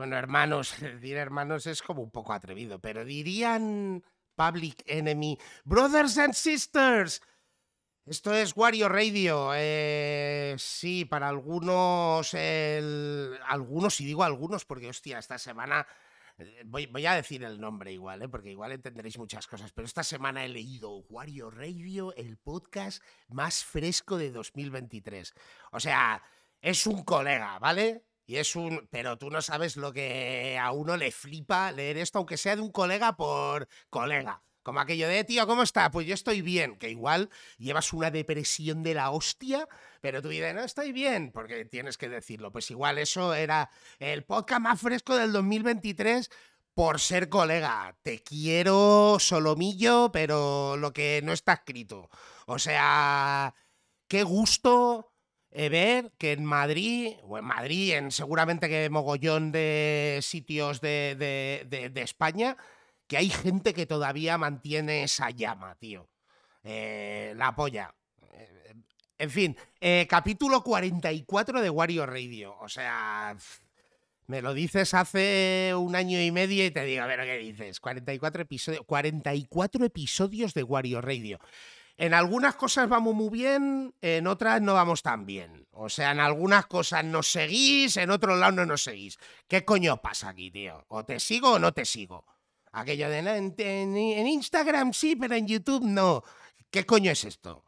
Bueno, hermanos, decir hermanos es como un poco atrevido, pero dirían Public Enemy. Brothers and Sisters. Esto es Wario Radio. Eh, sí, para algunos, algunos, y digo algunos porque, hostia, esta semana eh, Voy, voy a decir el nombre igual, ¿eh? porque igual entenderéis muchas cosas, pero esta semana he leído Wario Radio, el podcast más fresco de 2023. O sea, es un colega, ¿vale? Y es un... Pero tú no sabes lo que a uno le flipa leer esto, aunque sea de un colega por colega. Como aquello de, tío, ¿cómo está? Pues yo estoy bien, que igual llevas una depresión de la hostia, pero tú dices, no, estoy bien, porque tienes que decirlo. Pues igual eso era el podcast más fresco del 2023 por ser colega. Te quiero, Solomillo, pero lo que no está escrito. O sea, qué gusto ver que en Madrid, o en Madrid, en seguramente que mogollón de sitios de, de- de- España, que hay gente que todavía mantiene esa llama, tío. Eh, la polla. Eh, En fin, eh, capítulo 44 de Wario Radio. O sea, me lo dices hace un año y medio y te digo, a ver, ¿qué dices? 44 episodios, 44 episodios de Wario Radio. En algunas cosas vamos muy bien, en otras no vamos tan bien. O sea, en algunas cosas nos seguís, en otros lados no nos seguís. ¿Qué coño pasa aquí, tío? ¿O te sigo o no te sigo? Aquello de "No, en, en- en Instagram sí, pero en YouTube no. ¿Qué coño es esto?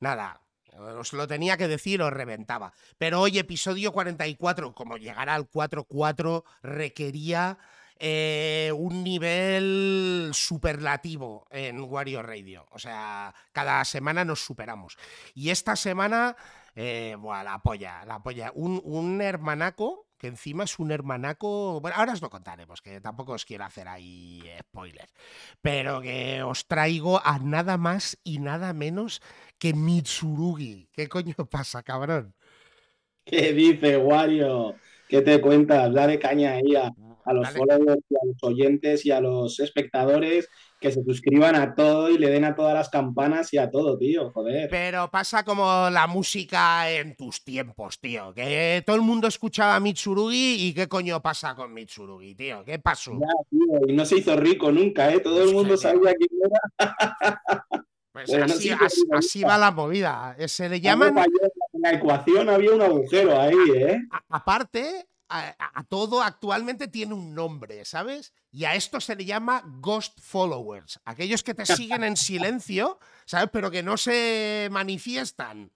Nada, os lo tenía que decir, os reventaba. Pero hoy, episodio 44, como llegar al 4-4, requería eh, un nivel superlativo en Wario Radio. O sea, cada semana nos superamos. Y esta semana, eh, buah, la polla, la polla. Un, hermanaco, que encima es un hermanaco. Bueno, ahora os lo contaremos, que tampoco os quiero hacer ahí spoilers. Pero que os traigo a nada más y nada menos que Mitsurugi. ¿Qué coño pasa, cabrón? ¿Qué dice Wario? ¿Qué te cuentas? Dale caña a, a los Dale. followers y a los oyentes y a los espectadores que se suscriban a todo y le den a todas las campanas y a todo, tío, joder. Pero pasa como la música en tus tiempos, tío. Que todo el mundo escuchaba a Mitsurugi y qué coño pasa con Mitsurugi, tío. ¿Qué pasó? Ya, tío, y no se hizo rico nunca, ¿eh? Todo el mundo sabía quién era. Pues Bueno, no así, así va la movida. Eh, Se le llaman, en la ecuación había un agujero ahí, ¿eh? a- aparte, a, todo actualmente tiene un nombre, ¿sabes? Y a esto se le llama Ghost Followers. Aquellos que te siguen en silencio, ¿sabes? Pero que no se manifiestan.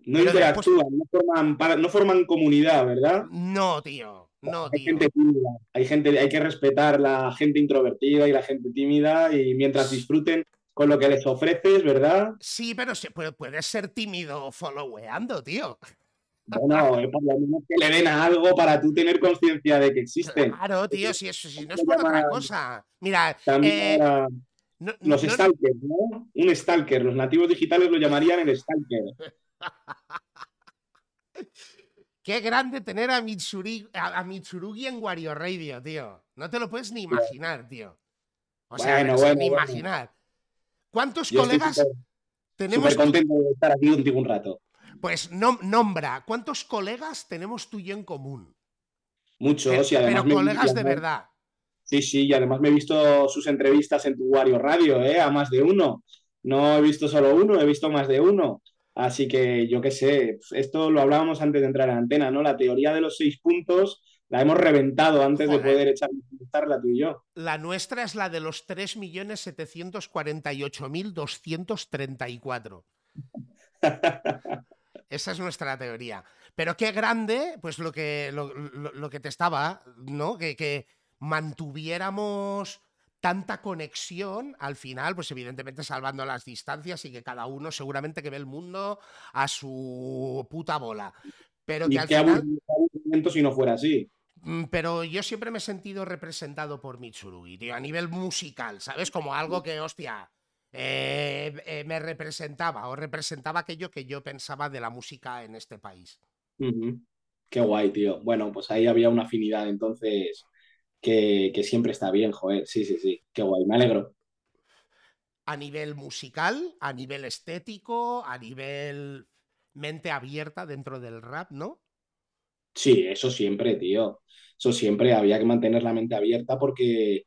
No Pero interactúan, no, forman, para- no forman comunidad, ¿verdad? No, tío. No, Hay tío. gente tímida, hay gente, hay que respetar la gente introvertida y la gente tímida y mientras disfruten con lo que les ofreces, ¿verdad? Sí, pero se- puede- puedes ser tímido followeando, tío. Bueno, eh, por lo menos que le den a algo para tú tener conciencia de que existen. Claro, tío, si, eso, si no es por otra cosa. Mira, eh, no- los no- stalkers, ¿no? Un stalker, los nativos digitales lo llamarían el stalker. qué grande tener a, Mitsuri, a, a Mitsurugi en Wario Radio, tío. No te lo puedes ni imaginar, tío. O sea, Bueno, o sea, bueno, ni bueno. imaginar. ¿Cuántos Yo colegas súper tenemos? súper contento de estar aquí contigo un rato. Pues nom- nombra, ¿cuántos colegas tenemos tú y yo en común? Muchos Pero, y además pero colegas de verdad. Sí, sí, y además me he visto sus entrevistas en tu Wario Radio, ¿eh? A más de uno. No he visto solo uno, he visto más de uno. Así que yo qué sé, esto lo hablábamos antes de entrar en antena, ¿no? La teoría de los seis puntos la hemos reventado antes de poder echar la tú y yo. La nuestra es la de los 3.748.234. Esa es nuestra teoría. Pero qué grande, pues lo que, lo, lo- lo que te estaba, ¿no? Que, que mantuviéramos tanta conexión al final, pues evidentemente salvando las distancias y que cada uno seguramente que ve el mundo a su puta bola. Pero que al final... si no fuera así. Mm, Pero yo siempre me he sentido representado por Mitsurugi, tío, a nivel musical, ¿sabes? Como algo que, hostia, eh, eh, me representaba o representaba aquello que yo pensaba de la música en este país. Qué guay, tío. Bueno, pues ahí había una afinidad, entonces, que, que siempre está bien, joder. Sí, sí, sí. Qué guay, me alegro. A nivel musical, a nivel estético, a nivel mente abierta dentro del rap, ¿no? Sí, eso siempre, tío. Eso siempre había que mantener la mente abierta porque,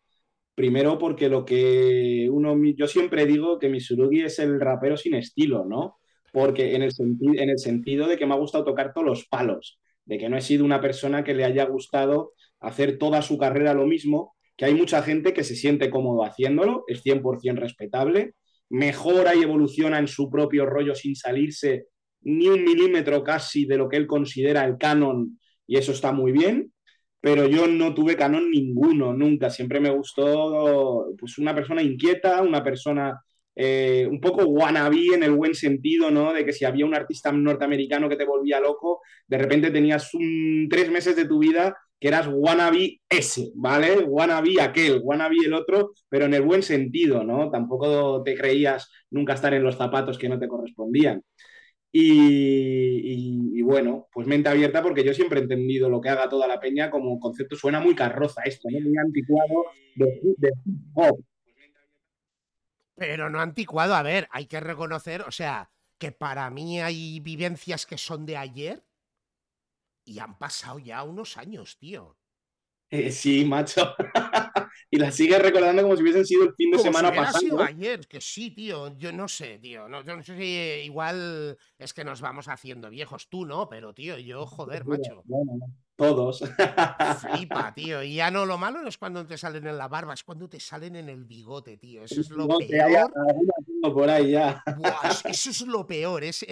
primero porque lo que uno, yo siempre digo que Misurugi es el rapero sin estilo, ¿no? Porque en el, en el sentido de que me ha gustado tocar todos los palos, de que no he sido una persona que le haya gustado hacer toda su carrera lo mismo, que hay mucha gente que se siente cómodo haciéndolo, es 100% respetable, mejora y evoluciona en su propio rollo sin salirse ni un milímetro casi de lo que él considera el canon y eso está muy bien, pero yo no tuve canon ninguno, nunca. Siempre me gustó pues, una persona inquieta, una persona eh, un poco wannabe en el buen sentido, ¿no? De que si había un artista norteamericano que te volvía loco, de repente tenías un, tres meses de tu vida que eras wannabe ese, ¿vale? Wannabe aquel, wannabe el otro, pero en el buen sentido, ¿no? Tampoco te creías nunca estar en los zapatos que no te correspondían. Y, bueno, pues mente abierta porque yo siempre he entendido lo que haga toda la peña como concepto. Suena muy carroza esto, ¿no? muy anticuado de. Pero no anticuado, a ver, hay que reconocer, o sea, que para mí hay vivencias que son de ayer y han pasado ya unos años, tío. Eh, sí, macho. y la sigues recordando como si hubiesen sido el fin de semana si pasado. sido ayer, que sí, tío. Yo no sé, tío. No, yo no sé si igual es que nos vamos haciendo viejos. Tú no, pero tío, yo, joder, macho. todos. Flipa, tío. Y ya no, lo malo no es cuando te salen en la barba, es cuando te salen en el bigote, tío. Eso es lo peor. por ahí ya. eso es lo peor. Es,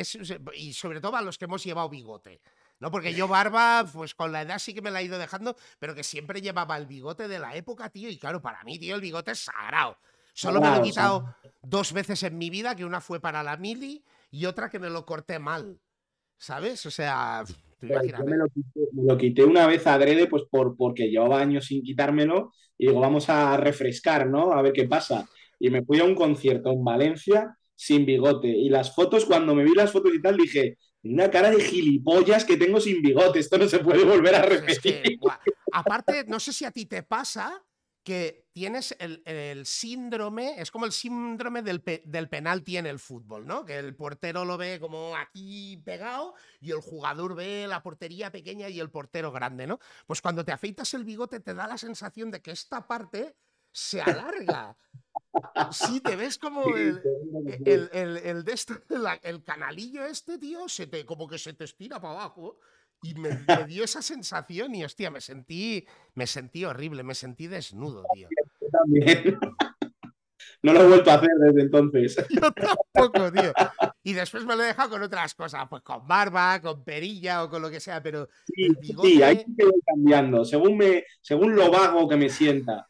y sobre todo a los que hemos llevado bigote. No, porque yo barba, pues con la edad sí que me la he ido dejando, pero que siempre llevaba el bigote de la época, tío. Y claro, para mí, tío, el bigote es sagrado. Solo me lo he quitado dos veces en mi vida, que una fue para la mili y otra que me lo corté mal. ¿Sabes? O sea, yo me lo, quité, una vez adrede, pues por, porque llevaba años sin quitármelo. Y digo, vamos a refrescar, ¿no? A ver qué pasa. Y me fui a un concierto en Valencia sin bigote. Y las fotos, cuando me vi las fotos y tal, dije, una cara de gilipollas que tengo sin bigote. Esto no se puede volver a repetir. aparte, no sé si a ti te pasa que tienes el, síndrome, es como el síndrome del, del, penalti en el fútbol, ¿no? Que el portero lo ve como aquí pegado y el jugador ve la portería pequeña y el portero grande, ¿no? Pues cuando te afeitas el bigote te da la sensación de que esta parte se alarga. Sí, te ves como el, el, de esto, el canalillo este, tío, se te, como que se te estira para abajo. Y me, dio esa sensación y hostia, me sentí, me sentí horrible, me sentí desnudo, tío. también. No lo he vuelto a hacer desde entonces. Yo tampoco, tío. Y después me lo he dejado con otras cosas, pues con barba, con perilla o con lo que sea, pero sí, sí hay que ir cambiando, según, me, según lo vago que me sienta.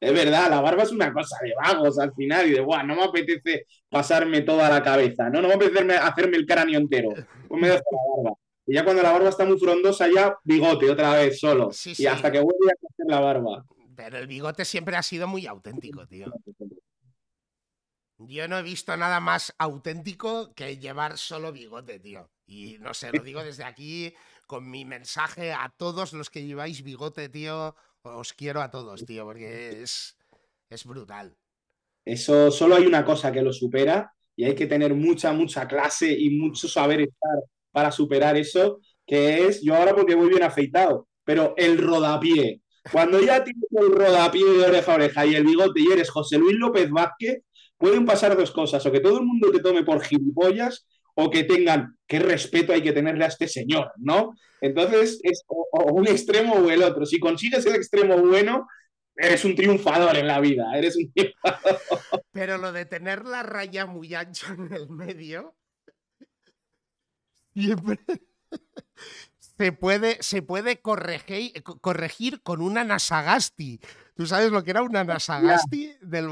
Es verdad, la barba es una cosa de vagos al final y de, guau, no me apetece pasarme toda la cabeza, ¿no? No me apetece hacerme el cráneo entero. Pues me dejo la barba. Y ya cuando la barba está muy frondosa, ya bigote otra vez solo. y hasta que vuelve a hacer la barba. Pero el bigote siempre ha sido muy auténtico, tío. Yo no he visto nada más auténtico que llevar solo bigote, tío. Y no sé, lo digo desde aquí con mi mensaje a todos los que lleváis bigote, tío os quiero a todos, tío, porque es, es brutal. Eso solo hay una cosa que lo supera y hay que tener mucha, mucha clase y mucho saber estar para superar eso, que es, yo ahora porque voy bien afeitado, pero el rodapié. Cuando ya tienes el rodapié de oreja a oreja y el bigote y eres José Luis López Vázquez, pueden pasar dos cosas, o que todo el mundo te tome por gilipollas o que tengan qué respeto hay que tenerle a este señor, ¿no? Entonces es o, un extremo o el otro. Si consigues el extremo bueno, eres un triunfador en la vida, eres un triunfador. Pero lo de tener la raya muy ancha en el medio, siempre se puede, se puede corregir, corregir con una Nasagasti. ¿Tú sabes lo que era una Nasagasti del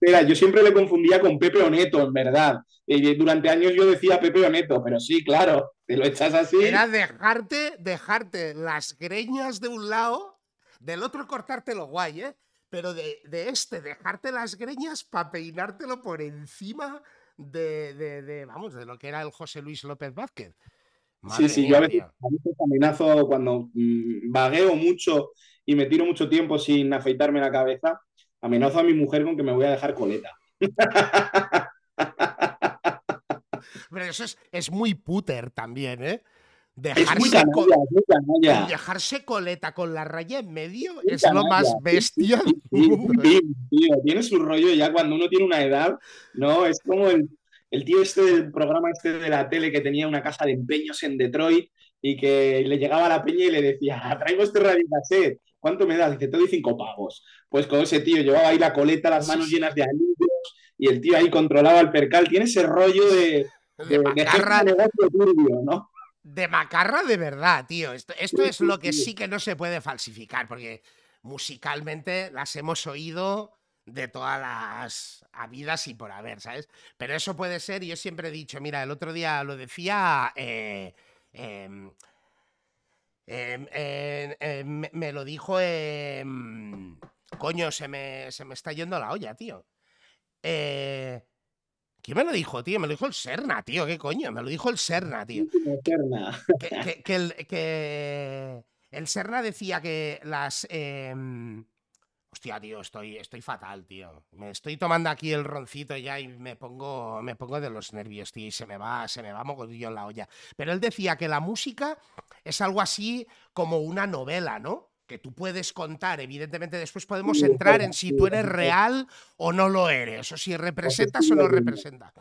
Espera, yo siempre le confundía con Pepe Oneto, en verdad. Y durante años yo decía Pepe Oneto, pero sí, claro, te lo echas así. Era dejarte, dejarte las greñas de un lado, del otro cortártelo guay, ¿eh? Pero de, este, dejarte las greñas para peinártelo por encima de, vamos, de lo que era el José Luis López Vázquez. sí, sí, yo a veces, amenazo cuando mm, vagueo mucho y me tiro mucho tiempo sin afeitarme la cabeza amenazo a mi mujer con que me voy a dejar coleta. pero eso es, es muy puter también, ¿eh? Es muy canalla, canalla. dejarse coleta con la raya en medio es lo más bestia. Sí, sí, sí, tío, tiene su rollo ya cuando uno tiene una edad, ¿no? Es como el, el tío este del programa este de la tele que tenía una casa de empeños en Detroit y que le llegaba a la peña y le decía, traigo este radiocassette, ¿cuánto me das? Dice, te doy cinco pagos. Pues con ese tío llevaba ahí la coleta, las manos llenas de anillos y el tío ahí controlaba el percal. Tiene ese rollo de, de, De macarra. de negocio turbio, ¿no? De macarra de verdad, tío. Esto, esto es lo que sí que no se puede falsificar, porque musicalmente las hemos oído de todas las habidas y por haber, ¿sabes? Pero eso puede ser, yo siempre he dicho, mira, el otro día lo decía, eh, em, em, em, me- me lo dijo, em, coño, se me, se me está yendo la olla, tío. Eh, ¿Quién me lo dijo, tío? Me lo dijo el Serna, tío, ¿qué coño? Me lo dijo el Serna, tío Eterna. que, que- que el, que el Serna decía que las. Hostia, tío, estoy, estoy fatal, tío. Me estoy tomando aquí el roncito ya y me pongo, me pongo de los nervios, tío, y se me va, se me va mogollón la olla. Pero él decía que la música es algo así como una novela, ¿no? Que tú puedes contar, evidentemente después podemos entrar en si tú eres real o no lo eres, o si representas o no representas.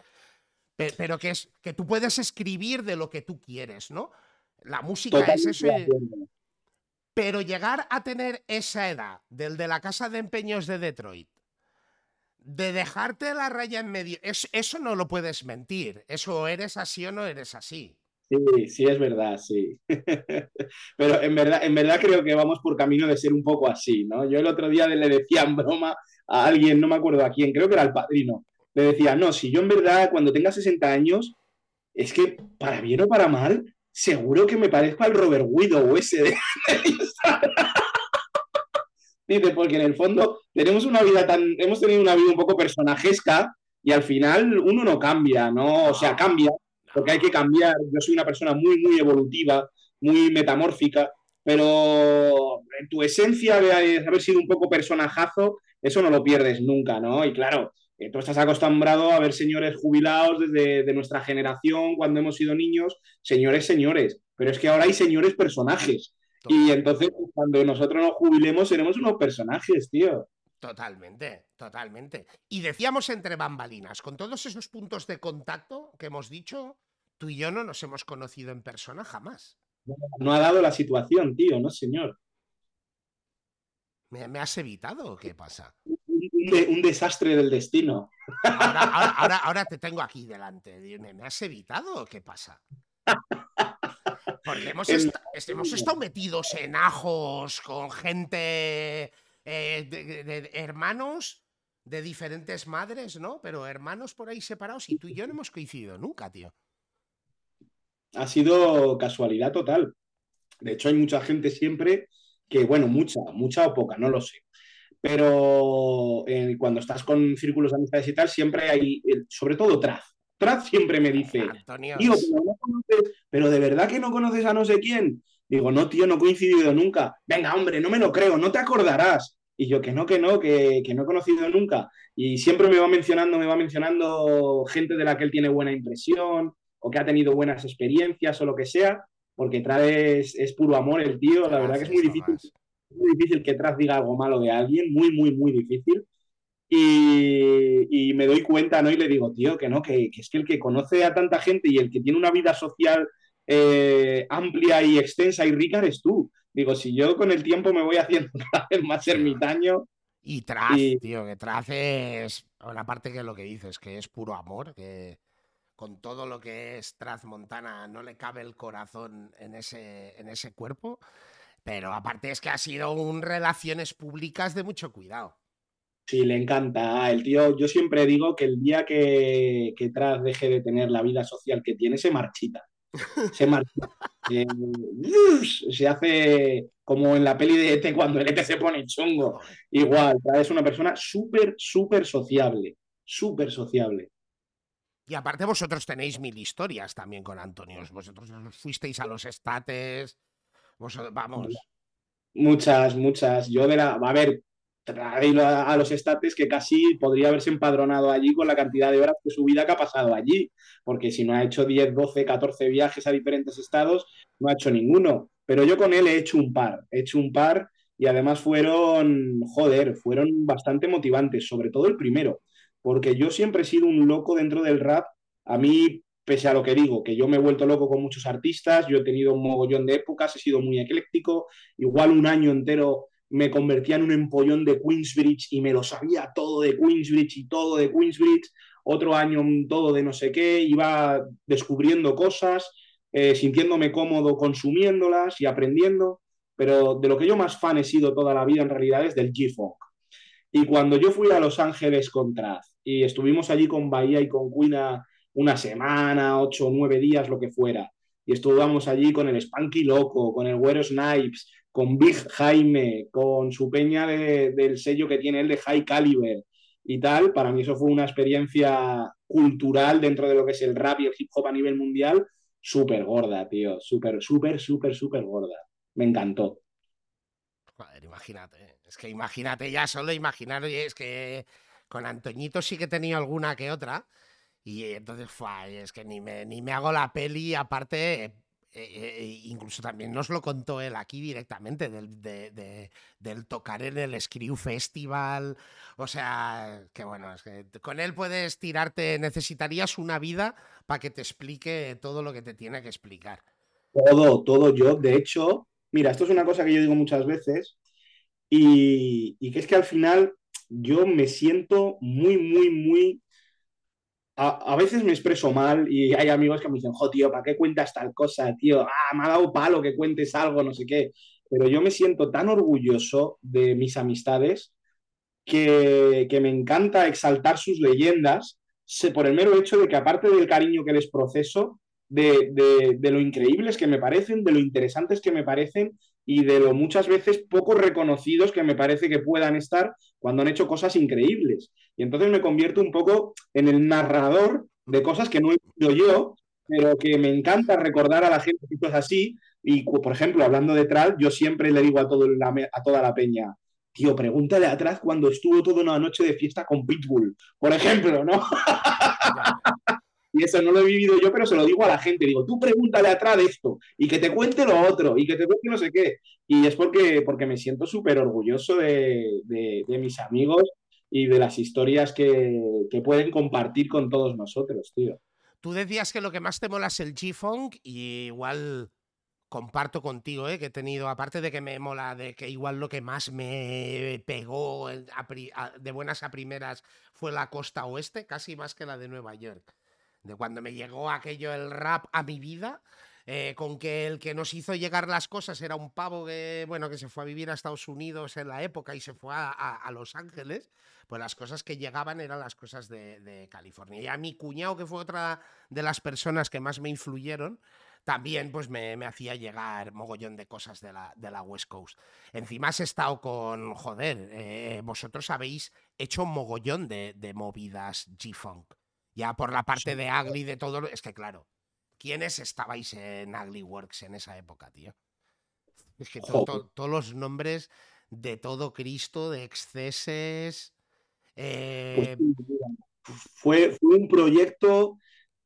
Pe- Pero que es que tú puedes escribir de lo que tú quieres, ¿no? La música es eso. Pero llegar a tener esa edad del de la casa de empeños de Detroit, de dejarte la raya en medio, es- eso no lo puedes mentir. Eso eres así o no eres así. Sí, sí, es verdad, sí. Pero en verdad, en verdad creo que vamos por camino de ser un poco así, ¿no? Yo el otro día le decía en broma a alguien, no me acuerdo a quién, creo que era el padrino, le decía, no, si yo en verdad cuando tenga 60 años, es que para bien o para mal, seguro que me parezco al Robert Widow ese de... Dice, porque en el fondo tenemos una vida tan, hemos tenido una vida un poco personajesca y al final uno no cambia, ¿no? O sea, cambia, porque hay que cambiar. Yo soy una persona muy, muy evolutiva, muy metamórfica, pero en tu esencia de haber sido un poco personajazo, eso no lo pierdes nunca, ¿no? Y claro, eh, tú estás acostumbrado a ver señores jubilados desde de nuestra generación, cuando hemos sido niños, señores, señores, pero es que ahora hay señores personajes. Y entonces, cuando nosotros nos jubilemos, seremos unos personajes, tío. Totalmente, totalmente. Y decíamos entre bambalinas, con todos esos puntos de contacto que hemos dicho, tú y yo no nos hemos conocido en persona jamás. No ha dado la situación, tío, no, señor. ¿Me, me has evitado o qué pasa? Un, un de- un desastre del destino. Ahora, ahora, ahora, ahora te tengo aquí delante. ¿me has evitado o qué pasa? Porque hemos, En- esta- es- hemos estado metidos en ajos con gente, eh, de hermanos de diferentes madres, ¿no? Pero hermanos por ahí separados y tú y yo no hemos coincidido nunca, tío. Ha sido casualidad total. De hecho, hay mucha gente siempre que, bueno, mucha, mucha o poca, no lo sé. Pero eh, cuando estás con círculos de amistades y tal, siempre hay, eh, sobre todo Traz. Traz siempre me dice, Tío, pero, no conoces- pero de verdad que no conoces a no sé quién. Digo, no, tío, no he coincidido nunca. Venga, hombre, no me lo creo, no te acordarás. Y yo, que no, que no, que, que no he conocido nunca. Y siempre me va mencionando, me va mencionando gente de la que él tiene buena impresión o que ha tenido buenas experiencias o lo que sea, porque trae es, es puro amor el tío. La verdad que es muy difícil. Muy difícil que Traz diga algo malo de alguien, muy, muy, muy difícil. Y, y me doy cuenta, ¿no? Y le digo, tío, que no, que, que es que el que conoce a tanta gente y el que tiene una vida social eh, amplia y extensa y rica eres tú. Digo, si yo con el tiempo me voy haciendo cada vez más ermitaño, Y Traz, Y- tío, que Traz es. Bueno, aparte que lo que dices, que es puro amor, que con todo lo que es Traz Montana no le cabe el corazón en ese, en ese cuerpo. Pero aparte es que ha sido un relaciones públicas de mucho cuidado. sí, le encanta. El tío, yo siempre digo que el día que, que Traz deje de tener la vida social que tiene, se marchita. Se marchita. Eh, se hace como en la peli de ET cuando el ET se pone chungo. Igual, Traz es una persona súper, súper sociable. Súper sociable. Y aparte vosotros tenéis mil historias también con Antonio. Vosotros os fuisteis a los estates. Vosotros, vamos. Muchas, muchas. Yo de la. A ver, a los estates que casi podría haberse empadronado allí con la cantidad de horas de su vida que ha pasado allí, porque si no ha hecho 10, 12, 14 viajes a diferentes estados, no ha hecho ninguno. Pero yo con él he hecho un par, he hecho un par y además fueron, joder, fueron bastante motivantes, sobre todo el primero, porque yo siempre he sido un loco dentro del rap. A mí, pese a lo que digo, que yo me he vuelto loco con muchos artistas, yo he tenido un mogollón de épocas, he sido muy ecléctico, igual un año entero me convertía en un empollón de Queensbridge y me lo sabía todo de Queensbridge y todo de Queensbridge, otro año todo de no sé qué, iba descubriendo cosas, eh, sintiéndome cómodo consumiéndolas y aprendiendo, pero de lo que yo más fan he sido toda la vida en realidad es del G-Funk. Y cuando yo fui a Los Ángeles con Traz y estuvimos allí con Bahía y con Quina una semana, ocho nueve días, lo que fuera, y estuvimos allí con el Spanky Loco, con el Güero Snipes, con Big Jaime, con su peña del sello que tiene él de High Caliber y tal, para mí eso fue una experiencia cultural dentro de lo que es el rap y el hip hop a nivel mundial, súper gorda, tío, súper, súper, súper, súper gorda. Me encantó. Imagínate, es que imagínate ya solo imaginar, es que con Antoñito sí que tenido alguna que otra. Y entonces, fue, es que ni me, ni me hago la peli, aparte, eh, eh, incluso también nos lo contó él aquí directamente, del, del, tocar en el Screw Festival. O sea, que bueno, es que con él puedes tirarte, necesitarías una vida para que te explique todo lo que te tiene que explicar. Todo, todo yo. De hecho, mira, esto es una cosa que yo digo muchas veces y, y que es que al final yo me siento muy, muy, muy a, veces me expreso mal y hay amigos que me dicen, jo, ¿para qué cuentas tal cosa, tío? Ah, me ha dado palo que cuentes algo, no sé qué. Pero yo me siento tan orgulloso de mis amistades que, que me encanta exaltar sus leyendas por el mero hecho de que aparte del cariño que les proceso, de, de, de, lo increíbles que me parecen, de lo interesantes que me parecen y de lo muchas veces poco reconocidos que me parece que puedan estar cuando han hecho cosas increíbles. Y entonces me convierto un poco en el narrador de cosas que no he visto yo, pero que me encanta recordar a la gente cosas así. Y, por ejemplo, hablando de Tral, yo siempre le digo a, todo a toda la peña, tío, pregúntale atrás cuando estuvo toda una noche de fiesta con Pitbull, por ejemplo, ¿no? Y eso no lo he vivido yo, pero se lo digo a la gente. Digo, tú pregúntale atrás de esto y que te cuente lo otro y que te cuente no sé qué. Y es porque, porque me siento súper orgulloso de, mis amigos y de las historias que, pueden compartir con todos nosotros, tío. Tú decías que lo que más te mola es el G-Funk y igual comparto contigo, ¿eh? que he tenido, aparte de que me mola, de que igual lo que más me pegó de buenas a primeras fue la costa oeste, casi más que la de Nueva York de cuando me llegó aquello el rap a mi vida, eh, con que el que nos hizo llegar las cosas era un pavo que, bueno, que se fue a vivir a Estados Unidos en la época y se fue a, Los Ángeles, pues las cosas que llegaban eran las cosas de, California. Y a mi cuñado, que fue otra de las personas que más me influyeron, también pues me, hacía llegar mogollón de cosas de la, de la, West Coast. Encima has estado con, joder, eh, vosotros habéis hecho mogollón de, de movidas G-Funk. Ya por la parte de Ugly, de todo. Es que claro, ¿quiénes estabais en Ugly Works en esa época, tío? Es que todos los nombres de todo Cristo, de exceses. Pues eh, fue, fue un proyecto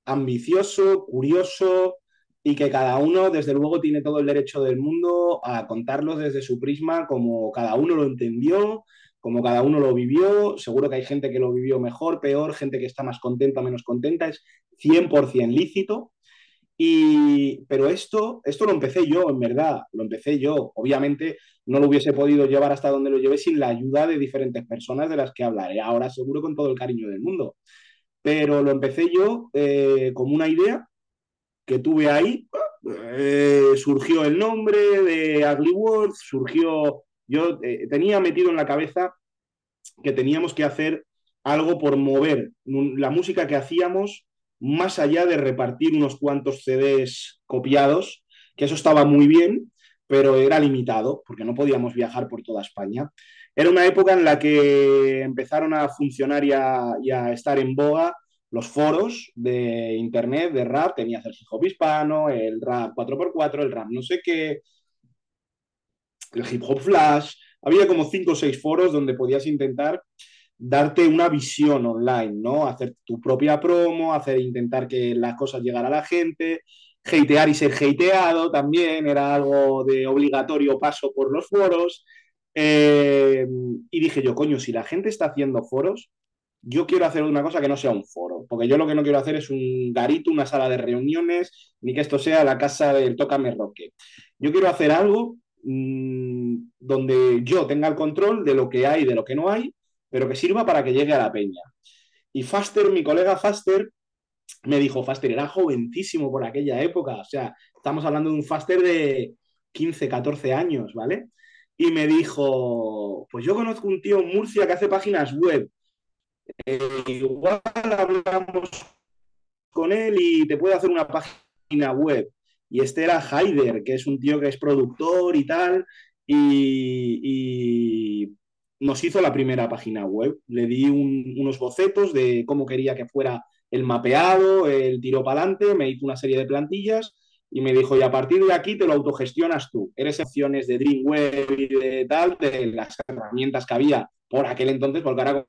ambicioso, curioso y que cada uno, desde luego, tiene todo el derecho del mundo a contarlo desde su prisma, como cada uno lo entendió, como cada uno lo vivió, seguro que hay gente que lo vivió mejor, peor, gente que está más contenta, menos contenta, es 100% lícito. Y, pero esto, esto lo empecé yo, en verdad, lo empecé yo. Obviamente no lo hubiese podido llevar hasta donde lo llevé sin la ayuda de diferentes personas de las que hablaré ahora seguro con todo el cariño del mundo. Pero lo empecé yo eh, como una idea que tuve ahí, eh, surgió el nombre de Ugly World, surgió yo eh, tenía metido en la cabeza que teníamos que hacer algo por mover la música que hacíamos más allá de repartir unos cuantos CDs copiados, que eso estaba muy bien, pero era limitado, porque no podíamos viajar por toda España. Era una época en la que empezaron a funcionar y a, estar en boga los foros de internet, de rap, tenías el hispano, el rap 4x4, el rap no sé qué, el hip hop flash, había como cinco o seis foros donde podías intentar darte una visión online, ¿no? Hacer tu propia promo, hacer intentar que las cosas llegaran a la gente, hatear y ser hateado también, era algo de obligatorio paso por los foros. Eh, y dije yo, coño, si la gente está haciendo foros, yo quiero hacer una cosa que no sea un foro, porque yo lo que no quiero hacer es un garito, una sala de reuniones, ni que esto sea la casa del Tócame Roque. Yo quiero hacer algo mmm, donde yo tenga el control de lo que hay, de lo que no hay, pero que sirva para que llegue a la peña. Y Faster, mi colega Faster, me dijo, Faster era jovencísimo por aquella época, o sea, estamos hablando de un Faster de 15, 14 años, ¿vale? Y me dijo, pues yo conozco un tío en Murcia que hace páginas web, eh, igual hablamos con él y te puede hacer una página web. Y este era Haider, que es un tío que es productor y tal, y, nos hizo la primera página web. Le di un, unos bocetos de cómo quería que fuera el mapeado, el tiro para adelante, me hizo una serie de plantillas y me dijo, y a partir de aquí te lo autogestionas tú. Eres opciones de Dreamweb y de tal, de las herramientas que había por aquel entonces, porque ahora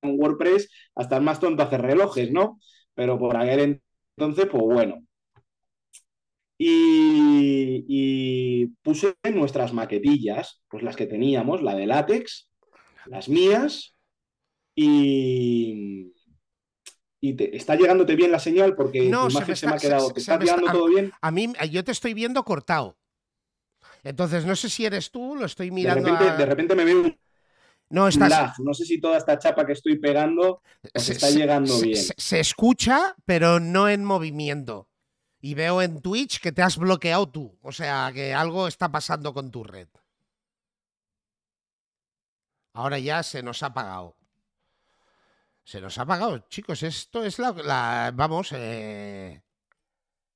con WordPress hasta el más tonto hacer relojes, ¿no? Pero por aquel entonces, pues bueno. Y, y puse nuestras maquetillas, pues las que teníamos, la de látex, las mías y, y te, está llegándote bien la señal porque No, tu se imagen se, me ha quedado. se- ¿Te se está llegando a- todo bien? A mí, yo te estoy viendo cortado. Entonces, no sé si eres tú, lo estoy De mirando. repente, a- de repente me veo un No, estás. lag. No sé si toda esta chapa que estoy pegando se, está llegando bien. se- se escucha, pero no en movimiento. Y veo en Twitch que te has bloqueado tú. O sea, que algo está pasando con tu red. Ahora ya se nos ha apagado. Se nos ha apagado, chicos. Esto es la. la- vamos, eh,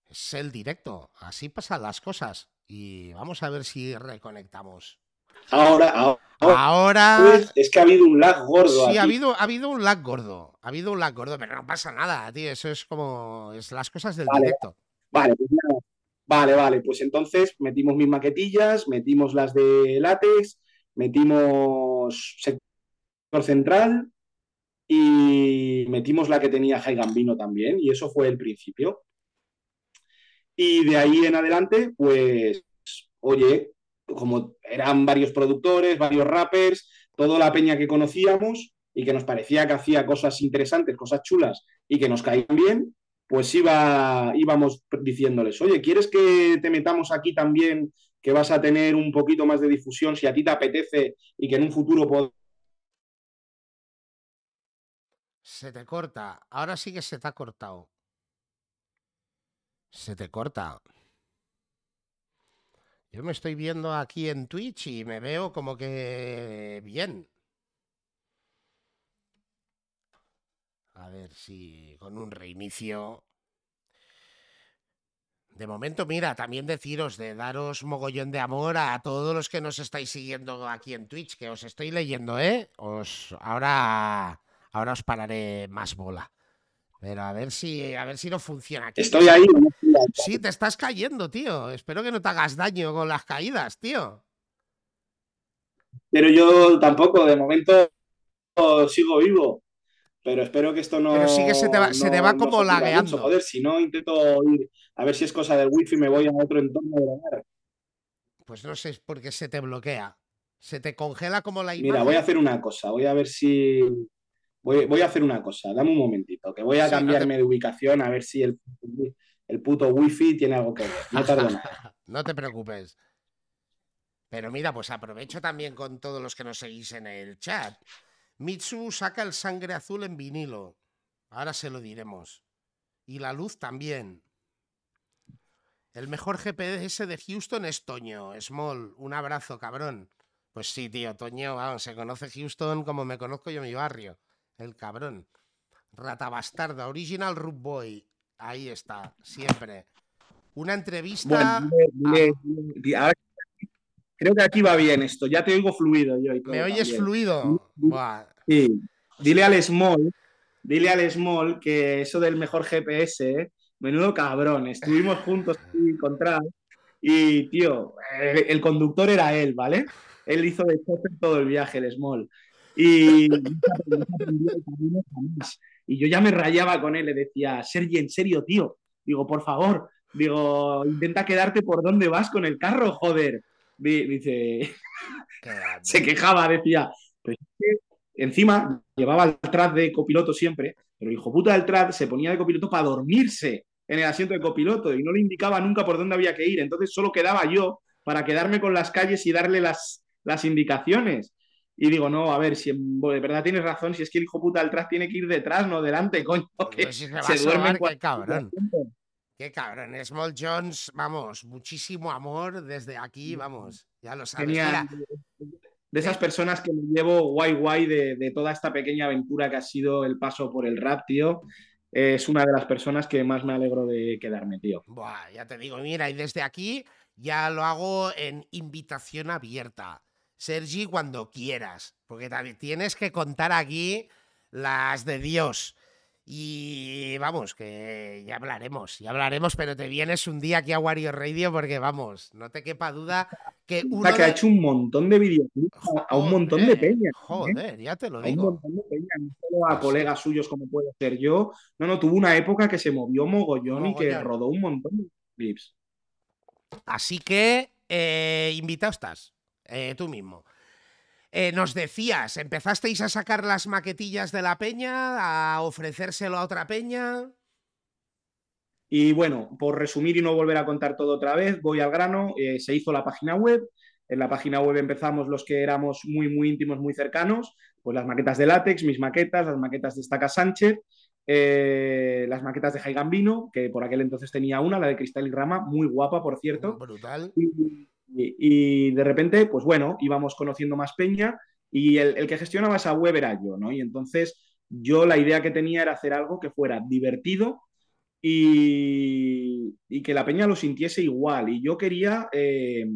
es el directo. Así pasan las cosas. Y vamos a ver si reconectamos. Ahora, ahora Ahora. pues, es que ha habido un lag gordo. Sí, aquí. ha habido, ha habido un lag gordo. Ha habido un lag gordo, pero no pasa nada, tío. Eso es como. Es las cosas del Vale. directo. Vale, pues. Vale, vale. Pues entonces metimos mis maquetillas, metimos las de látex, metimos sector central y metimos la que tenía Jai Gambino también. Y eso fue el principio. Y de ahí en adelante, pues, oye, como eran varios productores, varios rappers, toda la peña que conocíamos y que nos parecía que hacía cosas interesantes, cosas chulas y que nos caían bien, pues iba, íbamos diciéndoles, oye, ¿quieres que te metamos aquí también, que vas a tener un poquito más de difusión si a ti te apetece y que en un futuro pod- Se te corta. Ahora sí que se te ha cortado. Se te corta. Yo me estoy viendo aquí en Twitch y me veo como que bien. A ver si con un reinicio. De momento, mira, también deciros de daros mogollón de amor a todos los que nos estáis siguiendo aquí en Twitch, que os estoy leyendo, ¿eh? Os ahora ahora os pararé más bola. Pero a ver si a ver si no funciona aquí. Estoy ahí. no estoy ahí. Sí, te estás cayendo, tío. Espero que no te hagas daño con las caídas, tío. Pero yo tampoco, de momento sigo vivo. Pero espero que esto no. Pero sí que se te va- se te va como lagueando. mucho. Joder, si no intento ir a ver si es cosa del wifi, me voy a otro entorno de grabar. Pues no sé por qué se te bloquea. Se te congela como la imagen. Mira, voy a hacer una cosa, voy a ver si. Voy, voy a hacer una cosa, dame un momentito, que voy a Sí, no te- cambiarme de ubicación a ver si el, el puto wifi tiene algo que ver. No tardo nada. No te preocupes. Pero mira, pues aprovecho también con todos los que nos seguís en el chat. Mitsu saca el sangre azul en vinilo. Ahora se lo diremos. Y la luz también. El mejor GPS de Houston es Toño. Small, un abrazo, cabrón. Pues sí, tío, Toño, vamos, se conoce Houston como me conozco yo mi barrio. El cabrón. Rata bastarda, original Root Boy. Ahí está, siempre. Una entrevista. Bueno, ahora- creo que aquí va bien esto, ya te oigo fluido yo. y todo ¿Me oyes también. fluido? Sí. Dile al Small, dile al Small que eso del mejor GPS, ¿eh? menudo cabrón. Estuvimos juntos aquí con Trav y, tío, el conductor era él, ¿vale? Él hizo de chofer todo el viaje, el Small. Y, y yo ya me rayaba con él, le decía, Sergi, en serio, tío. Digo, por favor, digo, intenta quedarte por donde vas con el carro, joder. Dice, se quejaba, decía, pues encima llevaba el trad de copiloto siempre, pero hijo puta del trad se ponía de copiloto para dormirse en el asiento de copiloto y no le indicaba nunca por dónde había que ir. Entonces solo quedaba yo para quedarme con las calles y darle las, las indicaciones. Y digo, no, a ver, si de verdad tienes razón, si es que el hijo puta del trad tiene que ir detrás, no delante, coño. Que se, duerme qué cabrón. Qué cabrón. Small Jones, vamos, muchísimo amor desde aquí, vamos, ya lo sabes. de esas personas que me llevo guay guay de, de, toda esta pequeña aventura que ha sido el paso por el rap, tío. Es una de las personas que más me alegro de quedarme, tío. Buah, ya te digo, mira, y desde aquí ya lo hago en invitación abierta. Sergi, cuando quieras, porque tienes que contar aquí las de Dios. Y vamos, que ya hablaremos, ya hablaremos, pero te vienes un día aquí a Wario Radio porque vamos, no te quepa duda que uno. que ha hecho un montón de vídeos a un montón de peñas. ¿eh? Joder, ya te lo digo. A un montón de peñas, no solo a colegas suyos como puede ser yo. No, no, tuvo una época que se movió mogollón, y que rodó un montón de clips. Así que, eh, invitado estás. Eh, tú mismo. Eh, nos decías, empezasteis a sacar las maquetillas de la peña, a ofrecérselo a otra peña. Y bueno, por resumir y no volver a contar todo otra vez, voy al grano, eh, se hizo la página web, en la página web empezamos los que éramos muy, muy íntimos, muy cercanos, pues las maquetas de látex, mis maquetas, las maquetas de Estaca Sánchez, las maquetas de Jai Gambino, que por aquel entonces tenía una, la de Cristal y Rama, muy guapa, por cierto. Brutal. Y, de repente, pues bueno, íbamos conociendo más peña y el, que gestionaba esa web era yo, ¿no? Y entonces yo la idea que tenía era hacer algo que fuera divertido y, que la peña lo sintiese igual. Y yo quería, eh,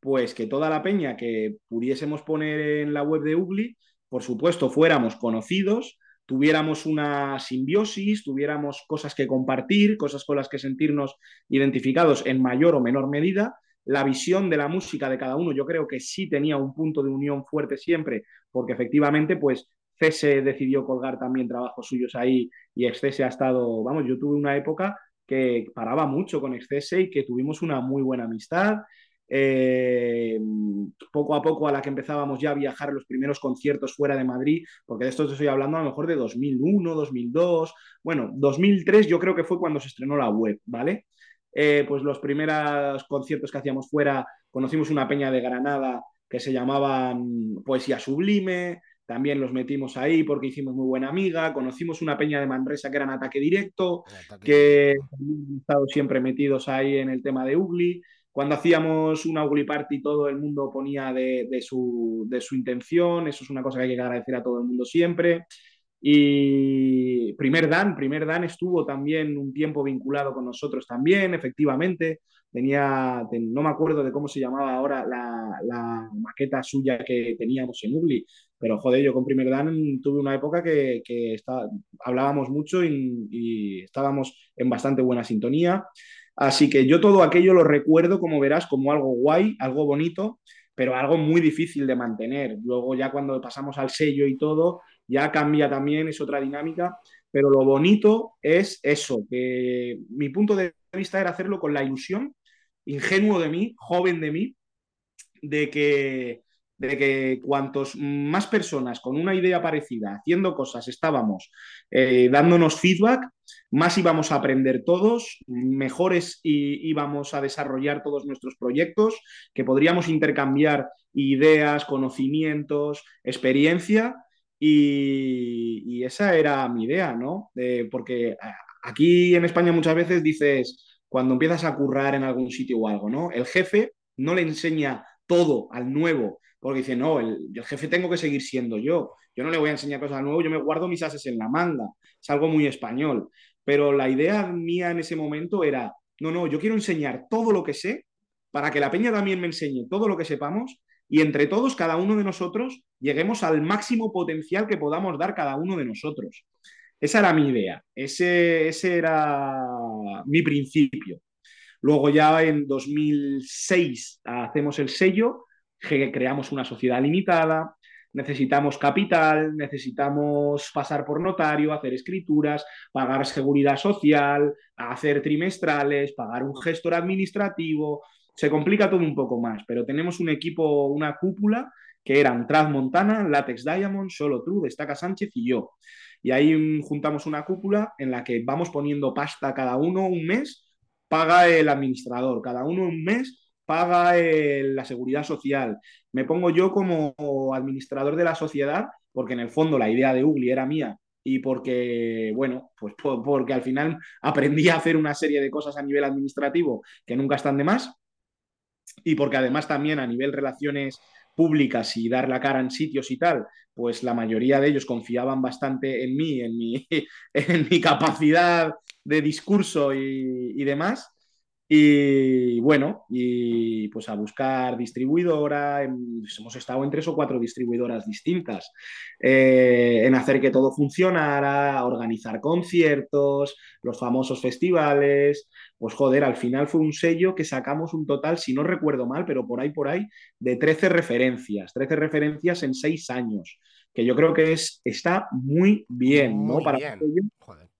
pues, que toda la peña que pudiésemos poner en la web de Ugly, por supuesto, fuéramos conocidos, tuviéramos una simbiosis, tuviéramos cosas que compartir, cosas con las que sentirnos identificados en mayor o menor medida la visión de la música de cada uno, yo creo que sí tenía un punto de unión fuerte siempre, porque efectivamente, pues Cese decidió colgar también trabajos suyos ahí y Excese ha estado, vamos, yo tuve una época que paraba mucho con Excese y que tuvimos una muy buena amistad. Eh, poco a poco a la que empezábamos ya a viajar los primeros conciertos fuera de Madrid, porque de esto te estoy hablando a lo mejor de 2001, 2002, bueno, 2003 yo creo que fue cuando se estrenó la web, ¿vale? Eh, pues los primeros conciertos que hacíamos fuera, conocimos una peña de Granada que se llamaban Poesía Sublime, también los metimos ahí porque hicimos muy buena amiga, conocimos una peña de Manresa que era en Ataque Directo, que han estado siempre metidos ahí en el tema de Ugly. Cuando hacíamos una Ugly Party todo el mundo ponía de, su, de su intención, eso es una cosa que hay que agradecer a todo el mundo siempre. Y primer Dan, primer Dan estuvo también un tiempo vinculado con nosotros también, efectivamente. Tenía, no me acuerdo de cómo se llamaba ahora la, maqueta suya que teníamos en Ugly, pero joder, yo con primer Dan tuve una época que, hablábamos mucho y, estábamos en bastante buena sintonía. Así que yo todo aquello lo recuerdo, como verás, como algo guay, algo bonito, pero algo muy difícil de mantener. Luego ya cuando pasamos al sello y todo, ya cambia también, es otra dinámica, pero lo bonito es eso, que mi punto de vista era hacerlo con la ilusión, ingenuo de mí, joven de mí, de que, de que cuantos más personas con una idea parecida, haciendo cosas, estábamos eh, dándonos feedback, más íbamos a aprender todos, mejores íbamos a desarrollar todos nuestros proyectos, que podríamos intercambiar ideas, conocimientos, experiencia y, esa era mi idea, ¿no? porque aquí en España muchas veces dices, cuando empiezas a currar en algún sitio o algo, ¿no? El jefe no le enseña todo al nuevo, porque dice, no, el, jefe tengo que seguir siendo yo. Yo no le voy a enseñar cosas nuevo, yo me guardo mis ases en la manga. Es algo muy español. Pero la idea mía en ese momento era, no, no, yo quiero enseñar todo lo que sé para que la peña también me enseñe todo lo que sepamos y entre todos, cada uno de nosotros, lleguemos al máximo potencial que podamos dar cada uno de nosotros. Esa era mi idea, ese, era mi principio. Luego ya en 2006 hacemos el sello, creamos una sociedad limitada, necesitamos capital, necesitamos pasar por notario, hacer escrituras, pagar seguridad social, hacer trimestrales, pagar un gestor administrativo. Se complica todo un poco más, pero tenemos un equipo, una cúpula que eran Trad Montana, Latex Diamond, Solo True, Destaca Sánchez y yo. Y ahí juntamos una cúpula en la que vamos poniendo pasta cada uno un mes, paga el administrador, cada uno un mes paga la seguridad social. Me pongo yo como administrador de la sociedad, porque en el fondo la idea de Ugly era mía y porque, bueno, pues porque al final aprendí a hacer una serie de cosas a nivel administrativo que nunca están de más y porque además también a nivel relaciones públicas y dar la cara en sitios y tal, pues la mayoría de ellos confiaban bastante en mí, en mi, en mi capacidad de discurso y, y demás. Y bueno, y pues a buscar distribuidora, hemos estado en tres o cuatro distribuidoras distintas, eh, en hacer que todo funcionara, organizar conciertos, los famosos festivales, pues joder, al final fue un sello que sacamos un total, si no recuerdo mal, pero por ahí, por ahí, de 13 referencias, 13 referencias en seis años, que yo creo que es, está muy bien, ¿no? Para un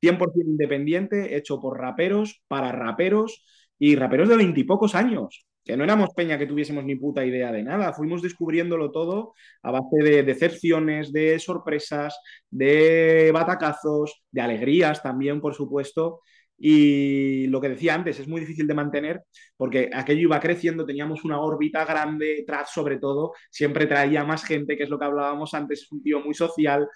100% independiente, hecho por raperos, para raperos y raperos de veintipocos años, que no éramos peña que tuviésemos ni puta idea de nada, fuimos descubriéndolo todo a base de decepciones, de sorpresas, de batacazos, de alegrías también, por supuesto. Y lo que decía antes, es muy difícil de mantener porque aquello iba creciendo, teníamos una órbita grande, tras sobre todo, siempre traía más gente, que es lo que hablábamos antes, es un tío muy social.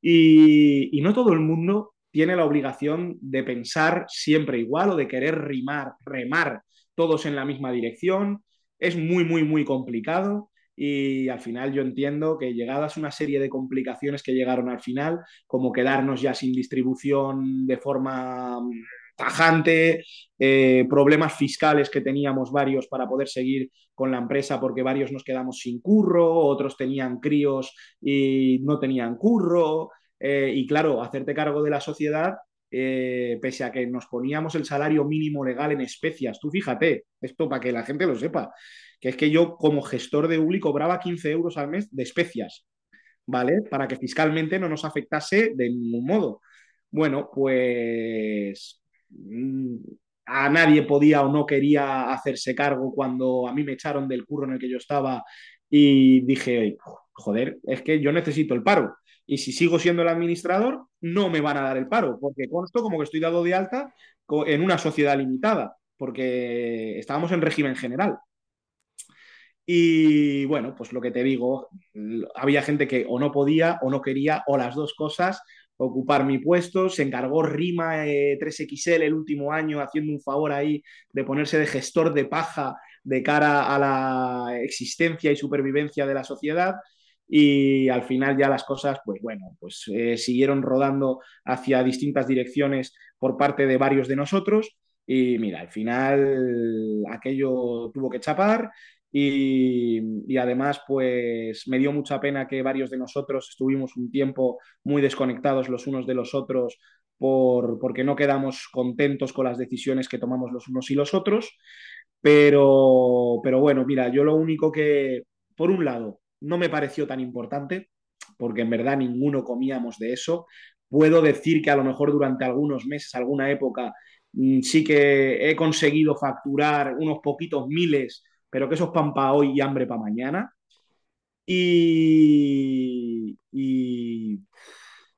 Y, y no todo el mundo tiene la obligación de pensar siempre igual o de querer rimar, remar todos en la misma dirección. Es muy, muy, muy complicado y al final yo entiendo que llegadas una serie de complicaciones que llegaron al final, como quedarnos ya sin distribución de forma mm, tajante, eh, problemas fiscales que teníamos varios para poder seguir con la empresa porque varios nos quedamos sin curro, otros tenían críos y no tenían curro, eh, y claro, hacerte cargo de la sociedad, eh, pese a que nos poníamos el salario mínimo legal en especias. Tú fíjate, esto para que la gente lo sepa, que es que yo como gestor de ULI cobraba 15 euros al mes de especias, ¿vale? Para que fiscalmente no nos afectase de ningún modo. Bueno, pues mm, a nadie podía o no quería hacerse cargo cuando a mí me echaron del curro en el que yo estaba y dije, joder, es que yo necesito el paro y si sigo siendo el administrador, no me van a dar el paro, porque consto como que estoy dado de alta en una sociedad limitada, porque estábamos en régimen general. Y bueno, pues lo que te digo, había gente que o no podía o no quería, o las dos cosas, ocupar mi puesto. Se encargó Rima 3XL eh, el último año haciendo un favor ahí de ponerse de gestor de paja de cara a la existencia y supervivencia de la sociedad y al final ya las cosas, pues bueno, pues eh, siguieron rodando hacia distintas direcciones por parte de varios de nosotros y mira, al final aquello tuvo que chapar y, además pues me dio mucha pena que varios de nosotros estuvimos un tiempo muy desconectados los unos de los otros por, porque no quedamos contentos con las decisiones que tomamos los unos y los otros. Pero, pero bueno, mira, yo lo único que, por un lado, no me pareció tan importante, porque en verdad ninguno comíamos de eso. Puedo decir que a lo mejor durante algunos meses, alguna época, mm, sí que he conseguido facturar unos poquitos miles, pero que eso es pan para hoy y hambre para mañana. Y, y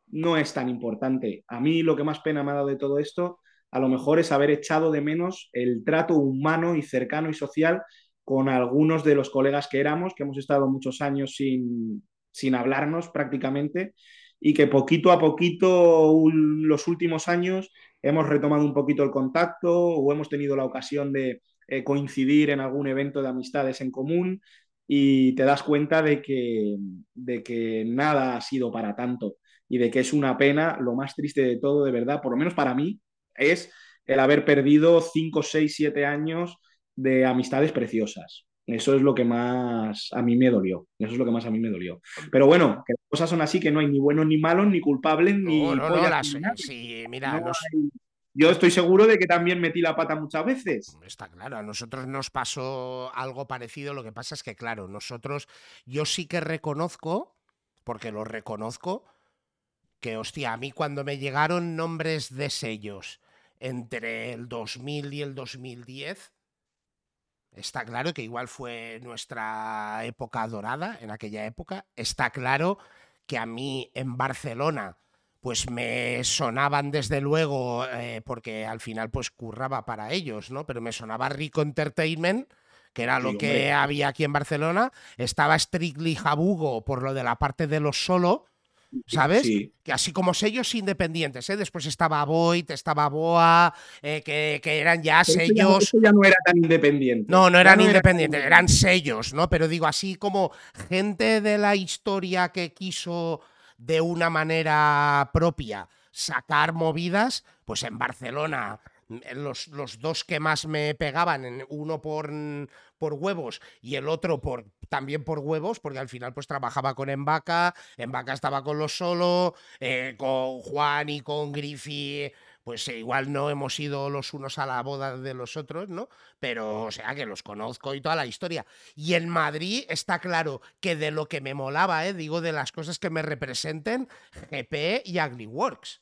no es tan importante. A mí lo que más pena me ha dado de todo esto, a lo mejor es haber echado de menos el trato humano y cercano y social con algunos de los colegas que éramos, que hemos estado muchos años sin, sin hablarnos prácticamente y que poquito a poquito los últimos años hemos retomado un poquito el contacto o hemos tenido la ocasión de eh, coincidir en algún evento de amistades en común y te das cuenta de que, de que nada ha sido para tanto y de que es una pena, lo más triste de todo, de verdad, por lo menos para mí, es el haber perdido 5, 6, 7 años de amistades preciosas. Eso es lo que más a mí me dolió. Eso es lo que más a mí me dolió. Pero bueno, que las cosas son así, que no hay ni buenos ni malos, ni culpables, ni. No, no, no, las, sí, mira, yo estoy seguro de que también metí la pata muchas veces. Está claro, a nosotros nos pasó algo parecido, lo que pasa es que, claro, nosotros, yo sí que reconozco, porque lo reconozco, que, hostia, a mí cuando me llegaron nombres de sellos entre el 2000 y el 2010, está claro que igual fue nuestra época dorada en aquella época, está claro que a mí en Barcelona pues me sonaban desde luego, eh, porque al final pues curraba para ellos, ¿no? Pero me sonaba Rico Entertainment, que era lo que había aquí en Barcelona, estaba Strictly Jabugo por lo de la parte de los solo, ¿sabes? Que así como sellos independientes, ¿eh? Después estaba Void, estaba Boa, eh, que, eran ya sellos. Eso ya, no era tan independiente. No, no eran independientes, eran sellos, ¿no? Pero digo, así como gente de la historia que quiso de una manera propia sacar movidas, pues en Barcelona los, los, dos que más me pegaban, uno por, por huevos y el otro por, también por huevos, porque al final pues trabajaba con Embaca, Embaca estaba con los solo, eh, con Juan y con Griffy pues eh, igual no hemos ido los unos a la boda de los otros, ¿no? Pero, o sea, que los conozco y toda la historia. Y en Madrid está claro que de lo que me molaba, ¿eh? digo, de las cosas que me representen, GP y Works.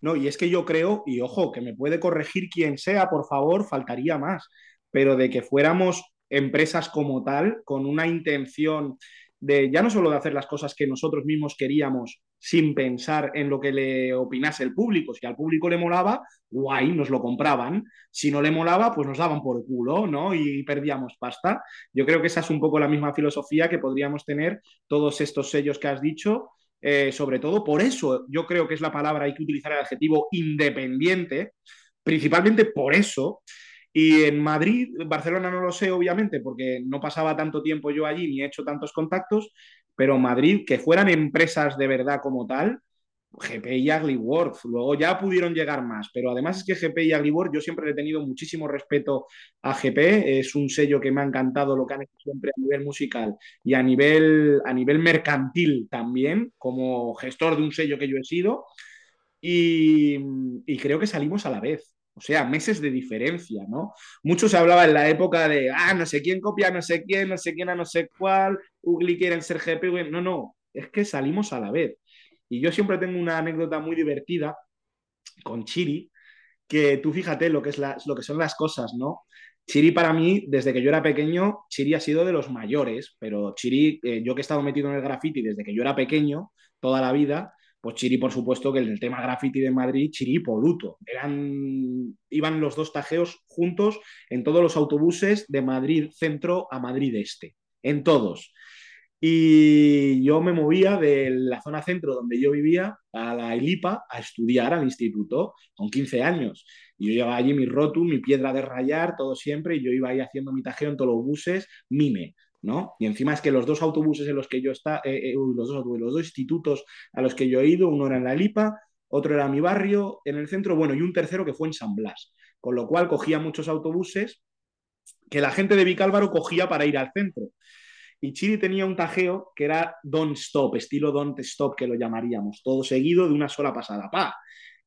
No, y es que yo creo, y ojo, que me puede corregir quien sea, por favor, faltaría más, pero de que fuéramos empresas como tal, con una intención de ya no solo de hacer las cosas que nosotros mismos queríamos sin pensar en lo que le opinase el público. Si al público le molaba, guay, nos lo compraban. Si no le molaba, pues nos daban por culo, ¿no? Y perdíamos pasta. Yo creo que esa es un poco la misma filosofía que podríamos tener todos estos sellos que has dicho. Eh, sobre todo por eso yo creo que es la palabra, hay que utilizar el adjetivo independiente, principalmente por eso, y en Madrid, Barcelona no lo sé, obviamente, porque no pasaba tanto tiempo yo allí ni he hecho tantos contactos, pero Madrid, que fueran empresas de verdad como tal, GP y Aglyworth, luego ya pudieron llegar más, pero además es que GP y Aglyworth yo siempre he tenido muchísimo respeto a GP, es un sello que me ha encantado lo que han hecho siempre a nivel musical y a nivel, a nivel mercantil también, como gestor de un sello que yo he sido, y, y creo que salimos a la vez. O sea, meses de diferencia, ¿no? Mucho se hablaba en la época de, ah, no sé quién copia, no sé quién, no sé quién a no sé cuál, Ugly quiere ser GP. No, no, es que salimos a la vez. Y yo siempre tengo una anécdota muy divertida con Chiri, que tú fíjate lo que, es lo que son las cosas, ¿no? Chiri para mí, desde que yo era pequeño, Chiri ha sido de los mayores, pero Chiri, eh, yo que he estado metido en el graffiti desde que yo era pequeño, toda la vida, pues Chiri, por supuesto, que en el tema graffiti de Madrid, Chiri y Poluto. Eran, iban los dos tajeos juntos en todos los autobuses de Madrid Centro a Madrid Este, en todos. Y yo me movía de la zona centro donde yo vivía a la Elipa a estudiar al instituto con 15 años. Y yo llevaba allí mi rotu, mi piedra de rayar, todo siempre, y yo iba ahí haciendo mi tajeo en todos los buses, mime. Y encima es que los dos autobuses en los que yo estaba, eh, eh, los, dos, los dos institutos a los que yo he ido, uno era en La Lipa, otro era mi barrio, en el centro, bueno, y un tercero que fue en San Blas. Con lo cual cogía muchos autobuses que la gente de Vicálvaro cogía para ir al centro. Y Chiri tenía un tajeo que era don't stop, estilo don't stop, que lo llamaríamos, todo seguido de una sola pasada. ¡Pa!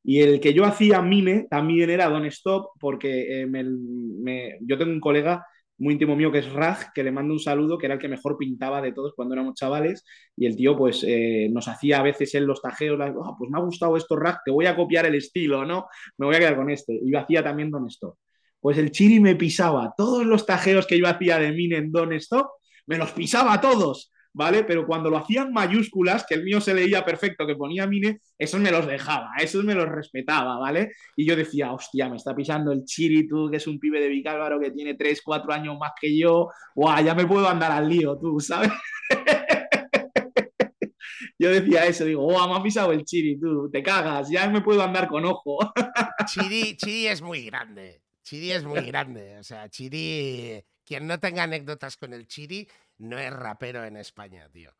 Y el que yo hacía mime también era don't stop, porque eh, yo tengo un colega muy íntimo mío que es Raj, que le mando un saludo, que era el que mejor pintaba de todos cuando éramos chavales, y el tío pues eh, nos hacía a veces en los tajeos, oh, pues me ha gustado esto Raj, te voy a copiar el estilo, ¿no? Me voy a quedar con este. Y yo hacía también Don Stop. Pues el Chiri me pisaba todos los tajeos que yo hacía de Min en Don Stop, me los pisaba todos. ¿vale? Pero cuando lo hacían mayúsculas, que el mío se leía perfecto, que ponía Mine, esos me los dejaba, esos me los respetaba, ¿vale? Y yo decía, hostia, me está pisando el Chiritu, que es un pibe de Vicálvaro que tiene 3, 4 años más que yo, guau, ya me puedo andar al lío, tú, ¿sabes? yo decía eso, digo, oh, me ha pisado el Chiri, tú, te cagas, ya me puedo andar con ojo. Chiri, Chiri es muy grande, Chiri es muy grande, o sea, Chiri, quien no tenga anécdotas con el Chiri, no es rapero en España, tío.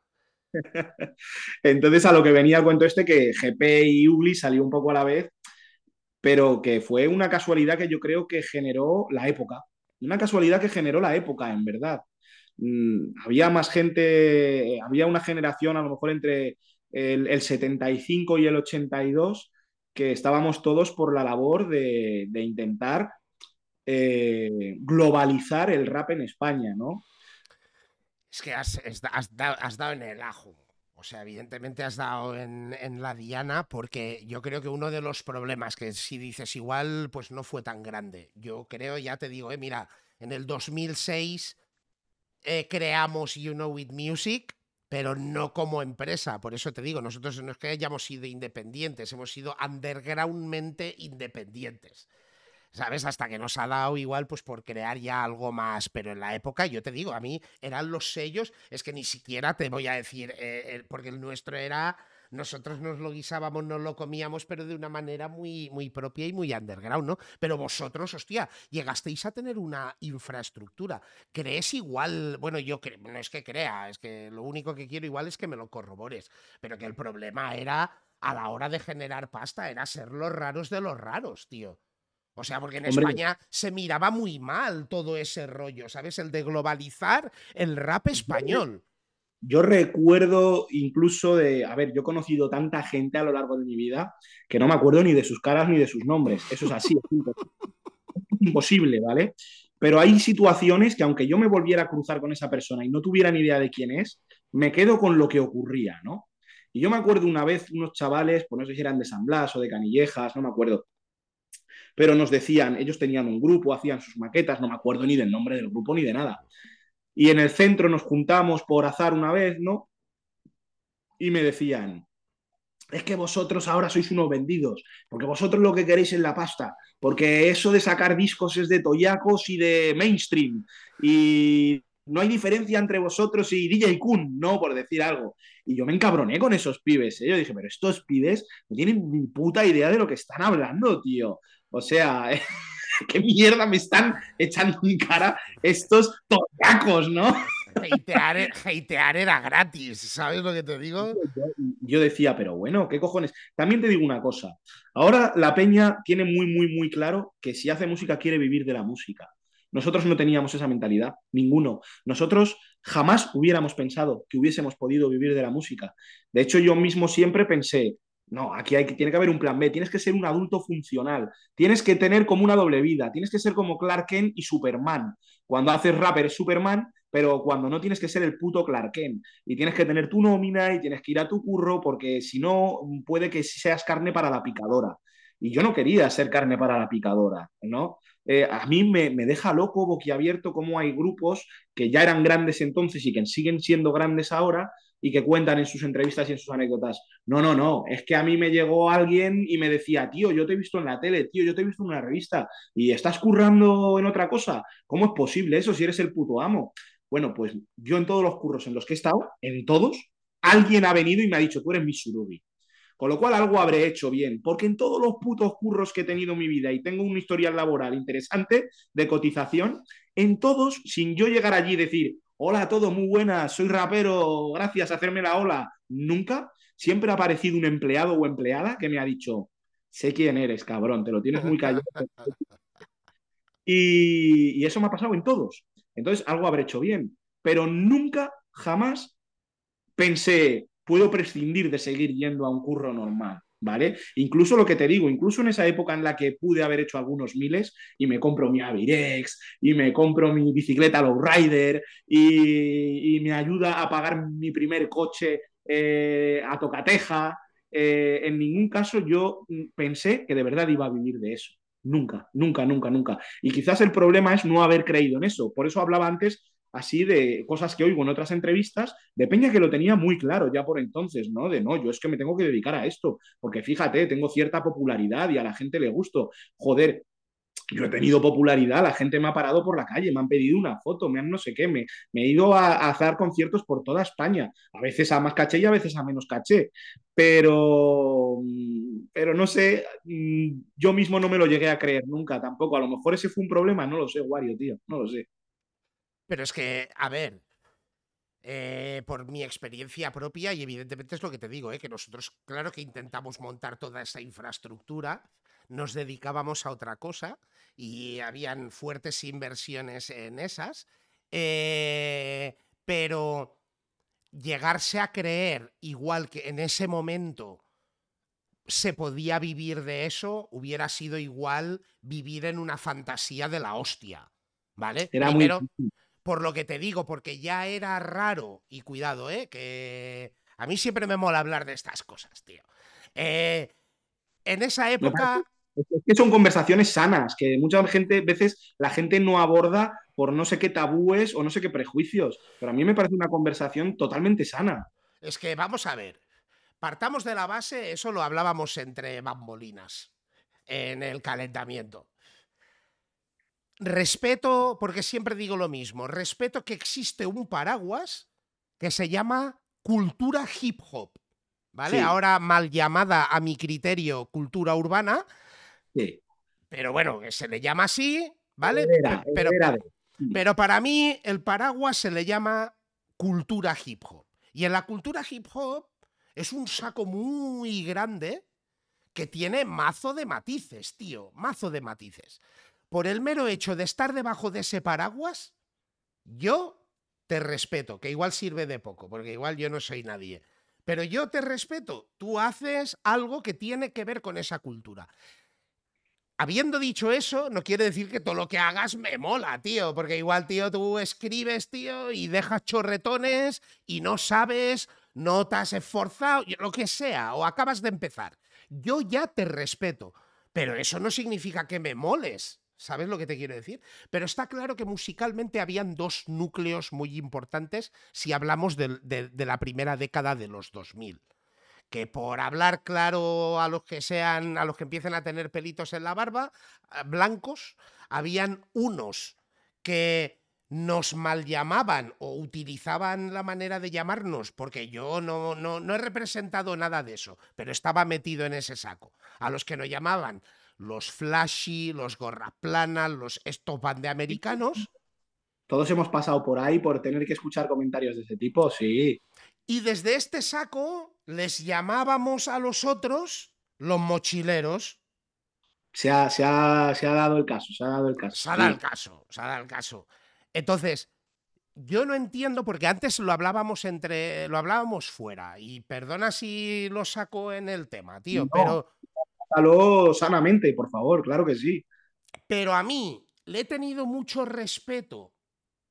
Entonces, a lo que venía el cuento este, que GP y Ugly salió un poco a la vez, pero que fue una casualidad que yo creo que generó la época. Una casualidad que generó la época, en verdad. Mm, había más gente, había una generación, a lo mejor entre el, el 75 y el 82, que estábamos todos por la labor de, de intentar eh, globalizar el rap en España, ¿no? Es que has, dado, en el ajo. O sea, evidentemente has dado en, la diana porque yo creo que uno de los problemas que si dices igual, pues no fue tan grande. Yo creo, ya te digo, eh, mira, en el 2006 eh, creamos You Know With Music, pero no como empresa. Por eso te digo, nosotros no es que hayamos sido independientes, hemos sido undergroundmente independientes. ¿Sabes? Hasta que nos ha dado igual, pues por crear ya algo más. Pero en la época, yo te digo, a mí eran los sellos, es que ni siquiera te voy a decir, eh, porque el nuestro era. Nosotros nos lo guisábamos, nos lo comíamos, pero de una manera muy, muy propia y muy underground, ¿no? Pero vosotros, hostia, llegasteis a tener una infraestructura. ¿Crees igual? Bueno, yo creo, no es que crea, es que lo único que quiero igual es que me lo corrobores, pero que el problema era a la hora de generar pasta, era ser los raros de los raros, tío. O sea, porque en Hombre. España se miraba muy mal todo ese rollo, ¿sabes? El de globalizar el rap español. Yo recuerdo incluso de, a ver, yo he conocido tanta gente a lo largo de mi vida que no me acuerdo ni de sus caras ni de sus nombres. Eso es así, es imposible, ¿vale? Pero hay situaciones que aunque yo me volviera a cruzar con esa persona y no tuviera ni idea de quién es, me quedo con lo que ocurría, ¿no? Y yo me acuerdo una vez unos chavales, pues no sé si eran de San Blas o de Canillejas, no me acuerdo, pero nos decían, ellos tenían un grupo, hacían sus maquetas, no me acuerdo ni del nombre del grupo ni de nada. Y en el centro nos juntamos por azar una vez, ¿no? Y me decían, es que vosotros ahora sois unos vendidos, porque vosotros lo que queréis es la pasta, porque eso de sacar discos es de toyacos y de mainstream, y no hay diferencia entre vosotros y DJ Kun, ¿no? Por decir algo. Y yo me encabroné con esos pibes, ¿eh? Yo dije, pero estos pibes no tienen ni puta idea de lo que están hablando, tío. O sea, ¿qué mierda me están echando en cara estos tocacos, no? Hatear, era gratis, ¿sabes lo que te digo? Yo, decía, pero bueno, ¿qué cojones? También te digo una cosa. Ahora la peña tiene muy, muy, muy claro que si hace música quiere vivir de la música. Nosotros no teníamos esa mentalidad, ninguno. Nosotros jamás hubiéramos pensado que hubiésemos podido vivir de la música. De hecho, yo mismo siempre pensé, no, aquí hay, tiene que haber un plan B, tienes que ser un adulto funcional, tienes que tener como una doble vida, tienes que ser como Clark Kent y Superman. Cuando haces rap eres Superman, pero cuando no tienes que ser el puto Clark Kent y tienes que tener tu nómina y tienes que ir a tu curro porque si no puede que seas carne para la picadora. Y yo no quería ser carne para la picadora, ¿no? Eh, a mí me, me, deja loco, boquiabierto, cómo hay grupos que ya eran grandes entonces y que siguen siendo grandes ahora, y que cuentan en sus entrevistas y en sus anécdotas. No, no, no, es que a mí me llegó alguien y me decía, tío, yo te he visto en la tele, tío, yo te he visto en una revista y estás currando en otra cosa. ¿Cómo es posible eso si eres el puto amo? Bueno, pues yo en todos los curros en los que he estado, en todos, alguien ha venido y me ha dicho, tú eres mi surubi. Con lo cual algo habré hecho bien, porque en todos los putos curros que he tenido en mi vida y tengo una historia laboral interesante de cotización, en todos, sin yo llegar allí y decir, hola a todos, muy buenas, soy rapero, gracias, hacerme la ola. Nunca, siempre ha aparecido un empleado o empleada que me ha dicho, sé quién eres, cabrón, te lo tienes muy callado. y, y eso me ha pasado en todos. Entonces, algo habré hecho bien, pero nunca, jamás pensé, puedo prescindir de seguir yendo a un curro normal. ¿Vale? Incluso lo que te digo, incluso en esa época en la que pude haber hecho algunos miles y me compro mi Avirex y me compro mi bicicleta Lowrider y, y me ayuda a pagar mi primer coche eh, a Tocateja, eh, en ningún caso yo pensé que de verdad iba a vivir de eso. Nunca, nunca, nunca, nunca. Y quizás el problema es no haber creído en eso. Por eso hablaba antes así de cosas que oigo en otras entrevistas, de Peña que lo tenía muy claro ya por entonces, ¿no? De no, yo es que me tengo que dedicar a esto, porque fíjate, tengo cierta popularidad y a la gente le gusto. Joder, yo he tenido popularidad, la gente me ha parado por la calle, me han pedido una foto, me han no sé qué, me, he ido a, a, hacer conciertos por toda España, a veces a más caché y a veces a menos caché, pero, pero no sé, yo mismo no me lo llegué a creer nunca tampoco, a lo mejor ese fue un problema, no lo sé, Wario, tío, no lo sé. Pero es que, a ver, eh, por mi experiencia propia, y evidentemente es lo que te digo, eh, que nosotros, claro que intentamos montar toda esa infraestructura, nos dedicábamos a otra cosa y habían fuertes inversiones en esas, eh, pero llegarse a creer igual que en ese momento se podía vivir de eso, hubiera sido igual vivir en una fantasía de la hostia. ¿Vale? Era Primero, muy... por lo que te digo, porque ya era raro, y cuidado, ¿eh? que a mí siempre me mola hablar de estas cosas, tío. Eh, en esa época... Es que son conversaciones sanas, que muchas gente, veces la gente no aborda por no sé qué tabúes o no sé qué prejuicios, pero a mí me parece una conversación totalmente sana. Es que vamos a ver, partamos de la base, eso lo hablábamos entre bambolinas en el calentamiento. Respeto, porque siempre digo lo mismo, respeto que existe un paraguas que se llama cultura hip hop, ¿vale? Sí. Ahora mal llamada a mi criterio cultura urbana, Sí. pero bueno, se le llama así, ¿vale? Era, Pe- pero, era de- pero para mí el paraguas se le llama cultura hip hop. Y en la cultura hip hop es un saco muy grande que tiene mazo de matices, tío, mazo de matices. Por el mero hecho de estar debajo de ese paraguas, yo te respeto, que igual sirve de poco, porque igual yo no soy nadie. Pero yo te respeto, tú haces algo que tiene que ver con esa cultura. Habiendo dicho eso, no quiere decir que todo lo que hagas me mola, tío, porque igual, tío, tú escribes, tío, y dejas chorretones y no sabes, no te has esforzado, lo que sea, o acabas de empezar. Yo ya te respeto, pero eso no significa que me moles. ¿Sabes lo que te quiero decir? Pero está claro que musicalmente habían dos núcleos muy importantes si hablamos de, la primera década de los 2000 que por hablar claro a los que sean, a los que empiecen a tener pelitos en la barba, ah, blancos, habían unos que nos mal llamaban o utilizaban la manera de llamarnos, porque yo no, no, no he representado nada de eso, pero estaba metido en ese saco. A los que nos llamaban los flashy, los gorras planas, los estos americanos, Todos hemos pasado por ahí por tener que escuchar comentarios de ese tipo, sí. Y desde este saco les llamábamos a los otros los mochileros. Se ha, se ha- se ha dado el caso, se ha dado el caso. Se ha dado sí. el caso, se ha dado el caso. Entonces, yo no entiendo, porque antes lo hablábamos entre. lo hablábamos fuera. Y perdona si lo saco en el tema, tío. No. Pero, Trátalo sanamente, por favor, claro que sí. pero a mí le he tenido mucho respeto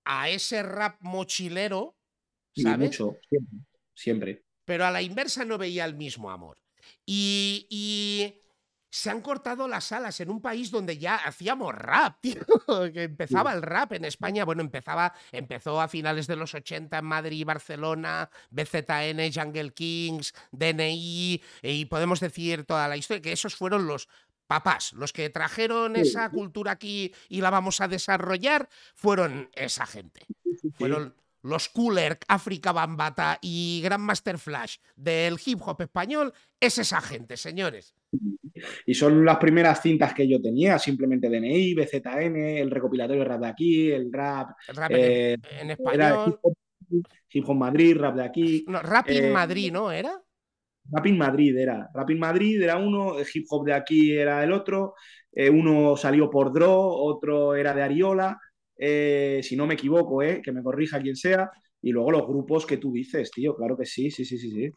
a ese rap mochilero, Sí, ¿sabes? mucho, siempre, siempre. pero a la inversa no veía el mismo amor. Y, y se han cortado las alas en un país donde ya hacíamos rap, tío, que empezaba el rap en España, bueno, empezaba, empezó a finales de los 80 en Madrid, Barcelona, BZN, Jungle Kings, DNI, y podemos decir toda la historia, que esos fueron los papás, los que trajeron esa cultura aquí y la vamos a desarrollar, fueron esa gente. Fueron los Cooler, África Bambata y Grandmaster Flash del hip hop español, es esa gente, señores. Y son las primeras cintas que yo tenía, simplemente DNI, BZN, el recopilatorio rap de aquí, el rap, El rap Eh, en, en era español. hip hop, hip hop Madrid, rap de aquí. No, rap in eh, Madrid, ¿no? ¿Era? Rap in Madrid era. Rap in Madrid era uno, hip hop de aquí era el otro. eh, uno salió por Dro, otro era de Ariola. eh, si no me equivoco, eh, que me corrija quien sea. Y luego los grupos que tú dices, tío, claro que sí, sí, sí, sí, sí.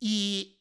Y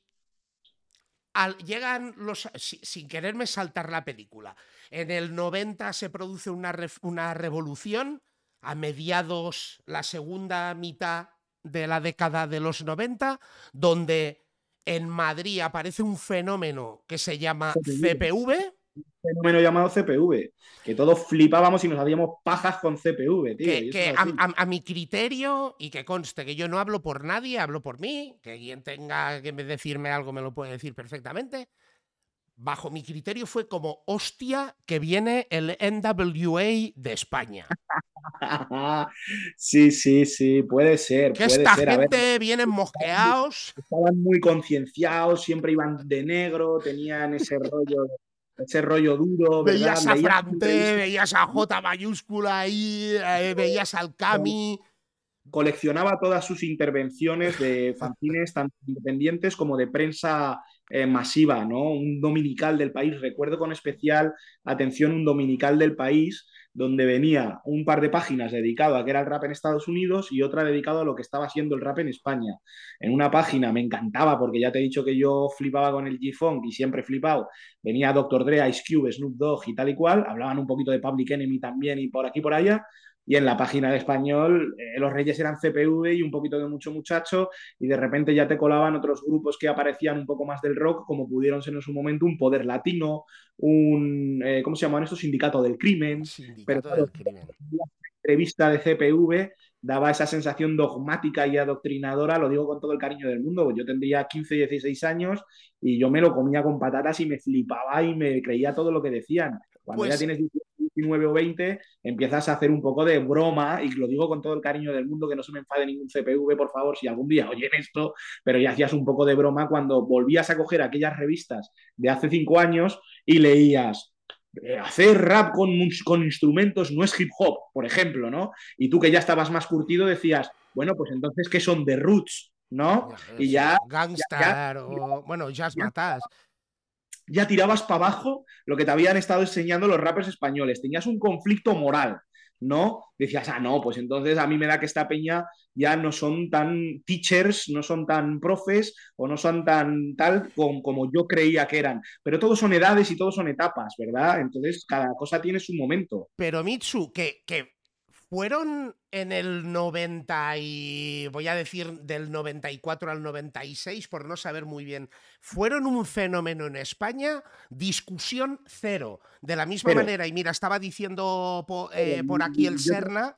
al- llegan los. si- sin quererme saltar la película. En el 90 se produce una, una revolución. A mediados, la segunda mitad de la década de los 90, donde en Madrid aparece un fenómeno que se llama CPV. Fenómeno llamado CPV, que todos flipábamos y nos hacíamos pajas con CPV, tío. que, que a, así. a- a mi criterio, y que conste que yo no hablo por nadie, hablo por mí, que quien tenga que me- decirme algo me lo puede decir perfectamente, bajo mi criterio fue como hostia que viene el NWA de España. sí, sí, sí, puede ser, Que puede esta ser. A ver, gente vienen mosqueados. estaban muy concienciados, siempre iban de negro, tenían ese rollo, ese rollo duro, ¿verdad? Veías a Frante, veías a J mayúscula ahí, eh, veías al Cami. coleccionaba todas sus intervenciones de fanzines tanto independientes como de prensa eh, masiva, ¿no? Un dominical del país. Recuerdo con especial atención un dominical del país donde venía un par de páginas dedicado a que era el rap en Estados Unidos y otra dedicado a lo que estaba siendo el rap en España. En una página me encantaba porque ya te he dicho que yo flipaba con el G-Funk y siempre he flipado. Venía Dr. Dre, Ice Cube, Snoop Dogg y tal y cual. Hablaban un poquito de Public Enemy también y por aquí por allá y en la página de español eh, los reyes eran CPV y un poquito de mucho muchacho y de repente ya te colaban otros grupos que aparecían un poco más del rock como pudieron ser en su momento un Poder Latino, un, eh, ¿cómo se llaman estos? Sindicato del Crimen. Sindicato del Crimen. La entrevista de CPV daba esa sensación dogmática y adoctrinadora, lo digo con todo el cariño del mundo, yo tendría 15, 16 años y yo me lo comía con patatas y me flipaba y me creía todo lo que decían. Cuando ya pues tienes 19 o 20, empiezas a hacer un poco de broma, y lo digo con todo el cariño del mundo, que no se me enfade ningún CPV, por favor, si algún día oyen esto, pero ya hacías un poco de broma cuando volvías a coger aquellas revistas de hace cinco años y leías eh, hacer rap con, con, instrumentos no es hip hop, por ejemplo, ¿no? Y tú que ya estabas más curtido decías, bueno, pues entonces, ¿qué son The Roots? ¿No? y ya... Gangstar o, bueno, Jazz Matas ya tirabas para abajo lo que te habían estado enseñando los rappers españoles. Tenías un conflicto moral, ¿no? Decías, ah, no, pues entonces a mí me da que esta peña ya no son tan teachers, no son tan profes o no son tan tal como, como yo creía que eran. Pero todos son edades y todos son etapas, ¿verdad? Entonces cada cosa tiene su momento. Pero Mitsu, que, que fueron en el 90 y voy a decir del 94 al 96 por no saber muy bien, fueron un fenómeno en España, discusión cero. De la misma manera, y mira, estaba diciendo eh, por aquí el Serna,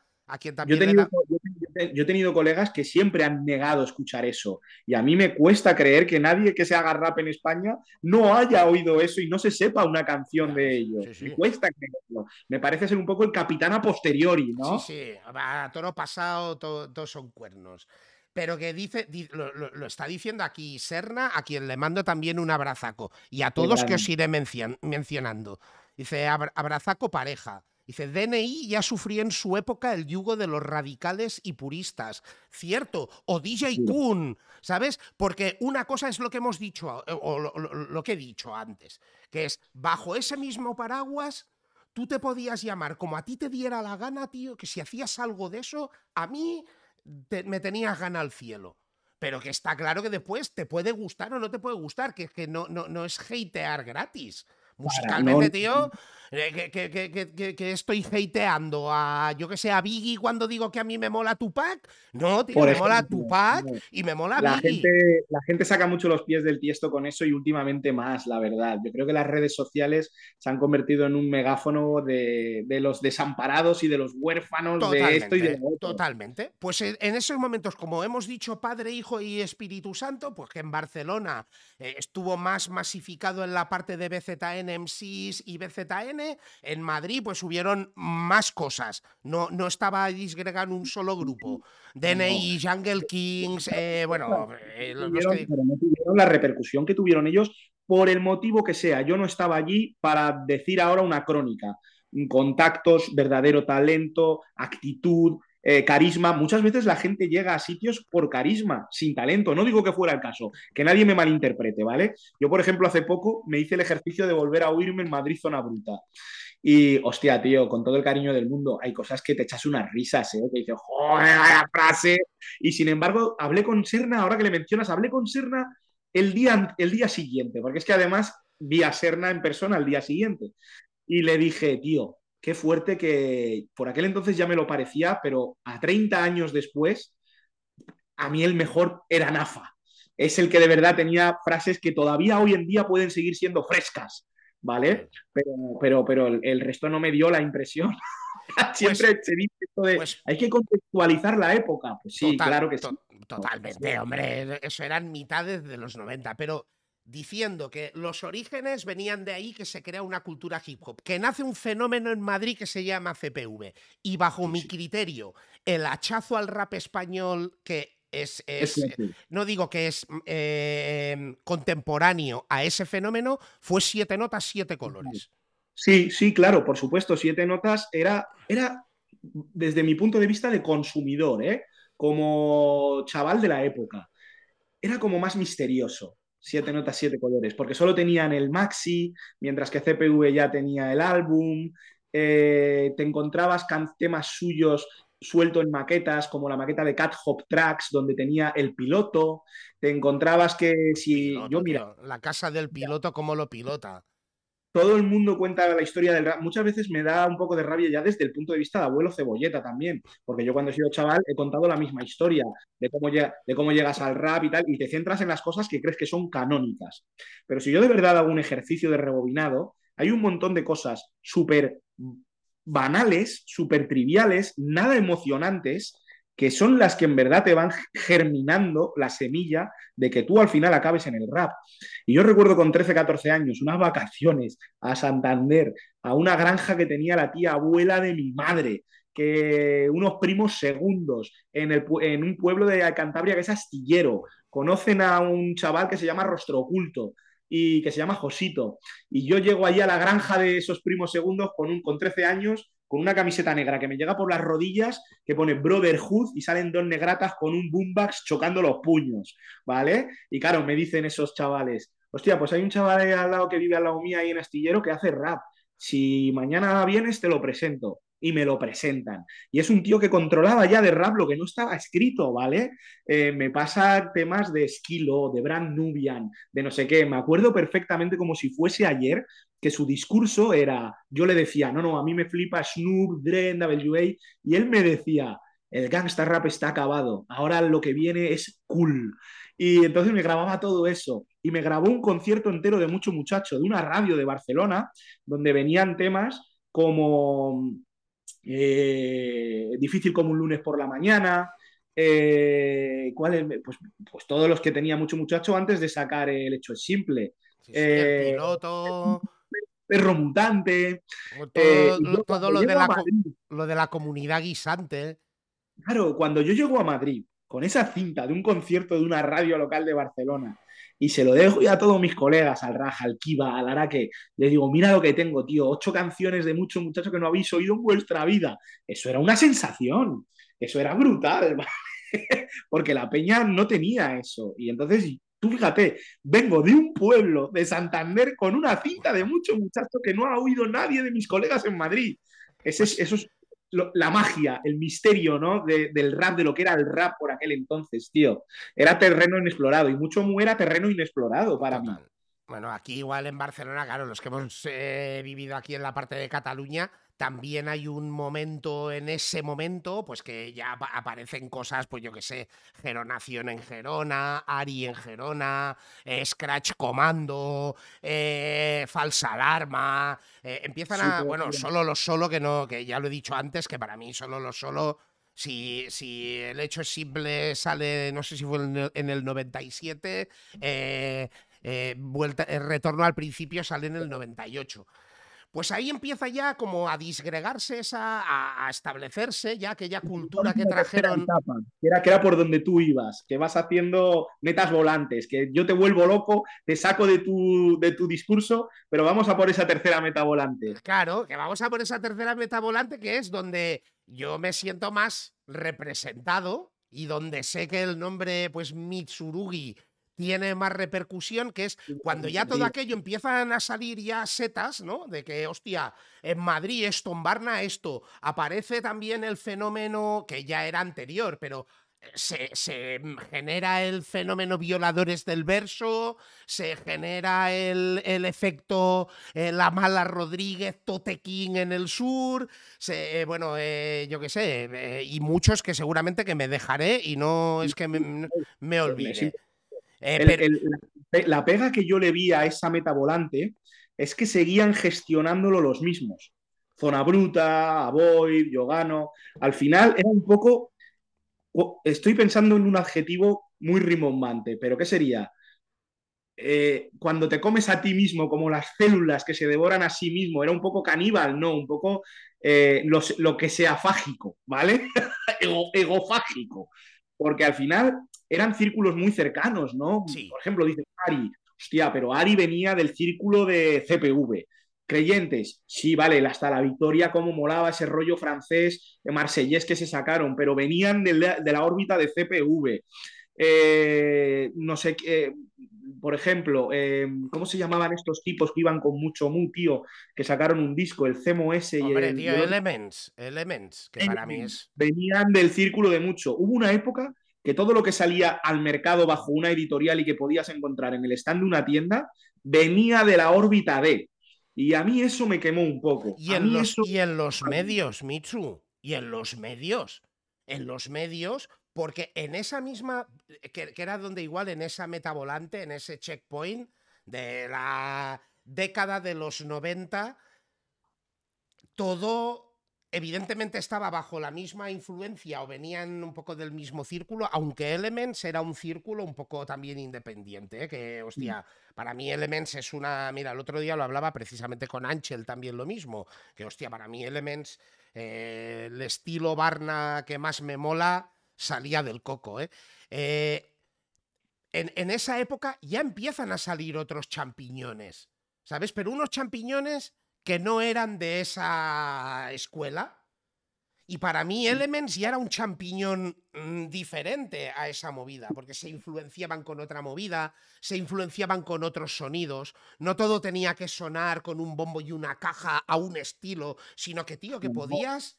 yo, he tenido, colegas que siempre han negado escuchar eso. Y a mí me cuesta creer que nadie que se haga rap en España no haya oído eso y no se sepa una canción de ellos. Me cuesta creerlo. Me parece ser un poco el capitán a posteriori, ¿no? Sí, sí. A toro pasado, todos son cuernos. Pero que dice, lo, está diciendo aquí Serna, a quien le mando también un abrazaco. Y a todos que os iré mencionando. Dice, abrazaco pareja. Dice, DNI ya sufría en su época el yugo de los radicales y puristas. Cierto. O DJ Kun, ¿sabes? Porque una cosa es lo que hemos dicho, eh, o lo, que he dicho antes, que es, bajo ese mismo paraguas, tú te podías llamar como a ti te diera la gana, tío, que si hacías algo de eso, a mí me tenías gana al cielo. Pero que está claro que después te puede gustar o no te puede gustar, que, que no, no, no es hatear gratis. Musicalmente, tío, eh, que, estoy hateando a, yo que sé, a Biggie cuando digo que a mí me mola Tupac. No, tío, me mola Tupac y me mola la Biggie. Gente, la gente saca mucho los pies del tiesto con eso y últimamente más, la verdad. Yo creo que las redes sociales se han convertido en un megáfono de, los desamparados y de los huérfanos de esto y de lo otro. Totalmente. Pues en esos momentos, como hemos dicho, Padre, Hijo y Espíritu Santo, pues que en Barcelona eh, estuvo más masificado en la parte de BZN MCs y BZN, en Madrid pues hubieron más cosas. No, no estaba disgregado un solo grupo. DNI, Jungle Kings, eh, bueno, eh, no tuvieron la repercusión que tuvieron ellos por el motivo que sea. Yo no estaba allí para decir ahora una crónica. Contactos, verdadero talento, actitud, eh, carisma. Muchas veces la gente llega a sitios por carisma, sin talento. No digo que fuera el caso, que nadie me malinterprete, ¿vale? Yo, por ejemplo, hace poco me hice el ejercicio de volver a oírme en Madrid Zona Bruta. Y, hostia, tío, con todo el cariño del mundo, hay cosas que te echas unas risas, ¿eh? Que dices, joder, la frase. Y sin embargo, hablé con Serna, ahora que le mencionas, hablé con Serna el día, el día siguiente, porque es que además vi a Serna en persona el día siguiente. Y le dije, tío, qué fuerte que por aquel entonces ya me lo parecía, pero a 30 años después, a mí el mejor era Nafa. Es el que de verdad tenía frases que todavía hoy en día pueden seguir siendo frescas, ¿vale? Pero, pero, pero el, resto no me dio la impresión. Siempre pues se dice esto de pues hay que contextualizar la época. Pues sí, claro que sí. totalmente, hombre. Eso eran mitades de los 90, pero diciendo que los orígenes venían de ahí, que se crea una cultura hip hop, que nace un fenómeno en Madrid que se llama CPV. Y bajo mi criterio, el hachazo al rap español que es, no digo que es em, contemporáneo a ese fenómeno, fue siete notas, siete colores. Sí, sí, claro, por supuesto, siete notas era, era desde mi punto de vista de consumidor, ¿eh? como chaval de la época, era como más misterioso siete notas, siete colores, porque solo tenían el maxi, mientras que CPV ya tenía el álbum, eh, te encontrabas temas suyos suelto en maquetas, como la maqueta de Cat Hop Tracks, donde tenía el piloto. Te encontrabas que si yo mira. la casa del piloto, ¿cómo lo pilota? Todo el mundo cuenta la historia del rap. Muchas veces me da un poco de rabia ya desde el punto de vista de abuelo cebolleta también, porque yo cuando he sido chaval he contado la misma historia de cómo, de cómo llegas al rap y tal, y te centras en las cosas que crees que son canónicas. Pero si yo de verdad hago un ejercicio de rebobinado, hay un montón de cosas súper banales, súper triviales, nada emocionantes, que son las que en verdad te van germinando la semilla de que tú al final acabes en el rap. Y yo recuerdo con 13, 14 años unas vacaciones a Santander, a una granja que tenía la tía abuela de mi madre, que unos primos segundos en, en un pueblo de Cantabria que es astillero, conocen a un chaval que se llama Rostro Oculto, y que se llama Josito. Y yo llego allí a la granja de esos primos segundos con, un, con 13 años, con una camiseta negra que me llega por las rodillas, que pone Brotherhood y salen dos negratas con un boombox chocando los puños, ¿vale? Y claro, me dicen esos chavales, hostia, pues hay un chaval al lado que vive al lado mía ahí en Astillero que hace rap. Si mañana vienes, te lo presento y me lo presentan. Y es un tío que controlaba ya de rap lo que no estaba escrito, ¿vale? Eh, me pasa temas de Esquilo, de Brand Nubian, de no sé qué. Me acuerdo perfectamente como si fuese ayer que su discurso era, yo le decía, no, no, a mí me flipa Snoop, Dre, NWA, y él me decía, el gangsta rap está acabado, ahora lo que viene es cool. Y entonces me grababa todo eso. Y me grabó un concierto entero de mucho muchacho, de una radio de Barcelona, donde venían temas como eh, difícil como un lunes por la mañana. Eh, pues, pues, todos los que tenía mucho muchacho antes de sacar el hecho es simple. Eh, piloto. Perro mutante. Todo, lo, de la, lo, de la, comunidad guisante. Claro, cuando yo llego a Madrid con esa cinta de un concierto de una radio local de Barcelona y se lo dejo ya a todos mis colegas, al Raja, al Kiva, al Araque. Les digo, mira lo que tengo, tío, ocho canciones de muchos muchachos que no habéis oído en vuestra vida. Eso era una sensación, eso era brutal, porque la peña no tenía eso. Y entonces, tú fíjate, vengo de un pueblo de Santander con una cinta de muchos muchachos que no ha oído nadie de mis colegas en Madrid. Ese, eso es la magia, el misterio, ¿no? del rap, de lo que era el rap por aquel entonces, tío. Era terreno inexplorado y mucho era terreno inexplorado para mí. Bueno, aquí igual en Barcelona, claro, los que hemos eh, vivido aquí en la parte de Cataluña, también hay un momento en ese momento, pues que ya aparecen cosas, pues yo que sé, Geronación en Gerona, Ari en Gerona, eh, Scratch Comando, eh, Falsa Alarma, eh, empiezan a, bueno, solo lo solo, que no, que ya lo he dicho antes, que para mí solo lo solo... Si, si, el hecho es simple, sale, no sé si fue en el, en el 97, vuelta, el retorno al principio sale en el 98 pues ahí empieza ya como a disgregarse esa, a, establecerse ya aquella cultura que trajeron. Que era, que era por donde tú ibas, que vas haciendo metas volantes, que yo te vuelvo loco, te saco de tu, de tu discurso, pero vamos a por esa tercera meta volante. Claro, que vamos a por esa tercera meta volante, que es donde yo me siento más representado y donde sé que el nombre, pues Mitsurugi, tiene más repercusión, que es cuando ya todo aquello empiezan a salir ya setas, ¿no? De que, hostia, en Madrid esto, en Barna esto, aparece también el fenómeno que ya era anterior, pero eh, se, genera el fenómeno violadores del verso, se genera el, efecto eh, La Mala Rodríguez, Totequín en el sur, se, eh, bueno, yo qué sé, y muchos que seguramente que me dejaré y no es que me, me olvide. Eh, la pega que yo le vi a esa meta volante es que seguían gestionándolo los mismos. Zona Bruta, Avoid, Yogano. Al final era un poco. Estoy pensando en un adjetivo muy rimbombante, pero ¿qué sería? Eh, cuando te comes a ti mismo, como las células que se devoran a sí mismo, era un poco caníbal, ¿no? Un poco eh, lo, que sea fágico, ¿vale? egofágico. Porque al final eran círculos muy cercanos, ¿no? Por ejemplo, dice Ari, hostia, pero Ari venía del círculo de CPV. Creyentes, sí, vale, hasta la victoria, cómo molaba ese rollo francés de marsellés que se sacaron, pero venían de la, órbita de CPV. Eh, no sé qué, por ejemplo, em, ¿cómo se llamaban estos tipos que iban con mucho mu, tío? Que sacaron un disco, el CMOS y Hombre, el. tío, Elements, Elements, que para mí es. Venían del círculo de mucho. Hubo una época que todo lo que salía al mercado bajo una editorial y que podías encontrar en el stand de una tienda venía de la órbita D. Y a mí eso me quemó un poco. Y, en los, y en los medios, Mitsu, y en los medios. En los medios, porque en esa misma, que, que, era donde igual en esa metavolante, en ese checkpoint de la década de los 90, todo evidentemente estaba bajo la misma influencia o venían un poco del mismo círculo, aunque Elements era un círculo un poco también independiente, ¿eh? que hostia, para mí Elements es una, mira, el otro día lo hablaba precisamente con Anchel también lo mismo, que hostia, para mí Elements, eh, el estilo Barna que más me mola salía del coco, ¿eh? eh en, en esa época ya empiezan a salir otros champiñones, ¿sabes? Pero unos champiñones que no eran de esa escuela. Y para mí Elements ya era un champiñón mmm, diferente a esa movida, porque se influenciaban con otra movida, se influenciaban con otros sonidos, no todo tenía que sonar con un bombo y una caja a un estilo, sino que, tío, que podías...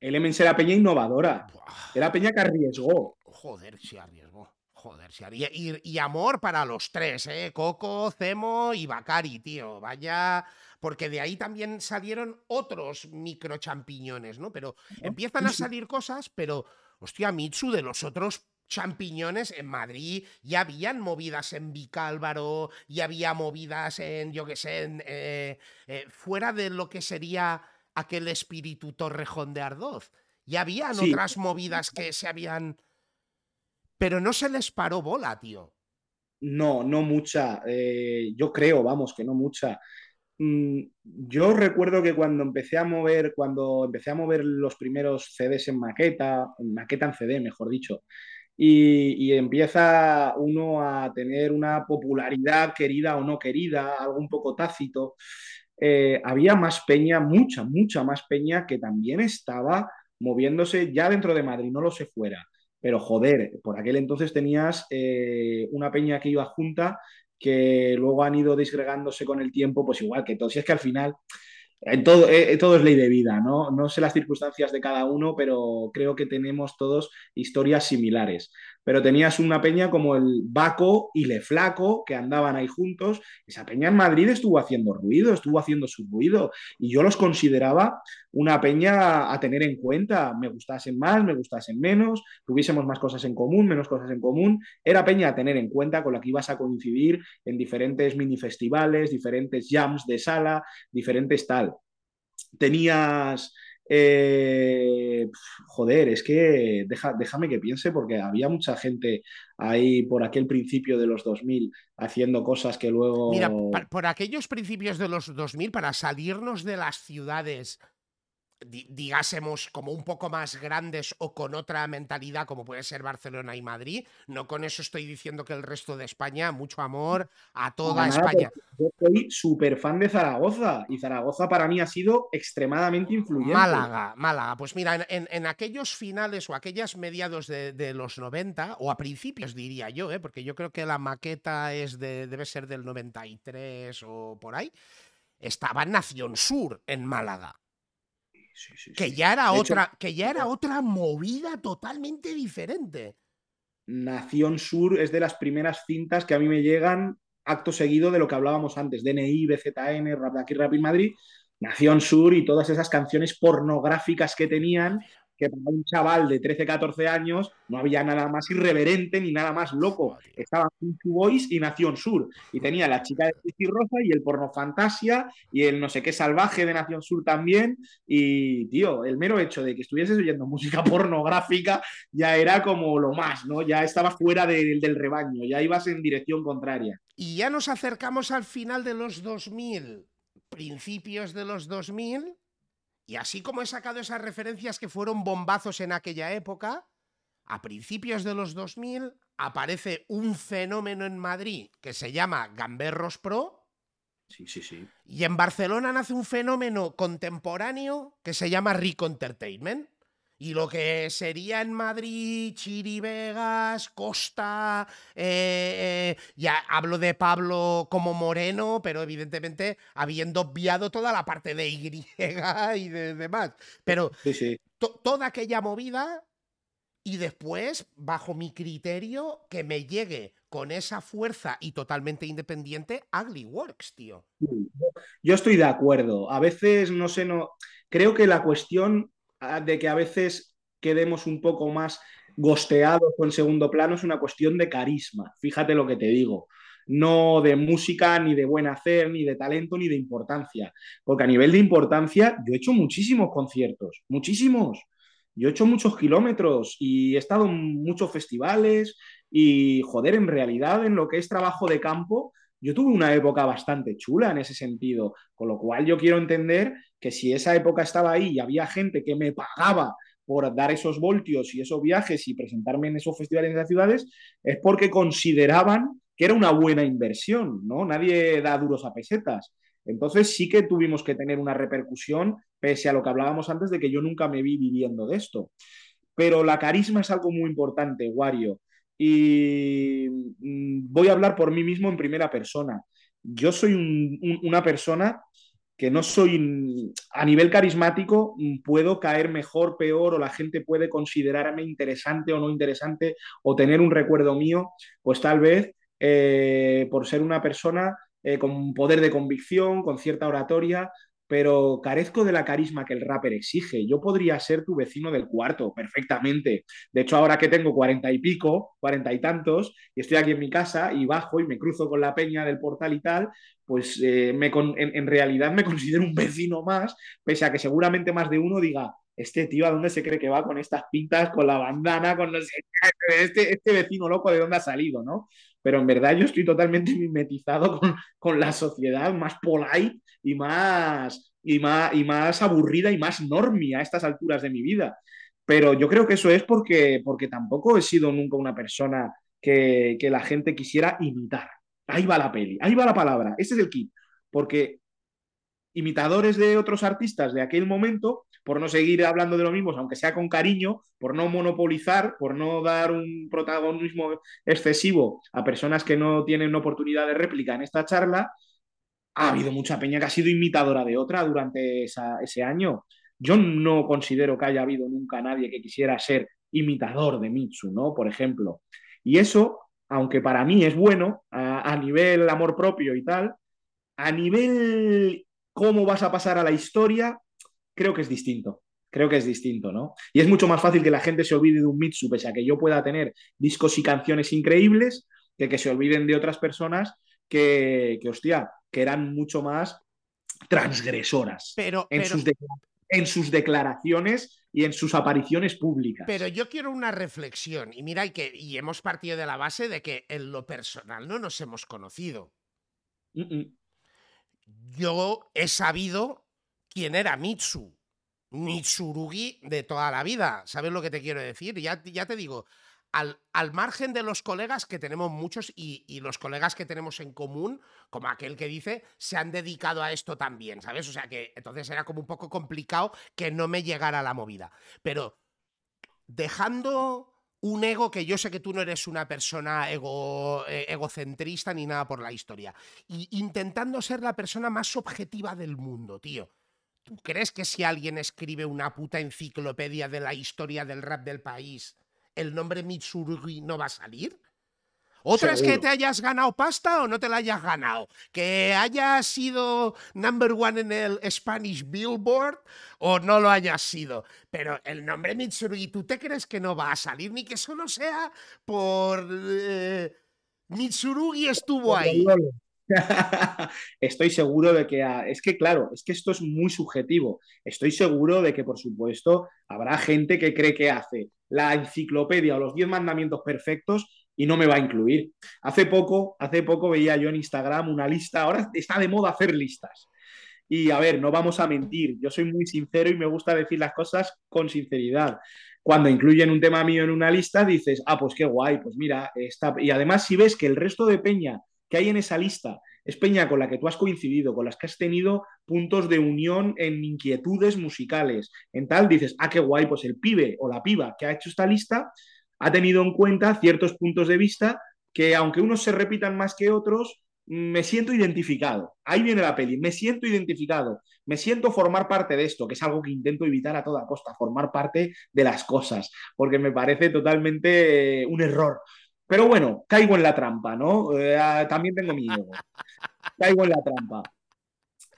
Elements era peña innovadora, era peña que arriesgó. Joder, se arriesgó. Joder, y, y, y, amor para los tres, ¿eh? Coco, Cemo y Bakari, tío. Vaya. Porque de ahí también salieron otros micro champiñones, ¿no? Pero empiezan a salir cosas, pero, hostia, Mitsu, de los otros champiñones en Madrid ya habían movidas en Vicálvaro, ya había movidas en, yo qué sé, en, eh, eh, fuera de lo que sería aquel espíritu Torrejón de Ardoz. Ya habían sí. otras movidas que se habían pero no se les paró bola, tío. No, no mucha. Eh, yo creo, vamos, que no mucha. Mm, yo recuerdo que cuando empecé a mover, cuando empecé a mover los primeros CDs en maqueta, en maqueta en CD, mejor dicho, y, empieza uno a tener una popularidad querida o no querida, algo un poco tácito, eh, había más peña, mucha, mucha más peña que también estaba moviéndose ya dentro de Madrid, no lo sé fuera. Pero joder, por aquel entonces tenías eh, una peña que iba junta que luego han ido disgregándose con el tiempo, pues igual que todos. Y es que al final en todo, eh, todo es ley de vida, ¿no? No sé las circunstancias de cada uno, pero creo que tenemos todos historias similares. Pero tenías una peña como el Baco y Le Flaco, que andaban ahí juntos. Esa peña en Madrid estuvo haciendo ruido, estuvo haciendo su ruido. Y yo los consideraba una peña a tener en cuenta. Me gustasen más, me gustasen menos, tuviésemos más cosas en común, menos cosas en común. Era peña a tener en cuenta con la que ibas a coincidir en diferentes mini festivales, diferentes jams de sala, diferentes tal. Tenías eh, joder, es que deja, déjame que piense porque había mucha gente ahí por aquel principio de los 2000 haciendo cosas que luego... Mira, por, por aquellos principios de los 2000, para salirnos de las ciudades digásemos como un poco más grandes o con otra mentalidad como puede ser Barcelona y Madrid. No con eso estoy diciendo que el resto de España, mucho amor a toda nada, España. Yo soy súper fan de Zaragoza y Zaragoza para mí ha sido extremadamente influyente. Málaga, Málaga. Pues mira, en, en, en aquellos finales o aquellas mediados de, de, los 90 o a principios diría yo, ¿eh? porque yo creo que la maqueta es de, debe ser del 93 o por ahí, estaba Nación Sur en Málaga. Sí, sí, que ya era De otra, hecho, que ya era otra movida totalmente diferente. Nación Sur es de las primeras cintas que a mí me llegan acto seguido de lo que hablábamos antes, DNI, BZN, Rap de aquí, Rap in Madrid, Nación Sur y todas esas canciones pornográficas que tenían, que para un chaval de 13, 14 años no había nada más irreverente ni nada más loco. Estaban Pinky Boys y Nación Sur. Y tenía la chica de Cristi Rosa y el porno fantasia y el no sé qué salvaje de Nación Sur también. Y, tío, el mero hecho de que estuvieses oyendo música pornográfica ya era como lo más, ¿no? Ya estabas fuera de, del rebaño, ya ibas en dirección contraria. Y ya nos acercamos al final de los 2000, principios de los 2000, y así como he sacado esas referencias que fueron bombazos en aquella época, a principios de los 2000 aparece un fenómeno en Madrid que se llama Gamberros Pro. Sí, sí, sí. Y en Barcelona nace un fenómeno contemporáneo que se llama Rico Entertainment. Y lo que sería en Madrid, Chiri Vegas, Costa, eh, eh, ya hablo de Pablo como Moreno, pero evidentemente habiendo obviado toda la parte de Y y de demás. Pero toda aquella movida y después, bajo mi criterio, que me llegue con esa fuerza y totalmente independiente, Ugly Works, tío. Yo estoy de acuerdo. A veces, no sé, no. Creo que la cuestión de que a veces quedemos un poco más gosteados o en segundo plano es una cuestión de carisma. Fíjate lo que te digo. No de música, ni de buen hacer, ni de talento, ni de importancia. Porque a nivel de importancia, yo he hecho muchísimos conciertos, muchísimos. Yo he hecho muchos kilómetros y he estado en muchos festivales y, joder, en realidad, en lo que es trabajo de campo, yo tuve una época bastante chula en ese sentido, con lo cual yo quiero entender que si esa época estaba ahí y había gente que me pagaba por dar esos voltios y esos viajes y presentarme en esos festivales en las ciudades, es porque consideraban que era una buena inversión, ¿no? Nadie da duros a pesetas. Entonces sí que tuvimos que tener una repercusión, pese a lo que hablábamos antes de que yo nunca me vi viviendo de esto. Pero la carisma es algo muy importante, Wario y mm, voy a hablar por mí mismo en primera persona. Yo soy una persona que no soy, a nivel carismático, mm, puedo caer mejor, peor, o la gente puede considerarme interesante o no interesante, o tener un recuerdo mío, pues tal vez eh, por ser una persona eh, con poder de convicción, con cierta oratoria, pero carezco de la carisma que el rapper exige. Yo podría ser tu vecino del cuarto perfectamente. De hecho, ahora que tengo cuarenta y pico, cuarenta y tantos, y estoy aquí en mi casa y bajo y me cruzo con la peña del portal y tal, pues eh, me en, realidad me considero un vecino más, pese a que seguramente más de uno diga, este tío a dónde se cree que va con estas pintas, con la bandana, con este, este vecino loco de dónde ha salido, ¿no? Pero en verdad yo estoy totalmente mimetizado con, con la sociedad más polite y más, y más, y más aburrida y más normia a estas alturas de mi vida. Pero yo creo que eso es porque, porque tampoco he sido nunca una persona que, que la gente quisiera imitar. Ahí va la peli, ahí va la palabra, ese es el kit. Porque imitadores de otros artistas de aquel momento, por no seguir hablando de lo mismo, aunque sea con cariño, por no monopolizar, por no dar un protagonismo excesivo a personas que no tienen oportunidad de réplica en esta charla, ha habido mucha peña que ha sido imitadora de otra durante ese año. Yo no considero que haya habido nunca nadie que quisiera ser imitador de Mitsu, ¿no? Por ejemplo. Y eso, aunque para mí es bueno, a, a nivel amor propio y tal, a nivel cómo vas a pasar a la historia, creo que es distinto. Creo que es distinto, ¿no? Y es mucho más fácil que la gente se olvide de un Mitsu, pese a que yo pueda tener discos y canciones increíbles, que que se olviden de otras personas que, que hostia, que eran mucho más transgresoras pero, en, sus en, sus declaraciones y en sus apariciones públicas. Pero yo quiero una reflexión, y mira, y, que, y hemos partido de la base de que en lo personal no nos hemos conocido. Yo he sabido quién era Mitsu. Mitsurugi de toda la vida. ¿Sabes lo que te quiero decir? Ya, te digo, al, margen de los colegas, que tenemos muchos, y, los colegas que tenemos en común, como aquel que dice, se han dedicado a esto también, ¿sabes? O sea que entonces era como un poco complicado que no me llegara la movida. Pero dejando un ego que yo sé que tú no eres una persona ego, eh, egocentrista ni nada por la historia, y intentando ser la persona más objetiva del mundo, tío. ¿Tú crees que si alguien escribe una puta enciclopedia de la historia del rap del país, el nombre Mitsurugi no va a salir? Otra es que te hayas ganado pasta o no te la hayas ganado. Que hayas sido number one en el Spanish Billboard o no lo hayas sido. Pero el nombre Mitsurugi, ¿tú te crees que no va a salir? Ni que solo sea por... Eh, Mitsurugi estuvo ahí. Estoy seguro de que, es que claro, es que esto es muy subjetivo. Estoy seguro de que, por supuesto, habrá gente que cree que hace la enciclopedia o los 10 mandamientos perfectos y no me va a incluir. Hace poco, hace poco veía yo en Instagram una lista, ahora está de moda hacer listas. Y a ver, no vamos a mentir, yo soy muy sincero y me gusta decir las cosas con sinceridad. Cuando incluyen un tema mío en una lista, dices, ah, pues qué guay, pues mira, está... y además si ves que el resto de peña que hay en esa lista es peña con la que tú has coincidido, con las que has tenido puntos de unión en inquietudes musicales. En tal dices, ah, qué guay, pues el pibe o la piba que ha hecho esta lista ha tenido en cuenta ciertos puntos de vista que aunque unos se repitan más que otros, me siento identificado. Ahí viene la peli, me siento identificado, me siento formar parte de esto, que es algo que intento evitar a toda costa, formar parte de las cosas, porque me parece totalmente eh, un error. Pero bueno, caigo en la trampa, ¿no? Eh, ah, también tengo miedo. Caigo en la trampa.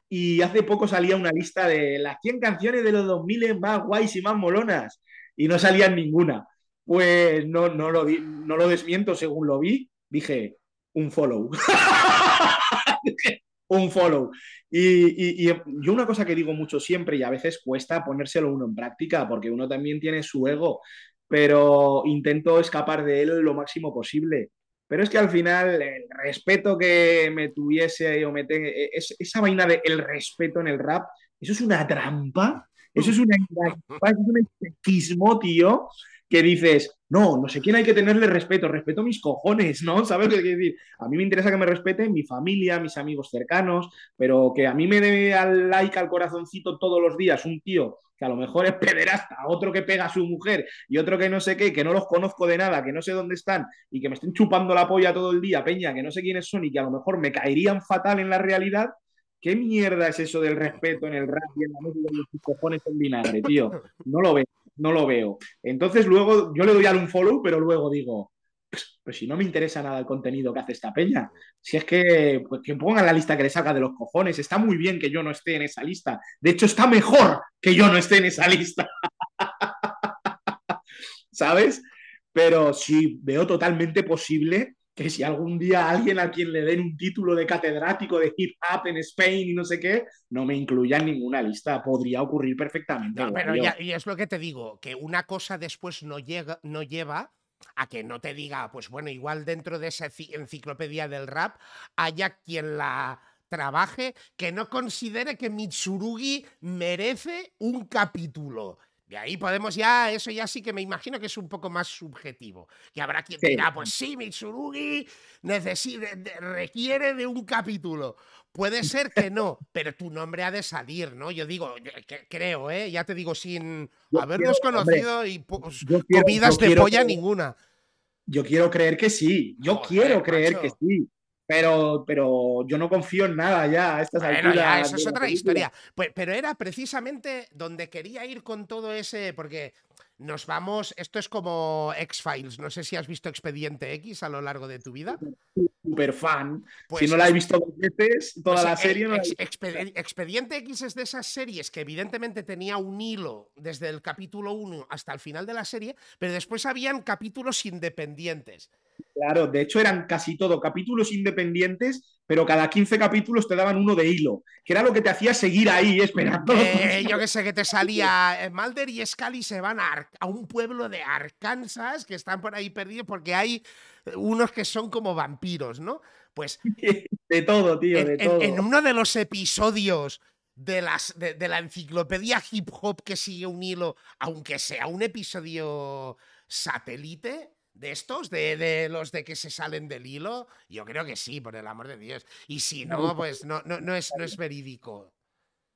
Y hace poco salía una lista de las 100 canciones de los 2000 más guays y más molonas, y no salían ninguna. Pues no, no, lo, no lo desmiento según lo vi, dije, un follow. un follow. Y, yo una cosa que digo mucho siempre y a veces cuesta ponérselo uno en práctica porque uno también tiene su ego, pero intento escapar de él lo máximo posible. Pero es que al final el respeto que me tuviese o me esa vaina de el respeto en el rap, eso es una trampa, eso es una es un espequismo, tío, que dices, no, no sé quién hay que tenerle respeto, respeto mis cojones, ¿no? ¿Sabes qué quiero decir? A mí me interesa que me respeten mi familia, mis amigos cercanos, pero que a mí me dé al like al corazoncito todos los días un tío que a lo mejor es pederasta, otro que pega a su mujer y otro que no sé qué, que no los conozco de nada, que no sé dónde están y que me estén chupando la polla todo el día, peña, que no sé quiénes son y que a lo mejor me caerían fatal en la realidad, ¿Qué mierda es eso del respeto en el rap y en la música de los cojones en vinagre, tío? No lo veo no lo veo. Entonces luego yo le doy al un follow, pero luego digo, pues, pues, si no me interesa nada el contenido que hace esta peña, si es que, pues, que pongan la lista que le salga de los cojones, está muy bien que yo no esté en esa lista. De hecho, está mejor que yo no esté en esa lista. ¿Sabes? Pero sí veo totalmente posible que si algún día alguien a quien le den un título de catedrático de hip hop en Spain y no sé qué, no me incluya en ninguna lista. Podría ocurrir perfectamente. pero ya, y es lo que te digo, que una cosa después no, llega, no lleva a que no te diga, pues bueno, igual dentro de esa enciclopedia del rap haya quien la trabaje que no considere que Mitsurugi merece un capítulo. De ahí podemos ya, eso ya sí que me imagino que es un poco más subjetivo. Que habrá quien dirá, pues sí, Mitsurugi requiere de un capítulo. Puede ser que no, pero tu nombre ha de salir, ¿no? Yo digo, creo, ¿eh? Ya te digo, sin habernos conocido y pues, comidas de polla ninguna. Yo quiero creer que sí, yo quiero creer que sí pero, pero yo no confío en nada ya a estas bueno, Ya, eso es otra historia. Pues, pero era precisamente donde quería ir con todo ese, porque nos vamos, esto es como X-Files, no sé si has visto Expediente X a lo largo de tu vida. Super fan. si pues no la he visto dos veces, toda pues, la serie. Expediente X es de esas series que evidentemente tenía un hilo desde el capítulo 1 hasta el final de la serie, pero después habían capítulos independientes. Claro, de hecho eran casi todo capítulos independientes, pero cada 15 capítulos te daban uno de hilo, que era lo que te hacía seguir ahí esperando. Eh, yo que sé, que te salía Mulder y Scully se van a, un pueblo de Arkansas que están por ahí perdidos porque hay unos que son como vampiros, ¿no? Pues. De todo, tío, de todo. En, uno de los episodios de, las, de la enciclopedia hip hop que sigue un hilo, aunque sea un episodio satélite de estos, de, los de que se salen del hilo? Yo creo que sí, por el amor de Dios. Y si no, pues no, no, es, no es verídico.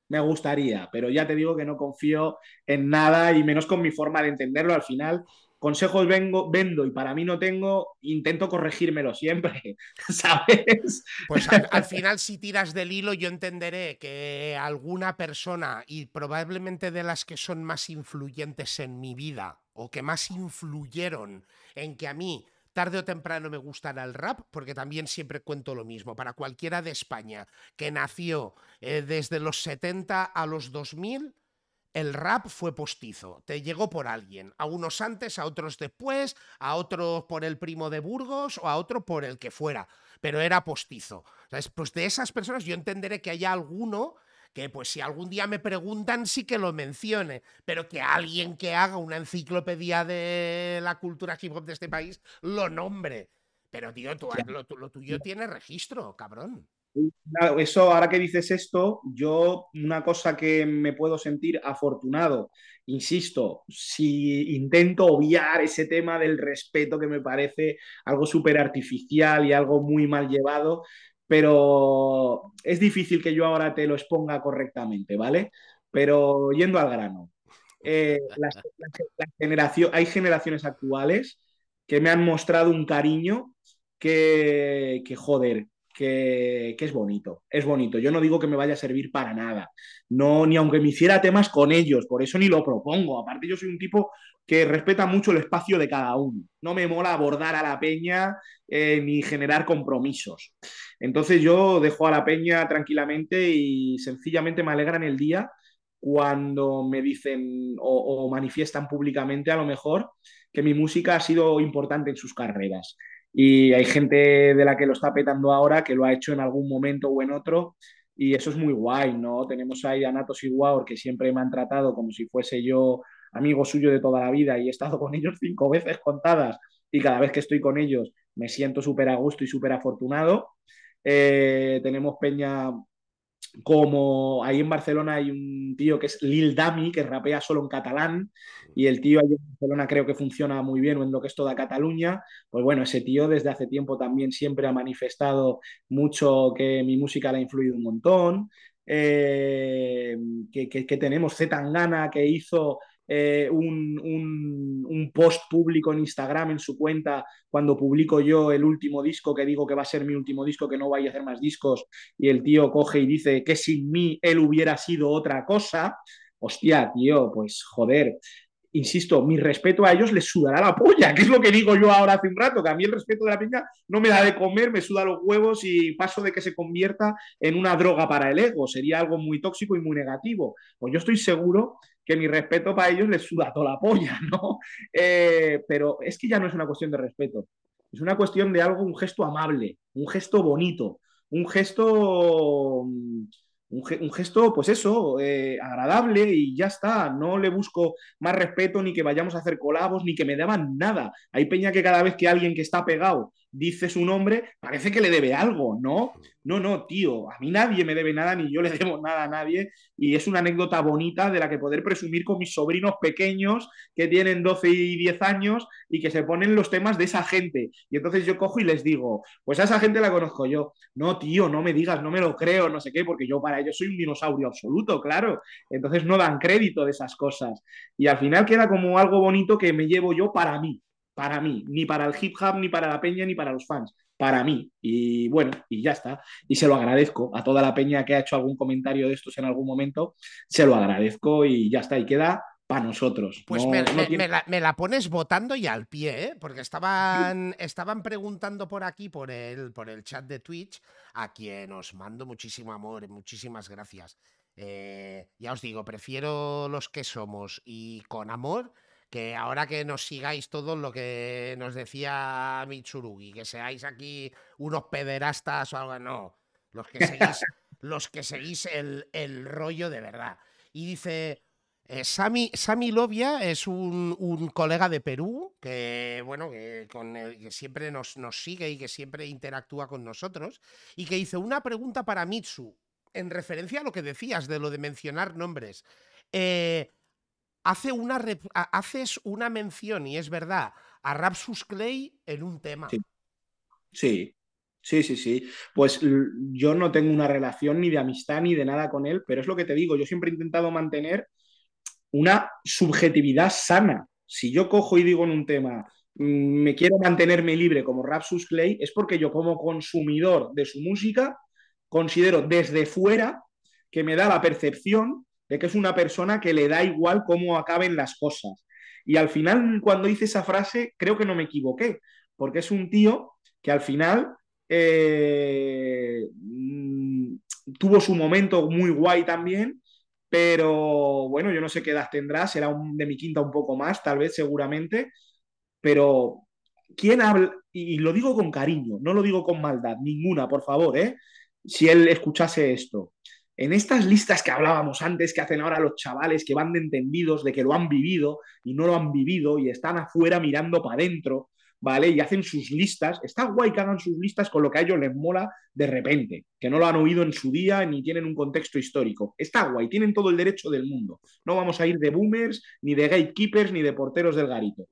Me gustaría, pero ya te digo que no confío en nada y menos con mi forma de entenderlo. Al final, consejos vengo, vendo y para mí no tengo, intento corregírmelo siempre, ¿sabes? Pues al, al, final si tiras del hilo yo entenderé que alguna persona y probablemente de las que son más influyentes en mi vida o que más influyeron en que a mí tarde o temprano me gustará el rap, porque también siempre cuento lo mismo. Para cualquiera de España que nació eh, desde los 70 a los 2000, el rap fue postizo. Te llegó por alguien. A unos antes, a otros después, a otros por el primo de Burgos o a otro por el que fuera. Pero era postizo. Pues de esas personas yo entenderé que haya alguno que pues si algún día me preguntan sí que lo mencione, pero que alguien que haga una enciclopedia de la cultura hip hop de este país lo nombre. Pero tío, lo, tuyo tiene registro, cabrón. Eso, ahora que dices esto, yo una cosa que me puedo sentir afortunado, insisto, si intento obviar ese tema del respeto que me parece algo súper artificial y algo muy mal llevado, pero es difícil que yo ahora te lo exponga correctamente, ¿vale? Pero yendo al grano. Eh, hay generaciones actuales que me han mostrado un cariño que, que joder, que, es bonito, es bonito. Yo no digo que me vaya a servir para nada, no, ni aunque me hiciera temas con ellos, por eso ni lo propongo. Aparte, yo soy un tipo que respeta mucho el espacio de cada uno. No me mola abordar a la peña eh, ni generar compromisos. Entonces yo dejo a la peña tranquilamente y sencillamente me alegran el día cuando me dicen o manifiestan públicamente a lo mejor que mi música ha sido importante en sus carreras y hay gente de la que lo está petando ahora que lo ha hecho en algún momento o en otro y eso es muy guay, ¿no? Tenemos ahí a Natos y Guaur que siempre me han tratado como si fuese yo amigo suyo de toda la vida y he estado con ellos cinco veces contadas y cada vez que estoy con ellos me siento súper a gusto y súper afortunado. Eh, tenemos Peña como ahí en Barcelona hay un tío que es Lil Dami, que rapea solo en catalán, y el tío ahí en Barcelona creo que funciona muy bien en lo que es toda Cataluña. Pues bueno, ese tío desde hace tiempo también siempre ha manifestado mucho que mi música le ha influido un montón. Eh, que, que, tenemos Z que hizo eh, un, un, post público en Instagram en su cuenta cuando publico yo el último disco que digo que va a ser mi último disco, que no vaya a hacer más discos, y el tío coge y dice que sin mí él hubiera sido otra cosa. Hostia, tío, pues joder, insisto, mi respeto a ellos les sudará la polla, que es lo que digo yo ahora hace un rato, que a mí el respeto de la piña no me da de comer, me suda los huevos y paso de que se convierta en una droga para el ego, sería algo muy tóxico y muy negativo. Pues yo estoy seguro que mi respeto para ellos les suda toda la polla, ¿no? Eh, pero es que ya no es una cuestión de respeto, es una cuestión de algo, un gesto amable, un gesto bonito, un gesto mm, un, gesto, pues eso, eh, agradable y ya está. No le busco más respeto ni que vayamos a hacer colabos ni que me daban nada. Hay peña que cada vez que alguien que está pegado dice su nombre, parece que le debe algo, ¿no? No, no, tío, a mí nadie me debe nada ni yo le debo nada a nadie y es una anécdota bonita de la que poder presumir con mis sobrinos pequeños que tienen 12 y 10 años y que se ponen los temas de esa gente. Y entonces yo cojo y les digo, pues a esa gente la conozco yo. No, tío, no me digas, no me lo creo, no sé qué, porque yo para ellos soy un dinosaurio absoluto, claro. Entonces no dan crédito de esas cosas. Y al final queda como algo bonito que me llevo yo para mí para mí, ni para el hip hop, ni para la peña, ni para los fans, para mí. Y bueno, y ya está. Y se lo agradezco a toda la peña que ha hecho algún comentario de estos en algún momento, se lo agradezco y ya está. Y queda para nosotros. Pues me, la, pones votando y al pie, ¿eh? porque estaban, estaban preguntando por aquí, por el, por el chat de Twitch, a quien os mando muchísimo amor, muchísimas gracias. Eh, ya os digo, prefiero los que somos y con amor que ahora que nos sigáis todo lo que nos decía Mitsurugi, que seáis aquí unos pederastas o algo, no, los que seguís, los que seguís el, rollo de verdad. Y dice, eh, Sami, Lovia es un, colega de Perú que, bueno, que, con que siempre nos, nos, sigue y que siempre interactúa con nosotros y que hizo una pregunta para Mitsu en referencia a lo que decías de lo de mencionar nombres. Eh, hace una haces una mención, y es verdad, a Rapsus Clay en un tema. Sí. sí. Sí, sí, Pues yo no tengo una relación ni de amistad ni de nada con él, pero es lo que te digo, yo siempre he intentado mantener una subjetividad sana. Si yo cojo y digo en un tema, mm, me quiero mantenerme libre como Rapsus Clay, es porque yo como consumidor de su música considero desde fuera que me da la percepción de que es una persona que le da igual cómo acaben las cosas. Y al final, cuando hice esa frase, creo que no me equivoqué, porque es un tío que al final eh, mm, tuvo su momento muy guay también, pero bueno, yo no sé qué edad tendrá, será de mi quinta un poco más, tal vez, seguramente, pero ¿quién habla? Y lo digo con cariño, no lo digo con maldad, ninguna, por favor, ¿eh? Si él escuchase esto en estas listas que hablábamos antes, que hacen ahora los chavales que van de entendidos de que lo han vivido y no lo han vivido y están afuera mirando para adentro, ¿vale? Y hacen sus listas. Está guay que hagan sus listas con lo que a ellos les mola de repente, que no lo han oído en su día ni tienen un contexto histórico. Está guay, tienen todo el derecho del mundo. No vamos a ir de boomers, ni de gatekeepers, ni de porteros del garito.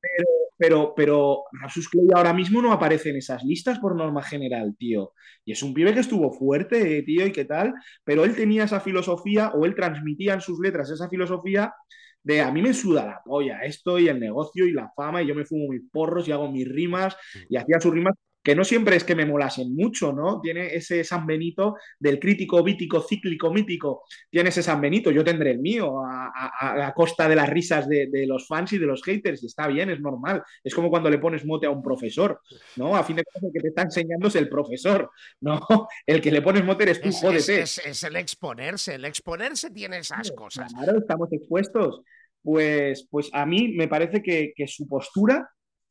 Pero, pero, pero Rasus Clay ahora mismo no aparece en esas listas por norma general, tío. Y es un pibe que estuvo fuerte, tío, y qué tal, pero él tenía esa filosofía o él transmitía en sus letras esa filosofía de a mí me suda la polla esto y el negocio y la fama y yo me fumo mis porros y hago mis rimas y hacía sus rimas que no siempre es que me molasen mucho, ¿no? Tiene ese San Benito del crítico, vítico, cíclico, mítico. Tiene ese San Benito, yo tendré el mío, a, la costa de las risas de, los fans y de los haters, y está bien, es normal. Es como cuando le pones mote a un profesor, ¿no? A fin de cuentas, el que te está enseñando es el profesor, ¿no? El que le pones mote eres tú, es, Es, el exponerse, el exponerse tiene esas cosas. Claro, estamos expuestos. Pues, pues a mí me parece que, que su postura,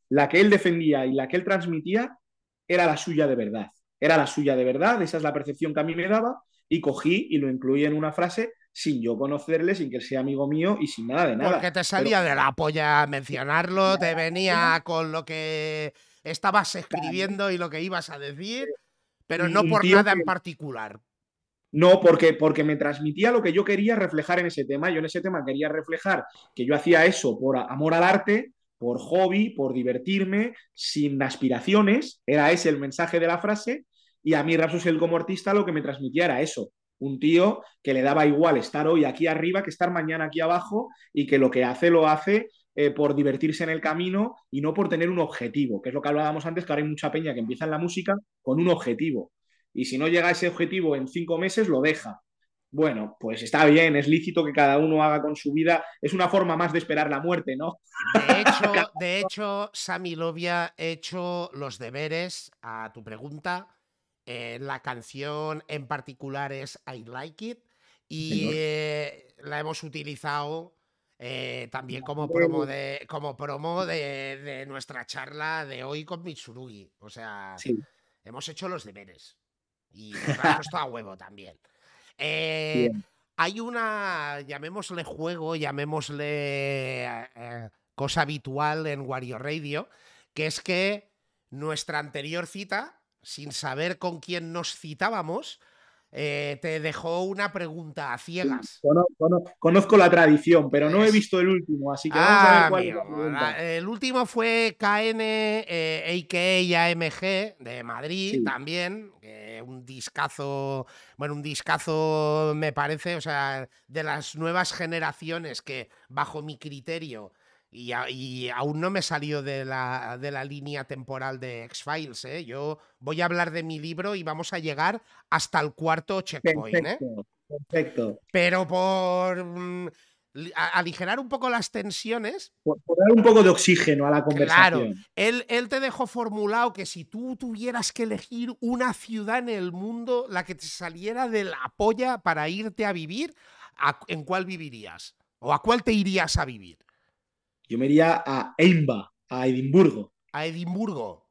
la que él defendía y la que él transmitía, era la suya de verdad. Era la suya de verdad, esa es la percepción que a mí me daba, y cogí y lo incluí en una frase sin yo conocerle, sin que él sea amigo mío y sin nada de nada. Porque te salía de la polla mencionarlo, te venía con lo que estabas escribiendo y lo que ibas a decir, pero no por nada en particular. No, porque, porque me transmitía lo que yo quería reflejar en ese tema. Yo en ese tema quería reflejar que yo hacía eso por amor al arte, por hobby, por divertirme, sin aspiraciones, era ese el mensaje de la frase, y a mí Rapsus como artista lo que me transmitía era eso, un tío que le daba igual estar hoy aquí arriba que estar mañana aquí abajo y que lo que hace lo hace eh, por divertirse en el camino y no por tener un objetivo, que es lo que hablábamos antes, que ahora hay mucha peña que empieza en la música con un objetivo. Y si no llega a ese objetivo en cinco meses, lo deja bueno, pues está bien, es lícito que cada uno haga con su vida, es una forma más de esperar la muerte, ¿no? De hecho, de hecho Sami Lovia, he hecho los deberes a tu pregunta. Eh, la canción en particular es I Like It y eh, la hemos utilizado eh, también como promo, de, como promo de, nuestra charla de hoy con Mitsurugi. O sea, hemos hecho los deberes y nos ha puesto a huevo también. Eh, hay una, llamémosle juego, llamémosle eh, cosa habitual en Wario Radio, que es que nuestra anterior cita, sin saber con quién nos citábamos, eh, te dejó una pregunta a ciegas. conozco la tradición, pero no he visto el último, así que vamos a ver ah, cuál es la pregunta. El último fue KN, eh, AMG de Madrid también, un discazo, bueno, un discazo me parece, o sea, de las nuevas generaciones que bajo mi criterio y, aún no me salió de la, de la línea temporal de X-Files. ¿eh? Yo voy a hablar de mi libro y vamos a llegar hasta el cuarto checkpoint. ¿eh? Perfecto. Pero por mm, aligerar un poco las tensiones. Por, dar un poco de oxígeno a la conversación. Claro, él, él, te dejó formulado que si tú tuvieras que elegir una ciudad en el mundo, la que te saliera de la polla para irte a vivir, ¿en cuál vivirías? ¿O a cuál te irías a vivir? Yo me iría a Eimba, a Edimburgo. ¿A Edimburgo?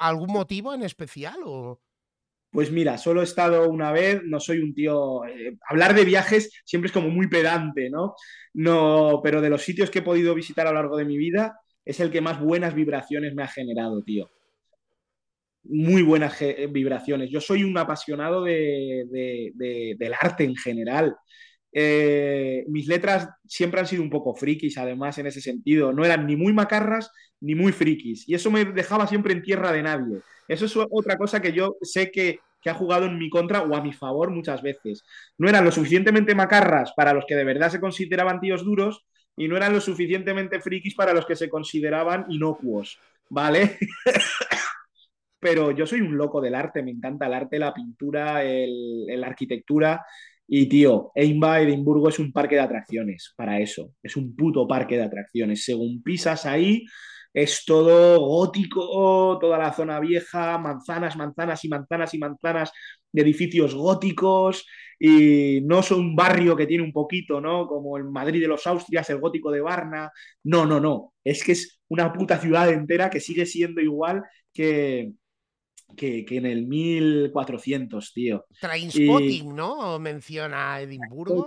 ¿Algún motivo en especial? O... Pues mira, solo he estado una vez, no soy un tío. Eh, hablar de viajes siempre es como muy pedante, ¿no? No, pero de los sitios que he podido visitar a lo largo de mi vida, es el que más buenas vibraciones me ha generado, tío. Muy buenas vibraciones. Yo soy un apasionado del arte en general. Eh, mis letras siempre han sido un poco frikis, además, en ese sentido. No eran ni muy macarras ni muy frikis. Y eso me dejaba siempre en tierra de nadie. Eso es otra cosa que yo sé que, que ha jugado en mi contra o a mi favor muchas veces. No eran lo suficientemente macarras para los que de verdad se consideraban tíos duros y no eran lo suficientemente frikis para los que se consideraban inocuos. ¿Vale? Pero yo soy un loco del arte, me encanta el arte, la pintura, la arquitectura y tío, Eimba, Edimburgo es un parque de atracciones para eso. Es un puto parque de atracciones. Según pisas ahí, es todo gótico, toda la zona vieja, manzanas, manzanas y manzanas y manzanas de edificios góticos. Y no es un barrio que tiene un poquito, ¿no? Como el Madrid de los Austrias, el gótico de Varna. No, no, no. Es que es una puta ciudad entera que sigue siendo igual que, que, en el 1400, tío. Trainspotting, ¿no? Menciona Edimburgo.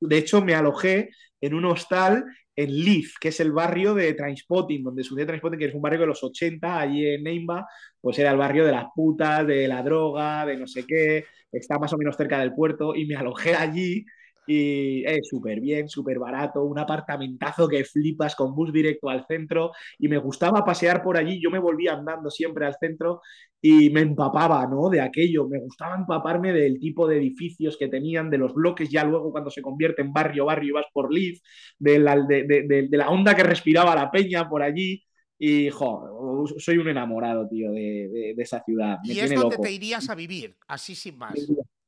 De hecho, me alojé en un hostal en Leith, que es el barrio de Trainspotting, donde sucede Trainspotting, que es un barrio de los 80, allí en Neymar, pues era el barrio de las putas, de la droga, de no sé qué, está más o menos cerca del puerto, y me alojé allí y es súper bien, súper barato, un apartamentazo que flipas con bus directo al centro y me gustaba pasear por allí, yo me volvía andando siempre al centro y me empapaba, ¿no? De aquello, me gustaba empaparme del tipo de edificios que tenían, de los bloques ya luego cuando se convierte en barrio, barrio y vas por Liz, de la, de, de, de la onda que respiraba la peña por allí. Y, jo, soy un enamorado, tío, de, de esa ciudad. Me y es donde te irías a vivir, así sin más.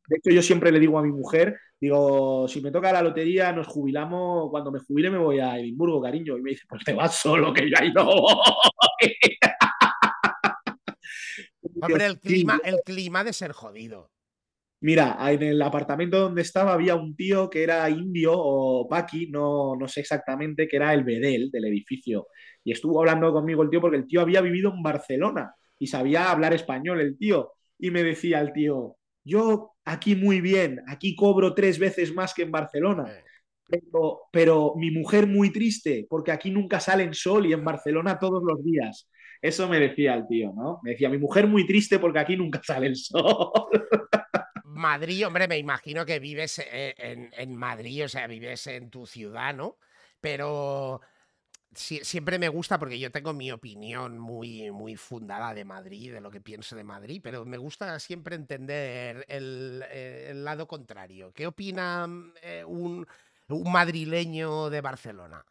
De hecho, yo siempre le digo a mi mujer, digo, si me toca la lotería, nos jubilamos, cuando me jubile me voy a Edimburgo, cariño. Y me dice, pues te vas solo, que yo ahí no Hombre, el clima, el clima de ser jodido. Mira, en el apartamento donde estaba había un tío que era indio o paqui, no, no sé exactamente, que era el bedel del edificio. Y estuvo hablando conmigo el tío porque el tío había vivido en Barcelona y sabía hablar español el tío. Y me decía el tío, yo aquí muy bien, aquí cobro tres veces más que en Barcelona. Pero, pero, mi mujer muy triste, porque aquí nunca sale el sol y en Barcelona todos los días. Eso me decía el tío, ¿no? Me decía, mi mujer muy triste porque aquí nunca sale el sol. Madrid, hombre, me imagino que vives eh, en, en Madrid, o sea, vives en tu ciudad, ¿no? Pero siempre me gusta porque yo tengo mi opinión muy, muy fundada de Madrid, de lo que pienso de Madrid, pero me gusta siempre entender el, eh, lado contrario. ¿Qué opina mm, eh, un, madrileño de Barcelona?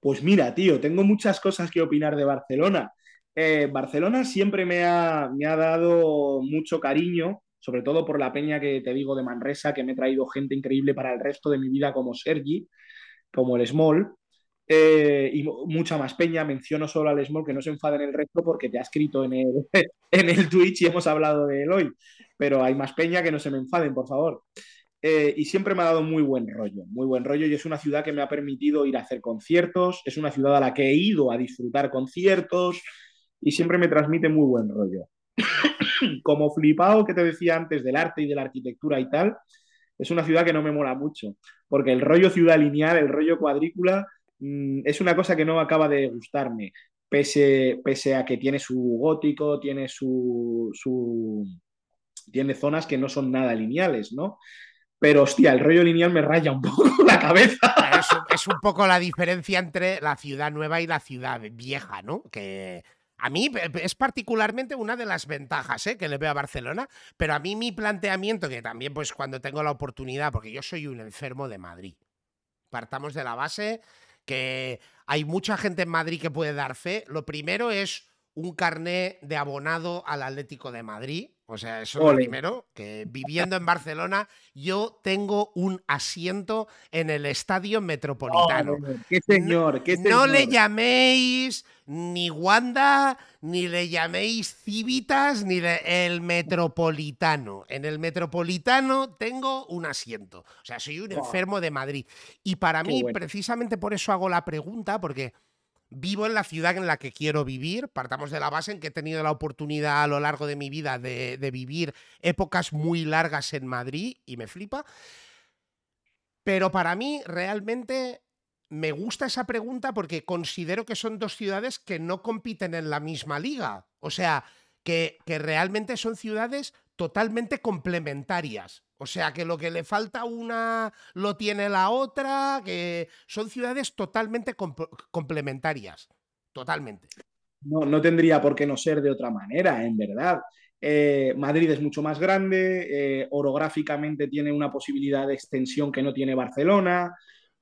Pues mira, tío, tengo muchas cosas que opinar de Barcelona. Eh, Barcelona siempre me ha, me ha dado mucho cariño, sobre todo por la peña que te digo de Manresa, que me ha traído gente increíble para el resto de mi vida como Sergi, como el Small. Eh, y mucha más peña. Menciono solo al Small que no se enfaden el resto porque te ha escrito en el, en el Twitch y hemos hablado de él hoy. Pero hay más peña que no se me enfaden, por favor. Eh, y siempre me ha dado muy buen rollo, muy buen rollo. Y es una ciudad que me ha permitido ir a hacer conciertos. Es una ciudad a la que he ido a disfrutar conciertos y siempre me transmite muy buen rollo. Como flipado que te decía antes del arte y de la arquitectura y tal, es una ciudad que no me mola mucho, porque el rollo ciudad lineal, el rollo cuadrícula, Mm, es una cosa que no acaba de gustarme, pese, pese a que tiene su gótico, tiene su, tiene zonas que no son nada lineales, ¿no? Pero hostia, el rollo lineal me raya un poco la cabeza. Es, un poco la diferencia entre la ciudad nueva y la ciudad vieja, ¿no? Que a mí es particularmente una de las ventajas ¿eh? que le veo a Barcelona, pero a mí mi planteamiento, que también pues cuando tengo la oportunidad, porque yo soy un enfermo de Madrid, partamos de la base que hay mucha gente en Madrid que puede dar fe. Lo primero es un carné de abonado al Atlético de Madrid. O sea, eso es lo primero, que viviendo en Barcelona yo tengo un asiento en el estadio metropolitano. qué señor, qué señor. No le llaméis ni Wanda, ni le llaméis Civitas, ni el metropolitano. En el metropolitano tengo un asiento. O sea, soy un enfermo de Madrid. Y para mí, precisamente por eso hago la pregunta, porque vivo en la ciudad en la que quiero vivir. Partamos de la base en que he tenido la oportunidad a lo largo de mi vida de, vivir épocas muy largas en Madrid y me flipa. Pero para mí realmente me gusta esa pregunta porque considero que son dos ciudades que no compiten en la misma liga. O sea, que, realmente son ciudades totalmente complementarias. O sea, que lo que le falta una lo tiene la otra, que son ciudades totalmente complementarias. Totalmente. No, no tendría por qué no ser de otra manera, en verdad. Eh, Madrid es mucho más grande, eh, orográficamente tiene una posibilidad de extensión que no tiene Barcelona.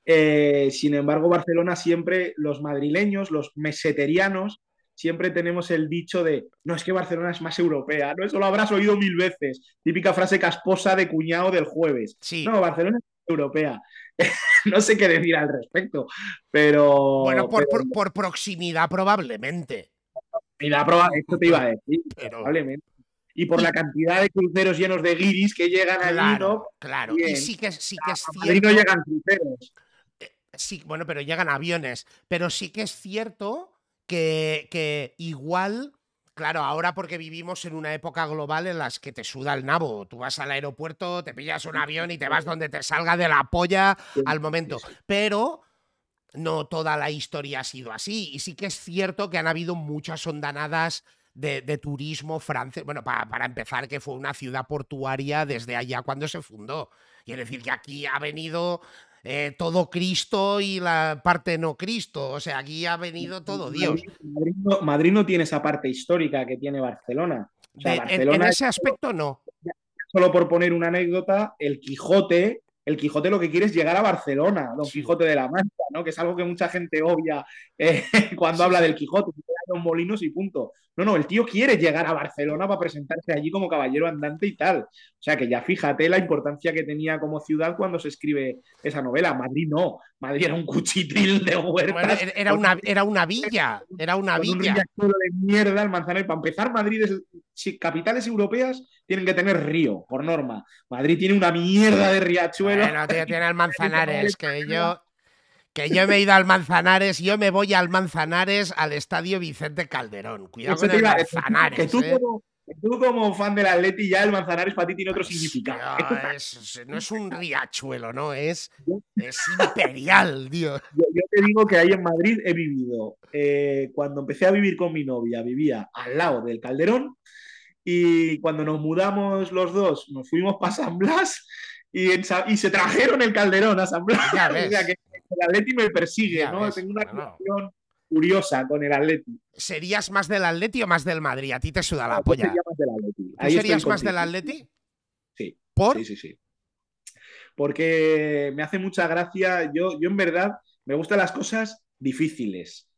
Eh, sin embargo, Barcelona siempre, los madrileños, los meseterianos, siempre tenemos el dicho de, no, es que Barcelona es más europea, ¿no? Eso lo habrás oído mil veces. Típica frase casposa de cuñado del jueves. Sí. No, Barcelona es europea. no sé qué decir al respecto, pero... Bueno, por, por, proximidad probablemente. Proximidad probablemente, esto te iba a decir, probablemente. Y por la cantidad de cruceros llenos de guiris que llegan allí, ¿no? Claro, y sí que, sí que es cierto... no llegan cruceros. Eh, sí, bueno, pero llegan aviones. Pero sí que es cierto que, igual Claro, ahora porque vivimos en una época global en las que te suda el nabo. Tú vas al aeropuerto, te pillas un avión y te vas donde te salga de la polla al momento. Pero no toda la historia ha sido así. Y sí que es cierto que han habido muchas ondanadas de, turismo francés. Bueno, para, para, empezar, que fue una ciudad portuaria desde allá cuando se fundó. Quiere decir que aquí ha venido eh, todo Cristo y la parte no Cristo. O sea, aquí ha venido todo Dios. Madrid, no, Madrid no tiene esa parte histórica que tiene Barcelona. O sea, De- en- Barcelona en, es ese aspecto no. solo por poner una anécdota, el Quijote, el Quijote lo que quiere es llegar a Barcelona, Don Sí. Quijote de la Mancha, ¿no? Que es algo que mucha gente obvia eh, cuando Sí, habla del Quijote, los molinos y punto. No, no, el tío quiere llegar a Barcelona para presentarse allí como caballero andante y tal. O sea que ya fíjate la importancia que tenía como ciudad cuando se escribe esa novela. Madrid no, Madrid era un cuchitril de huertas. Bueno, era- una, era una villa. Era una un villa. de mierda el Manzanares. Para empezar, Madrid es, si capitales europeas tienen que tener río, por norma. Madrid tiene una mierda de riachuelo. Bueno, tío, tiene el Manzanares, que yo, que yo me he ido al Manzanares, yo me voy al Manzanares al estadio Vicente Calderón. Cuidado Eso con el iba- Manzanares. que tú, ¿eh? como, tú como fan del Atleti ya el Manzanares para ti tiene otro significado. Es- no es un riachuelo, ¿no? Es, es imperial, tío. Yo, yo te digo que ahí en Madrid he vivido. eh, cuando empecé a vivir con mi novia, vivía al lado del Calderón. Y cuando nos mudamos los dos, nos fuimos para San Blas y, en Sa- y se trajeron el Calderón a San Blas. Ya O ves. sea que el Atleti me persigue, ¿no? ves, Tengo una relación curiosa con el Atleti. ¿Serías más del Atleti o más del Madrid? A ti te suda la Yo polla. sería más del Atleti. ¿Tú Ahí serías más del. Atleti? Sí. ¿Por? Sí, sí, sí. Porque me hace mucha gracia. Yo, yo en verdad me gustan las cosas difíciles.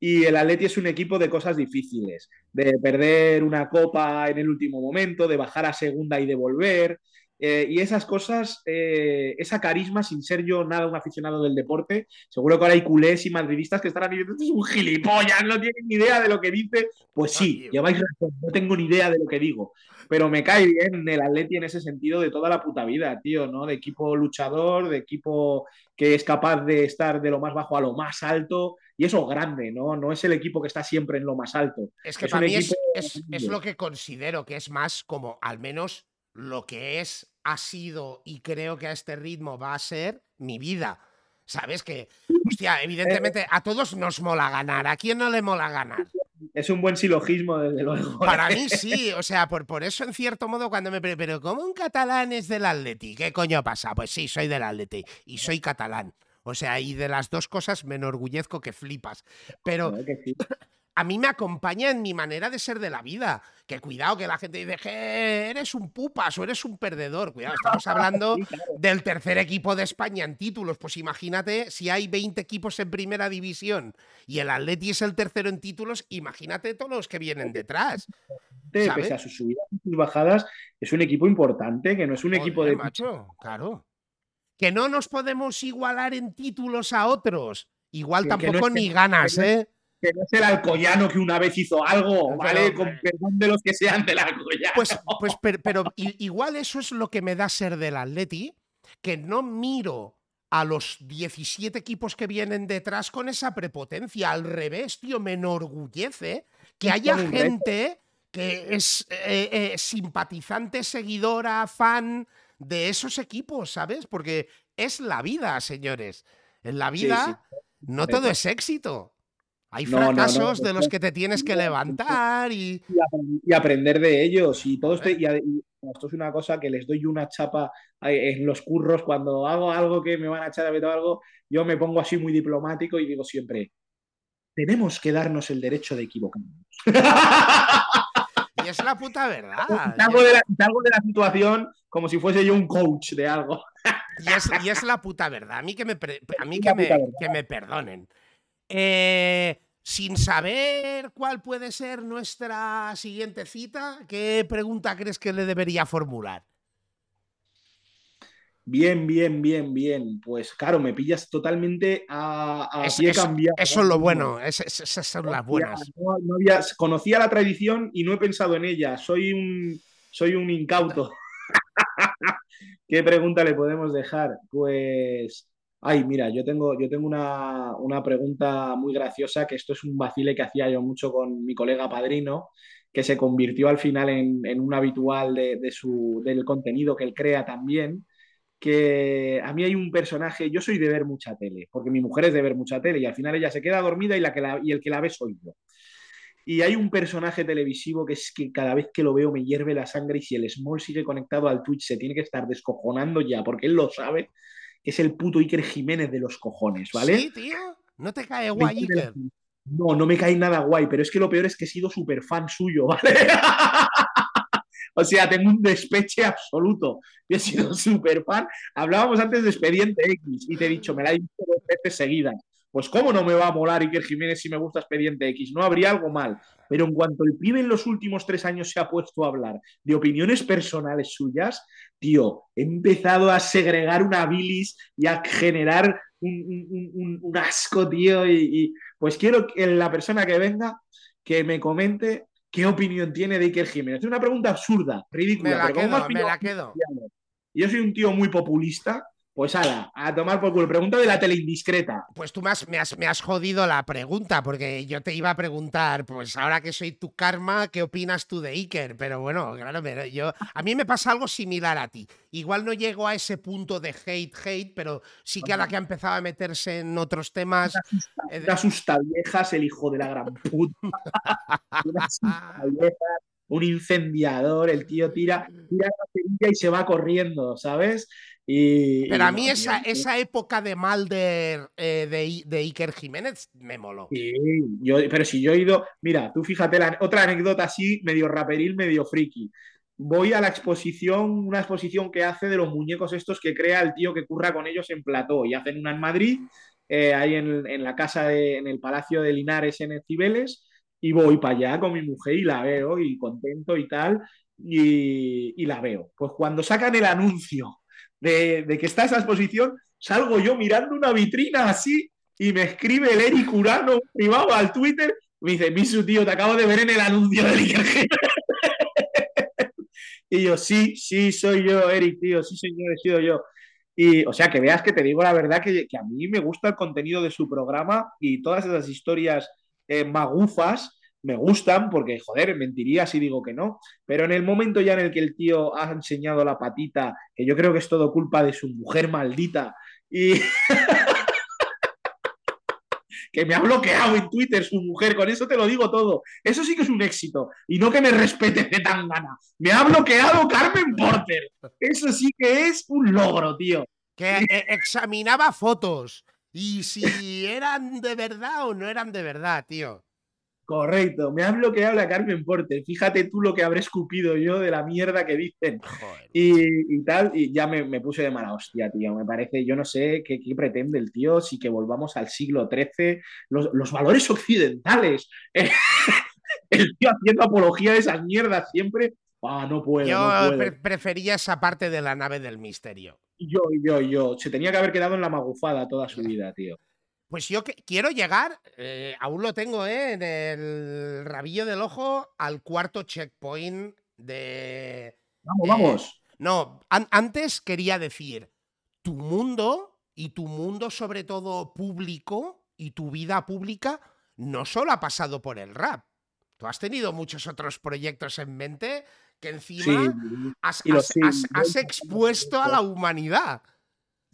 Y el Atleti es un equipo de cosas difíciles. De perder una copa en el último momento, de bajar a segunda y de volver. Eh, y esas cosas, eh, esa carisma, sin ser yo nada un aficionado del deporte, seguro que ahora hay culés y madridistas que estarán diciendo, "Este es un gilipollas, no tiene ni idea de lo que dice. Pues sí, lleváis razón, no tengo ni idea de lo que digo. Pero me cae bien el Atleti en ese sentido de toda la puta vida, tío, ¿no? De equipo luchador, de equipo que es capaz de estar de lo más bajo a lo más alto. Y eso grande, ¿no? No es el equipo que está siempre en lo más alto. Es que Es para mí es, es- lo que considero que es más como, al menos lo que es, ha sido y creo que a este ritmo va a ser mi vida. ¿Sabes? Que, hostia, evidentemente a todos nos mola ganar. ¿A quién no le mola ganar? Es un buen silogismo, desde luego. Para mí sí, o sea, por, por eso en cierto modo cuando me... Pero ¿cómo un catalán es del Atleti? ¿Qué coño pasa? Pues sí, soy del Atleti y soy catalán. O sea, y de las dos cosas me enorgullezco que flipas. Pero ¿no? Que sí. A mí me acompaña en mi manera de ser de la vida. Que cuidado, que la gente dice que eres un pupas o eres un perdedor. Cuidado, estamos hablando del tercer equipo de España en títulos. Pues imagínate si hay 20 equipos en primera división y el Atleti es el tercero en títulos, imagínate todos los que vienen detrás. Pese a sus subidas y sus bajadas, es un equipo importante, que no es un equipo de macho, claro. Que no nos podemos igualar en títulos a otros. Igual no tampoco que- ni ganas, ¿eh? Que no es el Alcoyano que una vez hizo algo, Pero, ¿vale? Con perdón de los que sean del Alcoyano. Pues, pues per- pero, i- igual eso es lo que me da ser del Atleti, que no miro a los 17 equipos que vienen detrás con esa prepotencia. Al revés, tío, me enorgullece que haya gente que es eh, eh, simpatizante, seguidora, fan de esos equipos, ¿sabes? Porque es la vida, señores. En la vida sí. no todo es éxito. Hay No, no, no, fracasos de los que te tienes que levantar y... y, aprend- y aprender de ellos. Y todo esto, y, a- y esto es una cosa que les doy una chapa eh, en los curros cuando hago algo que me van a echar a ver algo, yo me pongo así muy diplomático y digo siempre, tenemos que darnos el derecho de equivocarnos. Y es la puta verdad. Salgo, de de la situación como si fuese yo un coach de algo. Y es, y es la puta verdad. A mí que me, a mí que me, que me perdonen. Eh, sin saber cuál puede ser nuestra siguiente cita, ¿qué pregunta crees que le debería formular? Bien, bien, bien, bien. Pues claro, me pillas totalmente a, a Es- pie es- cambiado. Eso es lo bueno, es- es- esas son las buenas. No- no había- conocía la tradición y no he pensado en ella. Soy un, soy un incauto. ¿Qué pregunta le podemos dejar? Pues, ay, mira, yo tengo, yo tengo una, una pregunta muy graciosa, que esto es un vacile que hacía yo mucho con mi colega padrino, que se convirtió al final en, en un habitual de, de su, del contenido que él crea también, que a mí hay un personaje, yo soy de ver mucha tele, porque mi mujer es de ver mucha tele y al final ella se queda dormida y, la que la- y el que la ve soy yo. Y hay un personaje televisivo que es que cada vez que lo veo me hierve la sangre y si el Small sigue conectado al Twitch se tiene que estar descojonando ya, porque él lo sabe, que es el puto Iker Jiménez de los cojones, ¿vale? Sí, tío. ¿No te cae guay, Iker? No, no me cae nada guay, pero es que lo peor es que he sido súper fan suyo, ¿vale? o sea, tengo un despeche absoluto. Yo he sido súper fan. Hablábamos antes de Expediente X y te he dicho, me la he visto dos veces seguidas. Pues cómo no me va a molar Iker Jiménez si me gusta Expediente X, no habría algo mal. Pero en cuanto el pibe en los últimos tres años se ha puesto a hablar de opiniones personales suyas, tío, he empezado a segregar una bilis y a generar un, asco, tío. Y, pues quiero que la persona que venga que me comente qué opinión tiene de Iker Jiménez. Es una pregunta absurda, ridícula. Me la quedo, me la quedo. Yo soy un tío muy populista pues ala, a tomar por culo. Pregunta de la tele indiscreta. Pues tú me has, me, has, jodido la pregunta, porque yo te iba a preguntar, pues ahora que soy tu karma, ¿qué opinas tú de Iker? Pero bueno, claro, yo, a mí me pasa algo similar a ti. Igual no llego a ese punto de hate, hate, pero sí que a la que ha empezado a meterse en otros temas. Una asusta viejas, el hijo de la gran puta. un incendiador, el tío tira, tira la cerilla y se va corriendo, ¿sabes? Pero a mí esa, esa época de Malder eh, de, Iker Jiménez me moló. Sí, yo, pero si yo he ido. Mira, tú fíjate, la, otra anécdota así, medio raperil, medio friki. Voy a la exposición, una exposición que hace de los muñecos estos que crea el tío que curra con ellos en plató. Y hacen una en Madrid, eh, ahí en, la casa, en el Palacio de Linares en Cibeles. Y voy para allá con mi mujer y la veo, y contento y tal. Y, y la veo. Pues cuando sacan el anuncio de, que está esa exposición, salgo yo mirando una vitrina así y me escribe el Eric Urano privado al Twitter. Me dice, Misu, tío, te acabo de ver en el anuncio del Y yo, sí, sí, soy yo, Eric, tío, sí, señor, he sido yo. Y, o sea, que veas que te digo la verdad que, a mí me gusta el contenido de su programa y todas esas historias eh, magufas me gustan porque, joder, mentiría si digo que no. Pero en el momento ya en el que el tío ha enseñado la patita, que yo creo que es todo culpa de su mujer maldita, y que me ha bloqueado en Twitter su mujer, con eso te lo digo todo. Eso sí que es un éxito. Y no que me respete de tan gana. Me ha bloqueado Carmen Porter. Eso sí que es un logro, tío. Que eh, examinaba fotos. Y si eran de verdad o no eran de verdad, tío. Correcto, me han bloqueado la Carmen Porter. Fíjate tú lo que habré escupido yo de la mierda que dicen. Y, tal, y ya me, puse de mala hostia, tío. Me parece, yo no sé qué, pretende el tío, si que volvamos al siglo XIII, los, valores occidentales. el tío haciendo apología de esas mierdas siempre. Ah, no puedo. Yo prefería esa parte de la nave del misterio. Yo, yo, yo. Se tenía que haber quedado en la magufada toda su vida, tío. Pues yo quiero llegar, eh, aún lo tengo ¿eh? en el rabillo del ojo, al cuarto checkpoint de... Vamos, vamos. Eh, no, antes quería decir, tu mundo y tu mundo sobre todo público y tu vida pública no solo ha pasado por el rap. Tú has tenido muchos otros proyectos en mente que encima has expuesto a la humanidad.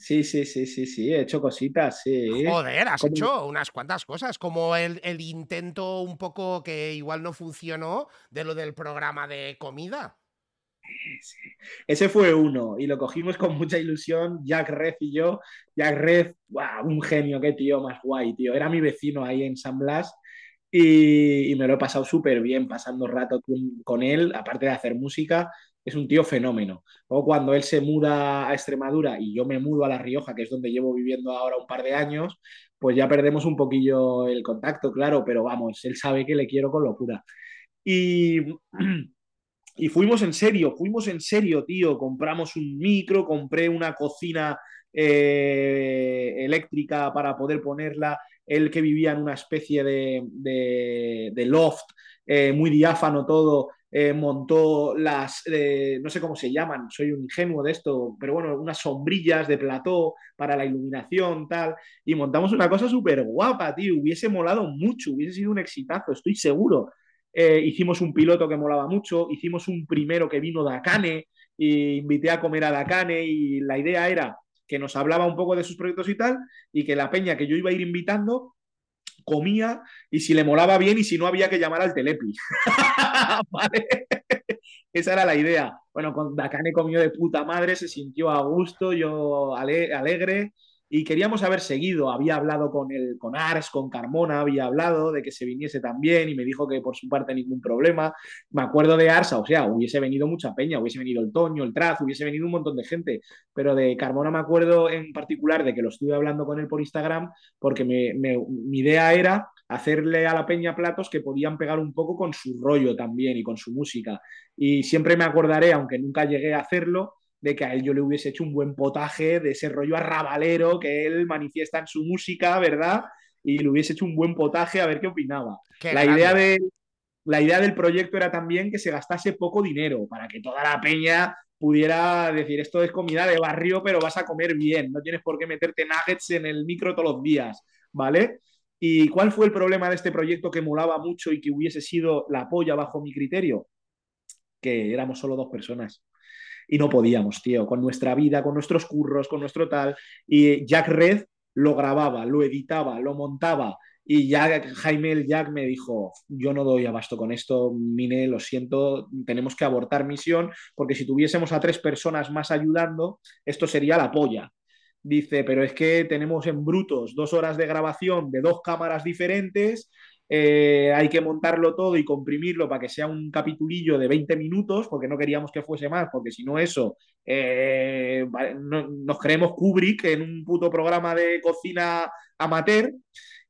Sí, sí, sí, sí, sí, he hecho cositas, sí. Joder, has hecho unas cuantas cosas, como el, intento un poco que igual no funcionó de lo del programa de comida. Ese fue uno y lo cogimos con mucha ilusión, Jack Red y yo. Jack Red, un genio, qué tío más guay, tío. Era mi vecino ahí en San Blas y, me lo he pasado súper bien pasando rato con él, aparte de hacer música es un tío fenómeno. O cuando él se muda a Extremadura y yo me mudo a La Rioja, que es donde llevo viviendo ahora un par de años, pues ya perdemos un poquillo el contacto, claro, pero vamos, él sabe que le quiero con locura. Y, y fuimos en serio, fuimos en serio, tío. Compramos un micro, compré una cocina eh, eléctrica para poder ponerla. Él que vivía en una especie de, de, loft eh, muy diáfano todo, eh, montó las, eh, no sé cómo se llaman, soy un ingenuo de esto, pero bueno, unas sombrillas de plató para la iluminación, tal, y montamos una cosa súper guapa, tío, hubiese molado mucho, hubiese sido un exitazo, estoy seguro. Eh, hicimos un piloto que molaba mucho, hicimos un primero que vino de Akane, e invité a comer a Dakane y la idea era que nos hablaba un poco de sus proyectos y tal, y que la peña que yo iba a ir invitando comía y si le molaba bien y si no había que llamar al Telepi. Esa era la idea. Bueno, con Dakane comió de puta madre, se sintió a gusto, yo alegre y queríamos haber seguido. Había hablado con, el, con Ars, con Carmona, había hablado de que se viniese también y me dijo que por su parte ningún problema. Me acuerdo de Ars, o sea, hubiese venido mucha peña, hubiese venido el Toño, el Traz, hubiese venido un montón de gente, pero de Carmona me acuerdo en particular de que lo estuve hablando con él por Instagram porque mi idea era hacerle a la peña platos que podían pegar un poco con su rollo también y con su música. Y siempre me acordaré, aunque nunca llegué a hacerlo, de que a él yo le hubiese hecho un buen potaje de ese rollo arrabalero que él manifiesta en su música, ¿verdad? Y le hubiese hecho un buen potaje a ver qué opinaba. la idea, de, la idea del proyecto era también que se gastase poco dinero para que toda la peña pudiera decir esto es comida de barrio, pero vas a comer bien, no tienes por qué meterte nuggets en el micro todos los días, ¿vale? ¿Y cuál fue el problema de este proyecto que molaba mucho y que hubiese sido la polla bajo mi criterio? Que éramos solo dos personas y no podíamos, tío, con nuestra vida, con nuestros curros, con nuestro tal. Y Jack Red lo grababa, lo editaba, lo montaba. Y ya Jaime el Jack me dijo, yo no doy abasto con esto, Mine, lo siento, tenemos que abortar misión, porque si tuviésemos a tres personas más ayudando, esto sería la polla. Dice, pero es que tenemos en brutos dos horas de grabación de dos cámaras diferentes, eh, hay que montarlo todo y comprimirlo para que sea un capitulillo de 20 minutos, porque no queríamos que fuese más, porque si no eso, eh, nos creemos Kubrick en un puto programa de cocina amateur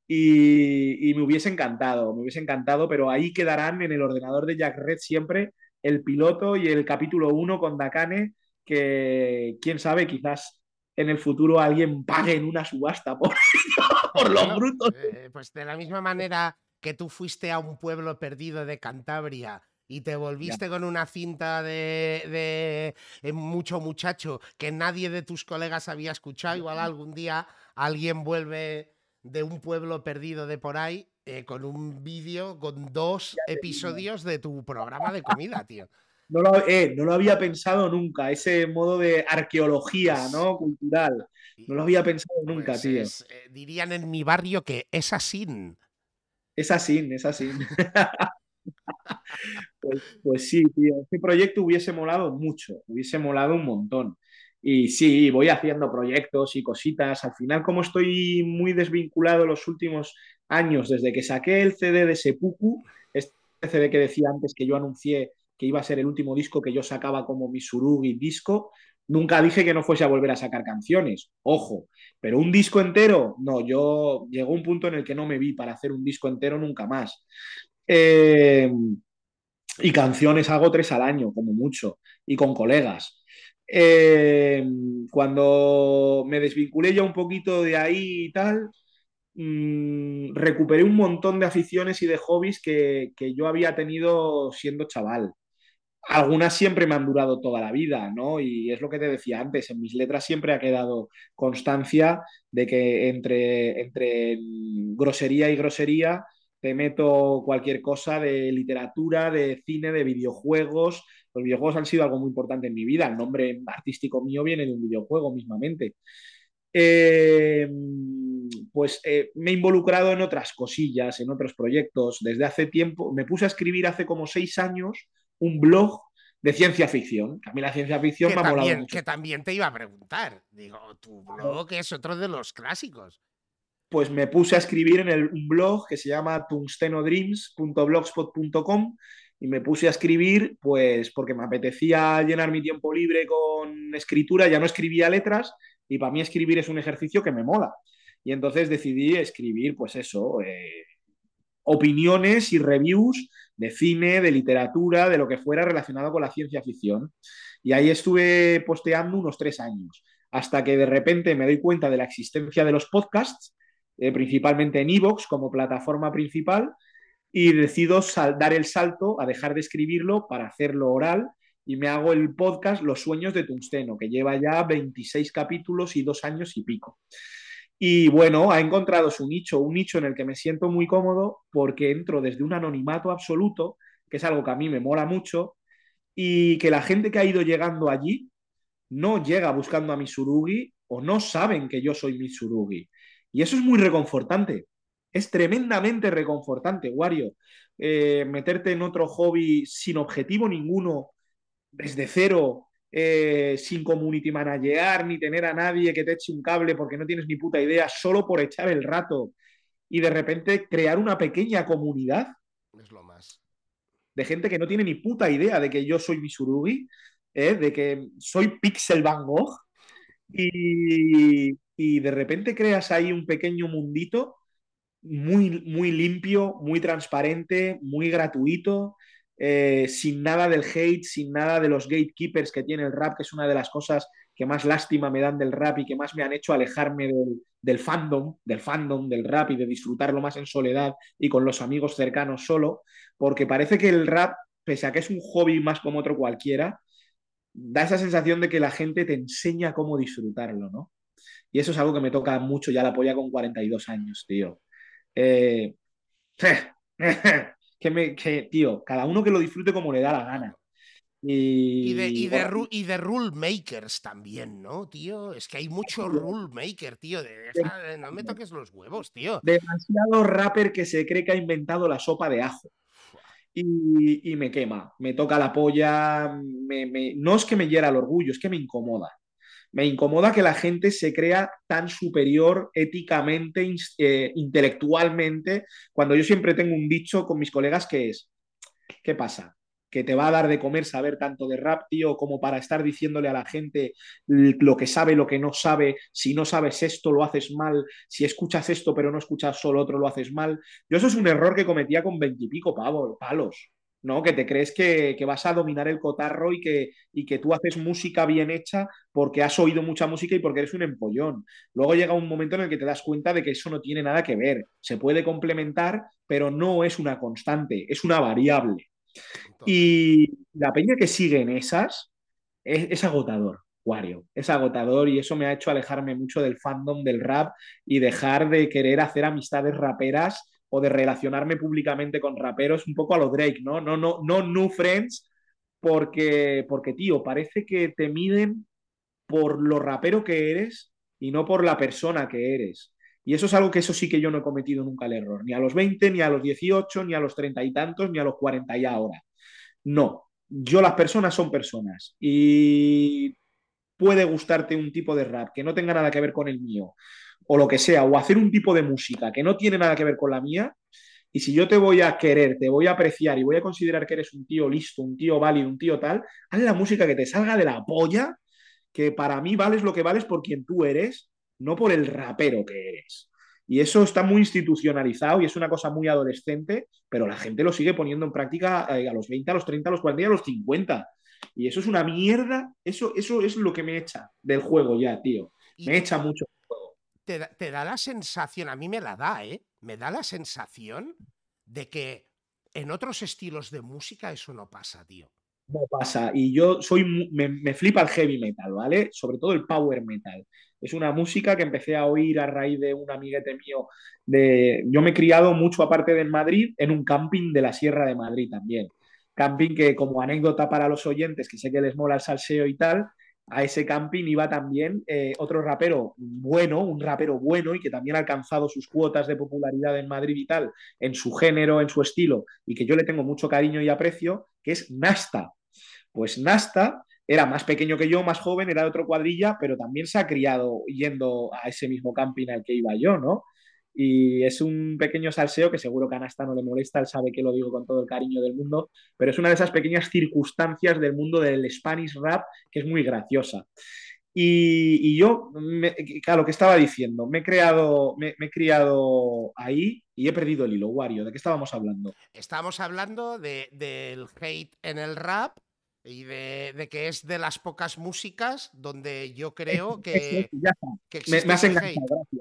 y, me hubiese encantado, me hubiese encantado, pero ahí quedarán en el ordenador de Jack Red siempre el piloto y el capítulo 1 con Dakane, que quién sabe, quizás en el futuro alguien pague en una subasta por, por los brutos. Eh, pues de la misma manera que tú fuiste a un pueblo perdido de Cantabria y te volviste con una cinta de, de, eh, mucho muchacho que nadie de tus colegas había escuchado, igual algún día alguien vuelve de un pueblo perdido de por ahí eh, con un vídeo con dos episodios de tu programa de comida, tío. No lo, eh, no lo, había pensado nunca, ese modo de arqueología, ¿no? Cultural. No lo había pensado nunca, pues tío. dirían en mi barrio que es así. Es así, es así. pues, pues, sí, tío. Este proyecto hubiese molado mucho, hubiese molado un montón. Y sí, voy haciendo proyectos y cositas. Al final, como estoy muy desvinculado los últimos años, desde que saqué el CD de Sepuku, este CD que decía antes que yo anuncié que iba a ser el último disco que yo sacaba como mi Surugi disco, nunca dije que no fuese a volver a sacar canciones. Ojo, pero un disco entero, no, yo llegó un punto en el que no me vi para hacer un disco entero nunca más. Eh, y canciones hago tres al año, como mucho, y con colegas. Eh, cuando me desvinculé ya un poquito de ahí y tal, mm, recuperé un montón de aficiones y de hobbies que, que yo había tenido siendo chaval algunas siempre me han durado toda la vida, ¿no? Y es lo que te decía antes, en mis letras siempre ha quedado constancia de que entre, entre grosería y grosería te meto cualquier cosa de literatura, de cine, de videojuegos. Los videojuegos han sido algo muy importante en mi vida. El nombre artístico mío viene de un videojuego mismamente. Eh, pues eh, me he involucrado en otras cosillas, en otros proyectos. Desde hace tiempo, me puse a escribir hace como seis años un blog de ciencia ficción. A mí la ciencia ficción me ha molado mucho. Que también te iba a preguntar. Digo, tu blog es otro de los clásicos. Pues me puse a escribir en el, un blog que se llama tungstenodreams.blogspot.com y me puse a escribir pues porque me apetecía llenar mi tiempo libre con escritura, ya no escribía letras y para mí escribir es un ejercicio que me mola. Y entonces decidí escribir pues eso, eh, opiniones y reviews de cine, de literatura, de lo que fuera relacionado con la ciencia ficción. Y ahí estuve posteando unos tres años, hasta que de repente me doy cuenta de la existencia de los podcasts, eh, principalmente en Evox como plataforma principal, y decido dar el salto a dejar de escribirlo para hacerlo oral y me hago el podcast Los sueños de Tungsteno, que lleva ya 26 capítulos y dos años y pico. Y bueno, ha encontrado su nicho, un nicho en el que me siento muy cómodo porque entro desde un anonimato absoluto, que es algo que a mí me mola mucho, y que la gente que ha ido llegando allí no llega buscando a Mitsurugi o no saben que yo soy Mitsurugi. Y eso es muy reconfortante, Es tremendamente reconfortante, Wario, eh, meterte en otro hobby sin objetivo ninguno, desde cero, eh, sin community manager, ni tener a nadie que te eche un cable porque no tienes ni puta idea, solo por echar el rato y de repente crear una pequeña comunidad. Es lo más. De gente que no tiene ni puta idea de que yo soy Misurugi, ¿eh? de que soy Pixel Van Gogh y, y de repente creas ahí un pequeño mundito muy, muy limpio, muy transparente, muy gratuito, eh, sin nada del hate, sin nada de los gatekeepers que tiene el rap, que es una de las cosas que más lástima me dan del rap y que más me han hecho alejarme del, fandom, del fandom, del rap y de disfrutarlo más en soledad y con los amigos cercanos solo, porque parece que el rap, pese a que es un hobby más como otro cualquiera, da esa sensación de que la gente te enseña cómo disfrutarlo, ¿no? Y eso es algo que me toca mucho ya la polla con 42 años, tío. Eh, que, me, que, tío, cada uno que lo disfrute como le da la gana. Y, Y de, y, de, bueno, y de rule makers también, ¿no, tío? Es que hay mucho rule maker, tío. De, no me toques los huevos, tío. demasiado rapper que se cree que ha inventado la sopa de ajo. Y, y me quema, me toca la polla, me- me- no es que me hiera el orgullo, es que me incomoda. Me incomoda que la gente se crea tan superior éticamente, eh, intelectualmente, cuando yo siempre tengo un dicho con mis colegas que es, ¿qué pasa? Que te va a dar de comer saber tanto de rap, tío, como para estar diciéndole a la gente lo que sabe, lo que no sabe. Si no sabes esto, lo haces mal. Si escuchas esto, pero no escuchas solo otro, lo haces mal. Yo eso es un error que cometía con veintipico palos, ¿no? Que te crees que, que vas a dominar el cotarro y que, y que tú haces música bien hecha porque has oído mucha música y porque eres un empollón. Luego llega un momento en el que te das cuenta de que eso no tiene nada que ver. Se puede complementar, pero no es una constante, es una variable. Y la peña que sigue esas es, es agotador, Wario. Es agotador y eso me ha hecho alejarme mucho del fandom del rap y dejar de querer hacer amistades raperas o de relacionarme públicamente con raperos un poco a lo Drake, ¿no? No, no, no new friends, porque, porque, tío, parece que te miden por lo rapero que eres y no por la persona que eres. Y eso es algo que eso sí que yo no he cometido nunca el error, ni a los 20, ni a los 18, ni a los 30 y tantos, ni a los 40 y ahora. No, yo las personas son personas y puede gustarte un tipo de rap que no tenga nada que ver con el mío o lo que sea, o hacer un tipo de música que no tiene nada que ver con la mía. Y si yo te voy a querer, te voy a apreciar y voy a considerar que eres un tío listo, un tío válido, un tío tal, haz la música que te salga de la polla, que para mí vales lo que vales por quien tú eres, no por el rapero que eres. Y eso está muy institucionalizado y es una cosa muy adolescente, pero la gente lo sigue poniendo en práctica eh, a los 20, a los 30, a los 40 y a los 50. Y eso es una mierda. Eso, eso es lo que me echa del juego ya, tío. Me echa mucho. Te, da- la sensación, a mí me la da, ¿eh? Me da la sensación de que en otros estilos de música eso no pasa, tío. No pasa. Y yo soy, me, me flipa el heavy metal, ¿vale? Sobre todo el power metal. Es una música que empecé a oír a raíz de un amiguete mío. De... Yo me he criado mucho, aparte de Madrid, en un camping de la Sierra de Madrid también. Camping que, como anécdota para los oyentes, que sé que les mola el salseo y tal, a ese camping iba también eh, otro rapero bueno, un rapero bueno y que también ha alcanzado sus cuotas de popularidad en Madrid y tal, en su género, en su estilo, y que yo le tengo mucho cariño y aprecio, que es Nasta. Pues Nasta era más pequeño que yo, más joven, era de otra cuadrilla, pero también se ha criado yendo a ese mismo camping al que iba yo, ¿no? Y es un pequeño salseo que seguro que a Nasta no le molesta, él sabe que lo digo con todo el cariño del mundo, pero es una de esas pequeñas circunstancias del mundo del Spanish rap que es muy graciosa. Y, y yo, me, claro, lo que estaba diciendo, me he, creado, me, me he criado ahí y he perdido el hilo, Wario. ¿De qué estábamos hablando? Estábamos hablando de, del hate en el rap y de, de que es de las pocas músicas donde yo creo que, que Me, me has enganchado, gracias.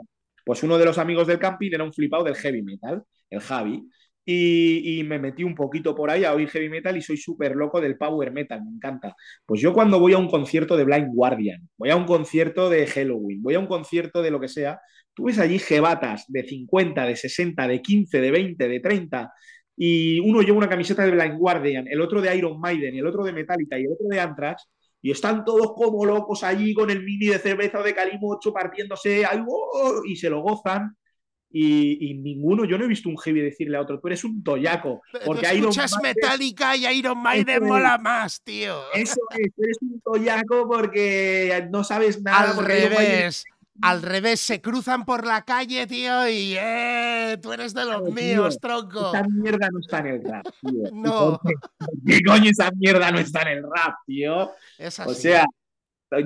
Pues uno de los amigos del camping era un flipado del heavy metal, el Javi. Y, me metí un poquito por ahí a oír heavy metal y soy súper loco del power metal, me encanta. Pues yo cuando voy a un concierto de Blind Guardian, voy a un concierto de Halloween, voy a un concierto de lo que sea, tú ves allí jebatas de 50, de 60, de 15, de 20, de 30, y uno lleva una camiseta de Blind Guardian, el otro de Iron Maiden, el otro de Metallica y el otro de Anthrax, y están todos como locos allí con el mini de cerveza de calimocho partiéndose, ¡ay, oh! y se lo gozan. y, ninguno, yo no he visto un heavy decirle a otro, tú eres un toyaco. Porque tú escuchas Metallica y Iron Maiden mola más, tío. Eso es, eres un toyaco porque no sabes nada. Al revés. Al revés, se cruzan por la calle, tío, y ¡eh! Tú eres de los míos, tronco. Esa mierda no está en el rap, tío. No. ¿Qué coño esa mierda no está en el rap, tío? Es O sea,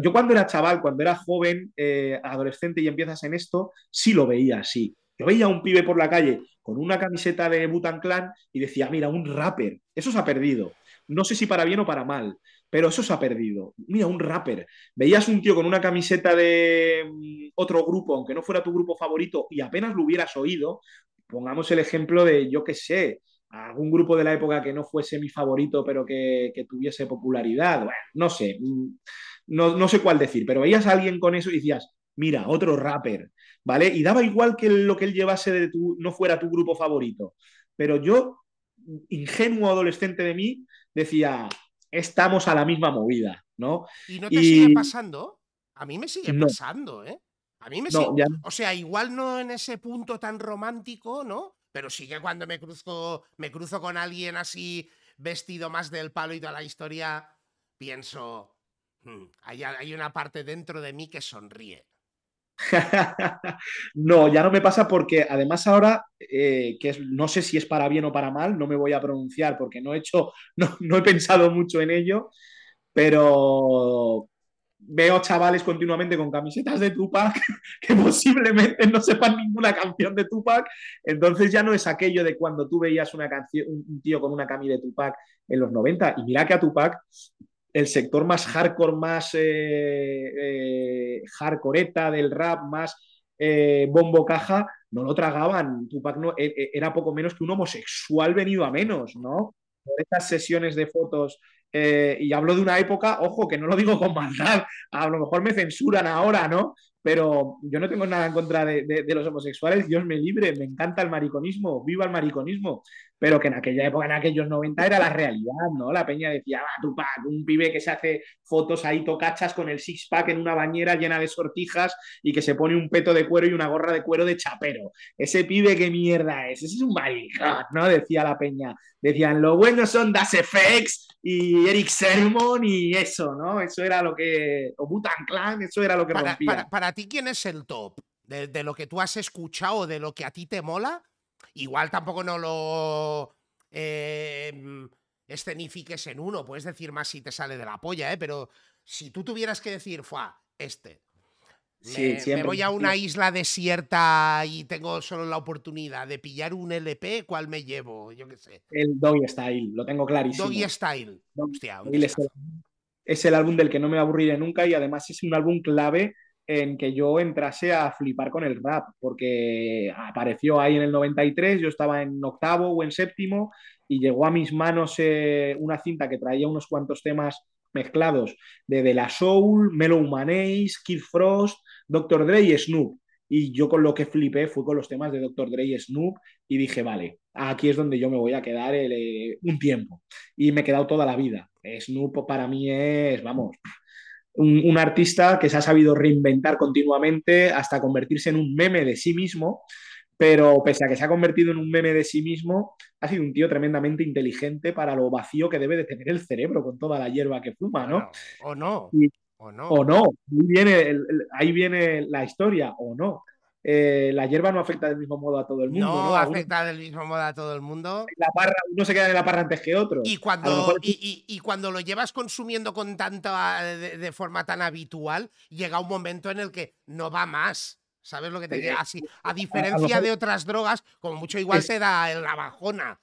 yo cuando era chaval, cuando era joven, eh, adolescente y empiezas en esto, sí lo veía así. Yo veía a un pibe por la calle con una camiseta de Butan Clan y decía, mira, un rapper. Eso se ha perdido. No sé si para bien o para mal, pero eso se ha perdido. Mira, un rapper. Veías un tío con una camiseta de mm, otro grupo, aunque no fuera tu grupo favorito, y apenas lo hubieras oído. Pongamos el ejemplo de, yo qué sé, algún grupo de la época que no fuese mi favorito, pero que, tuviese popularidad. Bueno, no sé. Mm, no, sé cuál decir, pero veías a alguien con eso y decías, mira, otro rapper, ¿vale? Y daba igual que lo que él llevase de tu, no fuera tu grupo favorito. Pero yo, ingenuo adolescente de mí, decía, estamos a la misma movida, ¿no? ¿Y no te sigue pasando? A mí me sigue pasando, ¿eh? A mí me sigue. O sea, igual no en ese punto tan romántico, ¿no? Pero sí que cuando me cruzo, me cruzo con alguien así vestido más del palo y toda la historia, pienso, hmm, hay una parte dentro de mí que sonríe. no, ya no me pasa porque además ahora, eh, que no sé si es para bien o para mal, no me voy a pronunciar porque no he hecho, no, he pensado mucho en ello, pero veo chavales continuamente con camisetas de Tupac que posiblemente no sepan ninguna canción de Tupac, entonces ya no es aquello de cuando tú veías una canción, un tío con una camisa de Tupac en los 90, y mira que a Tupac el sector más hardcore, más eh, eh, hardcoreeta del rap, más eh, bombo caja, no lo tragaban. Tupac e, e, era poco menos que un homosexual venido a menos, ¿no? Por estas sesiones de fotos y hablo de una época, ojo, que no lo digo con maldad, a lo mejor me censuran ahora, ¿no? Pero yo no tengo nada en contra de, de, los homosexuales, Dios me libre, me encanta el mariconismo, viva el mariconismo, pero que en aquella época, en aquellos 90, era la realidad, ¿no? La peña decía, va, Tupac, un pibe que se hace fotos ahí tocachas con el six-pack en una bañera llena de sortijas y que se pone un peto de cuero y una gorra de cuero de chapero. Ese pibe, ¿qué mierda es? Ese es un maricón, ¿no? Decía la peña. Decían, lo bueno son Das FX y Eric Sermon y eso, ¿no? Eso era lo que... O Butan Clan, eso era lo que para, rompía. Para, ti, ¿quién es el top? De, de lo que tú has escuchado, de lo que a ti te mola, Igual tampoco no lo em, escenifiques en uno, puedes decir más si te sale de la polla, ¿eh? pero si tú tuvieras que decir, fuá, este. Me, voy a una isla desierta y tengo solo la oportunidad de pillar un LP, ¿cuál me llevo? Yo qué sé. El Doggy Style, lo tengo clarísimo. Doggy Style. Hostia, es el álbum del que no me aburriré nunca y además es un álbum clave en que yo entrase a flipar con el rap, porque apareció ahí en el 93, yo estaba en octavo o en séptimo y llegó a mis manos eh, una cinta que traía unos cuantos temas mezclados de De La Soul, Mellow Manéis, Kid Frost, Dr. Dre y Snoop. Y yo con lo que flipé fue con los temas de Dr. Dre y Snoop y dije, vale, aquí es donde yo me voy a quedar eh, un tiempo. Y me he quedado toda la vida. Snoop para mí es, vamos, un, artista que se ha sabido reinventar continuamente hasta convertirse en un meme de sí mismo, pero pese a que se ha convertido en un meme de sí mismo, ha sido un tío tremendamente inteligente para lo vacío que debe de tener el cerebro con toda la hierba que fuma, ¿no? o no. o no. O no. Ahí viene, ahí viene la historia, o no. Eh, la hierba no afecta del mismo modo a todo el mundo. No, afecta del mismo modo a todo el mundo. La parra, uno se queda en la parra antes que otro. Y cuando, y, cuando lo llevas consumiendo con tanta, de, forma tan habitual, llega un momento en el que no va más. ¿Sabes lo que te digo? Así, a diferencia de otras drogas, como mucho igual se da la bajona.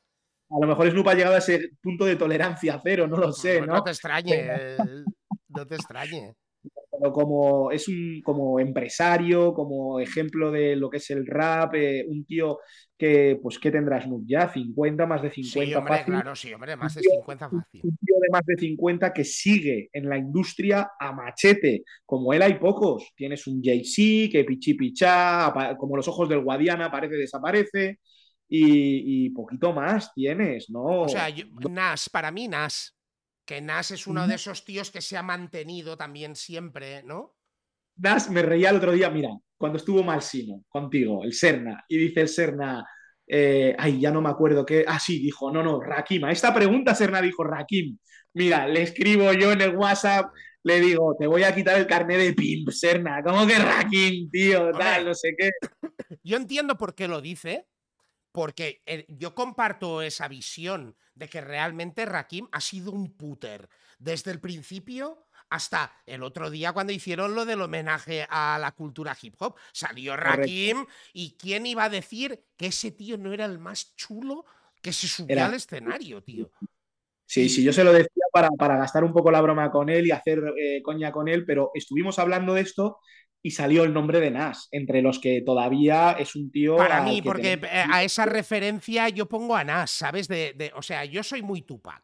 A lo mejor Snoop ha llegado a ese punto de tolerancia cero, no lo sé, ¿no? No te extrañe, no te extrañe como es un como empresario, como ejemplo de lo que es el rap, eh, un tío que, pues, ¿qué tendrás Snoop ya? 50, más de 50 sí, hombre, Claro, sí, hombre, más de 50 fácil. Un tío de más de 50 que sigue en la industria a machete. Como él hay pocos. Tienes un Jay-Z que pichi pichá, como los ojos del Guadiana, aparece, desaparece. Y, poquito más tienes, ¿no? O sea, Nas, para mí Nas. Que Nas es uno de esos tíos que se ha mantenido también siempre, ¿no? Nas, me reía el otro día, mira, cuando estuvo Malsino contigo, el Serna, y dice el Serna, eh, ay, ya no me acuerdo qué, ah, sí, dijo, no, no, Rakim, a esta pregunta Serna dijo, Rakim, mira, le escribo yo en el WhatsApp, le digo, te voy a quitar el carnet de pimp, Serna, ¿cómo que Rakim, tío? Tal, no sé qué. Yo entiendo por qué lo dice, porque eh, yo comparto esa visión de que realmente Rakim ha sido un puter desde el principio hasta el otro día cuando hicieron lo del homenaje a la cultura hip hop. Salió Rakim y quién iba a decir que ese tío no era el más chulo que se subía al escenario, tío. Sí, sí, yo se lo decía para, para, gastar un poco la broma con él y hacer eh, coña con él, pero estuvimos hablando de esto y salió el nombre de Nas, entre los que todavía es un tío. Para mí, porque eh, a esa referencia yo pongo a Nas, ¿sabes? De, o sea, yo soy muy Tupac.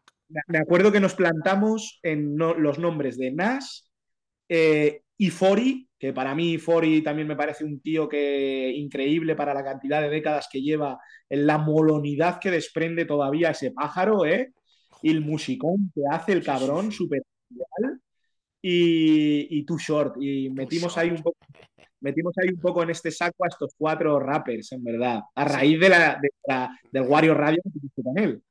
Me acuerdo que nos plantamos en los nombres de Nas eh, y Fori, que para mí Fori también me parece un tío que increíble para la cantidad de décadas que lleva, en la molonidad que desprende todavía ese pájaro, ¿eh? Y el musicón que hace el cabrón, súper y, y Too Short. Y metimos ahí un poco. Metimos ahí un poco en este saco a estos cuatro rappers, en verdad, a raíz de la, del Wario Radio que con él.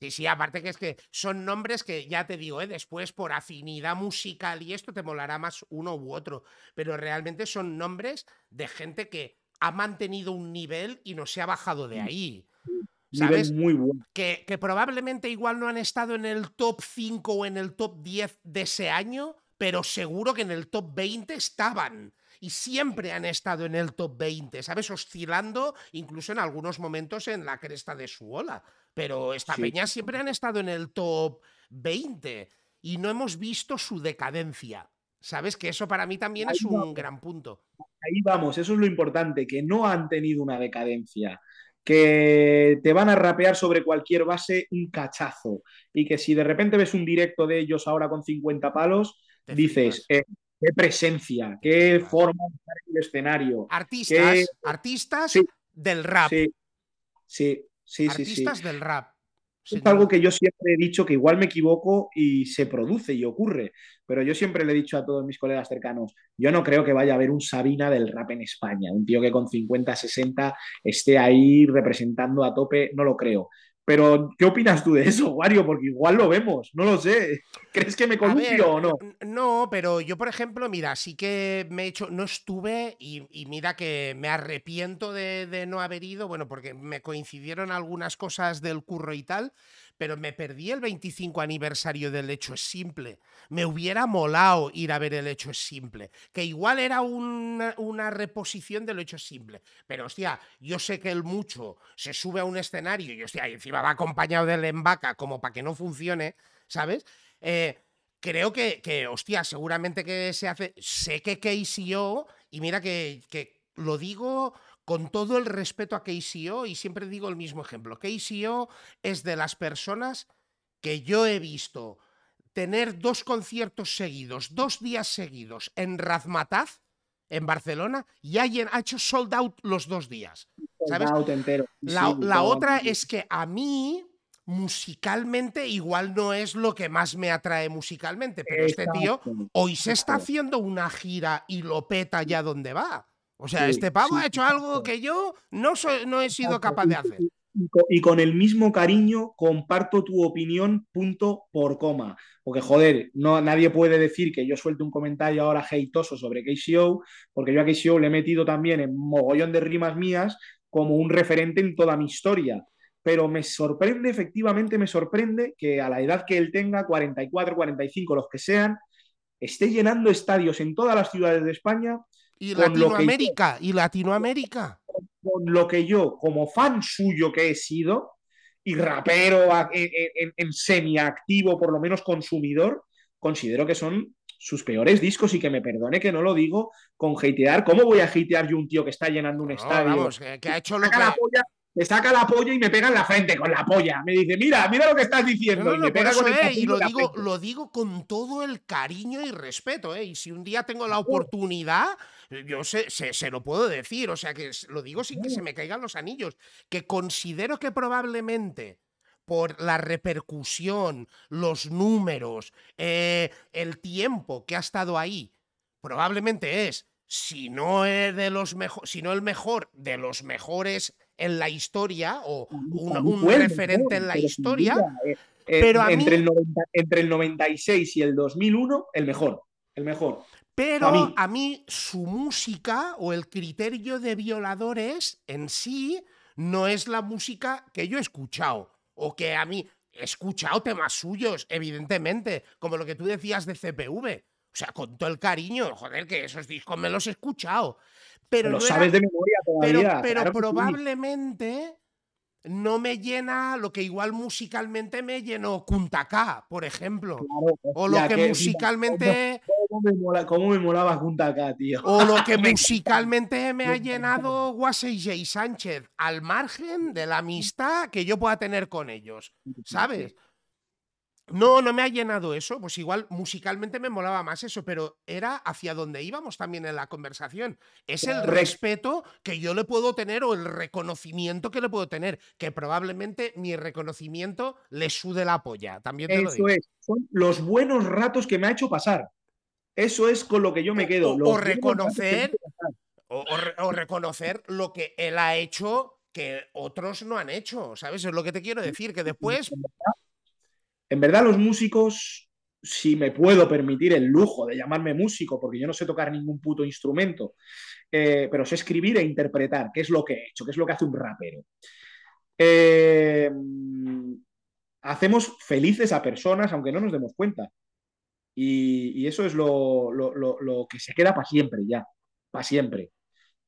Sí, sí, aparte que es que son nombres que ya te digo, ¿eh? después por afinidad musical y esto te molará más uno u otro, pero realmente son nombres de gente que ha mantenido un nivel y no se ha bajado de ahí. ¿Sabes? Muy bueno. Que, que, probablemente igual no han estado en el top 5 o en el top 10 de ese año, pero seguro que en el top 20 estaban. Y siempre han estado en el top 20, ¿sabes? Oscilando incluso en algunos momentos en la cresta de su ola. Pero esta peña siempre han estado en el top 20 y no hemos visto su decadencia. ¿Sabes? Que eso para mí también es un gran punto. Ahí vamos, eso es lo importante, que no han tenido una decadencia que te van a rapear sobre cualquier base un cachazo y que si de repente ves un directo de ellos ahora con 50 palos, dices, eh, qué presencia, qué forma de estar en el escenario. Artistas, artistas del rap. Sí, sí, sí. Artistas del rap. Es algo que yo siempre he dicho que igual me equivoco y se produce y ocurre, pero yo siempre le he dicho a todos mis colegas cercanos, yo no creo que vaya a haber un Sabina del rap en España, un tío que con 50, 60 esté ahí representando a tope, no lo creo. Pero, ¿qué opinas tú de eso, Wario? Porque igual lo vemos, no lo sé. ¿Crees que me columpio o no? No, pero yo, por ejemplo, mira, sí que me he hecho, no estuve y, mira que me arrepiento de, de, no haber ido, bueno, porque me coincidieron algunas cosas del curro y tal, pero me perdí el 25 aniversario del Hecho es Simple. Me hubiera molado ir a ver el Hecho es Simple, que igual era una, una reposición del Hecho es Simple. Pero, hostia, yo sé que el mucho se sube a un escenario y, hostia, encima va acompañado del embaca como para que no funcione, ¿sabes? Eh, creo que, que, hostia, seguramente que se hace. Sé que KCO, y mira que, que lo digo con todo el respeto a KCO, y siempre digo el mismo ejemplo, KCO es de las personas que yo he visto tener dos conciertos seguidos, dos días seguidos en Razmataz, en Barcelona, y ha hecho sold out los dos días. ¿sabes? La, otra es que a mí, musicalmente, igual no es lo que más me atrae musicalmente, pero este tío hoy se está haciendo una gira y lo peta ya donde va. O sea, este pavo ha hecho algo que yo no, no he sido capaz de hacer. Y con el mismo cariño comparto tu opinión punto por coma. Porque, joder, no, nadie puede decir que yo suelte un comentario ahora heitoso sobre KCO, porque yo a KCO le he metido también en mogollón de rimas mías como un referente en toda mi historia. Pero me sorprende, efectivamente me sorprende que a la edad que él tenga, 44, 45, los que sean, esté llenando estadios en todas las ciudades de España y Latinoamérica, y Latinoamérica. Con lo que yo, como fan suyo que he sido, y rapero en, en, semi-activo, por lo menos consumidor, considero que son sus peores discos y que me perdone que no lo digo con hatear. ¿Cómo voy a hatear yo un tío que está llenando un estadio? Vamos, que, ha hecho lo que me saca la polla y me pega en la frente con la polla. Me dice, mira, mira lo que estás diciendo. y me pega con y lo digo, lo digo con todo el cariño y respeto, ¿eh? Y si un día tengo la oportunidad, yo se, se, lo puedo decir, o sea que lo digo sin que se me caigan los anillos, que considero que probablemente por la repercusión, los números, eh, el tiempo que ha estado ahí, probablemente es si no es de los si no el mejor de los mejores en la historia o un, referente en la historia, eh, eh, pero entre, mí- el 90 entre el 96 y el 2001, el mejor. El mejor. Pero A mí. a mí su música o el criterio de violadores en sí no es la música que yo he escuchado o que a mí he escuchado temas suyos, evidentemente, como lo que tú decías de CPV. O sea, con todo el cariño, joder, que esos discos me los he escuchado. Pero, Lo no era- sabes de memoria pero, todavía. pero claro probablemente no me llena lo que igual musicalmente me llenó Kuntaka, por ejemplo. Claro, O lo que musicalmente. ¿Cómo me, mola, cómo me molaba tío? O lo que Me musicalmente me ha llenado Guasey J. Sánchez, al margen de la amistad que yo pueda tener con ellos, ¿sabes? No, no me ha llenado eso, pues igual musicalmente me molaba más eso, pero era hacia donde íbamos también en la conversación. Es el respeto que yo le puedo tener o el reconocimiento que le puedo tener, que probablemente mi reconocimiento le sude la polla, también te lo Eso digo. es. Son los buenos ratos que me ha hecho pasar. Eso es con lo que yo me O- quedo. o- reconocer o reconocer lo que él ha hecho que otros no han hecho, ¿sabes? Es lo que te quiero decir, que después... En verdad, los músicos, si me puedo permitir el lujo de llamarme músico, porque yo no sé tocar ningún puto instrumento, eh, pero sé escribir e interpretar, que es lo que he hecho, que es lo que hace un rapero. Eh, hacemos felices a personas, aunque no nos demos cuenta. Y, eso es lo, que se queda para siempre ya, para siempre.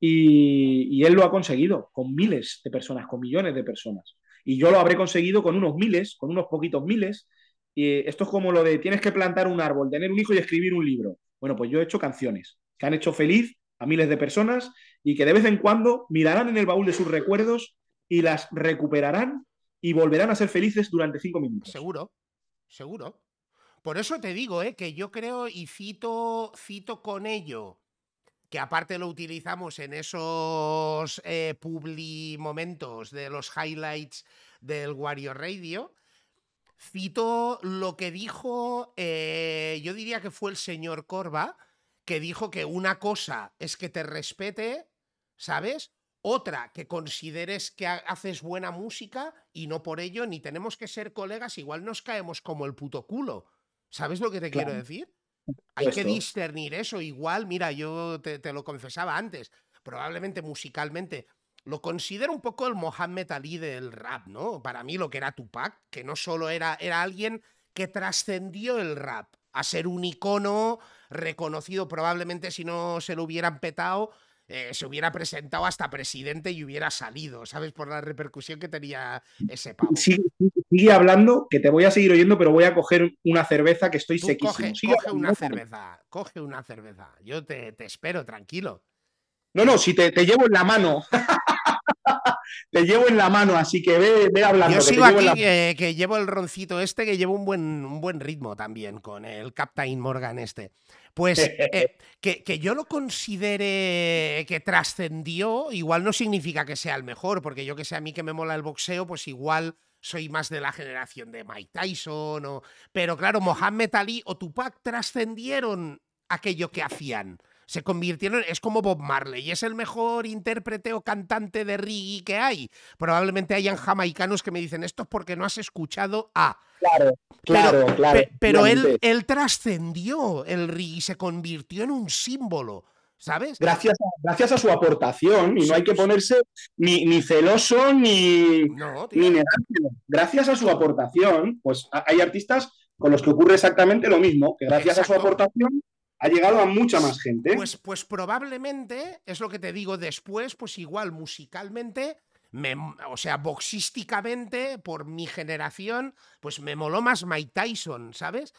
Y él lo ha conseguido con miles de personas, con millones de personas. Y yo lo habré conseguido con unos miles, con unos poquitos miles. Y esto es como lo de tienes que plantar un árbol, tener un hijo y escribir un libro. Bueno, pues yo he hecho canciones que han hecho feliz a miles de personas y que de vez en cuando mirarán en el baúl de sus recuerdos y las recuperarán y volverán a ser felices durante cinco minutos. Seguro, seguro. Por eso te digo, ¿eh? que yo creo y cito, cito con ello, que aparte lo utilizamos en esos eh, publi momentos de los highlights del Wario Radio. Cito lo que dijo, eh, yo diría que fue el señor Corva, que dijo que una cosa es que te respete, ¿sabes? Otra, que consideres que ha- haces buena música y no por ello ni tenemos que ser colegas, igual nos caemos como el puto culo. ¿Sabes lo que te quiero decir? Hay que discernir eso. Igual, mira, yo te, te lo confesaba antes, probablemente musicalmente lo considero un poco el Mohammed Ali del rap, ¿no? Para mí lo que era Tupac, que no solo era, era alguien que trascendió el rap a ser un icono reconocido, probablemente si no se lo hubieran petado, eh, se hubiera presentado hasta presidente y hubiera salido, ¿sabes? Por la repercusión que tenía ese pavo. Sigue, hablando, que te voy a seguir oyendo, pero voy a coger una cerveza que estoy Tú sequísimo. coge, Sigue coge una cerveza, coge una cerveza. Yo te, te espero, tranquilo. No, no, si te, te llevo en la mano. te llevo en la mano, así que ve, ve hablando. Yo sigo aquí la- que, que llevo el roncito este, que llevo un buen, un buen ritmo también con el Captain Morgan este. Pues eh, que, que yo lo considere que trascendió, igual no significa que sea el mejor, porque yo que sé, a mí que me mola el boxeo, pues igual soy más de la generación de Mike Tyson, o... pero claro, Mohammed Ali o Tupac trascendieron aquello que hacían. Se convirtieron, es como Bob Marley, es el mejor intérprete o cantante de reggae que hay. Probablemente hayan jamaicanos que me dicen esto es porque no has escuchado a. Claro, claro, pero, claro. pe- pero él, él trascendió el reggae, se convirtió en un símbolo, ¿sabes? Gracias a, gracias a su aportación, y no hay que ponerse ni, ni celoso ni, No, tío. ni negárselo. Gracias a su aportación, pues hay artistas con los que ocurre exactamente lo mismo, que gracias a su aportación ha llegado a mucha más gente. Pues, pues probablemente, es lo que te digo después, pues igual musicalmente, me- o sea, boxísticamente, por mi generación, pues me moló más Mike Tyson, ¿sabes?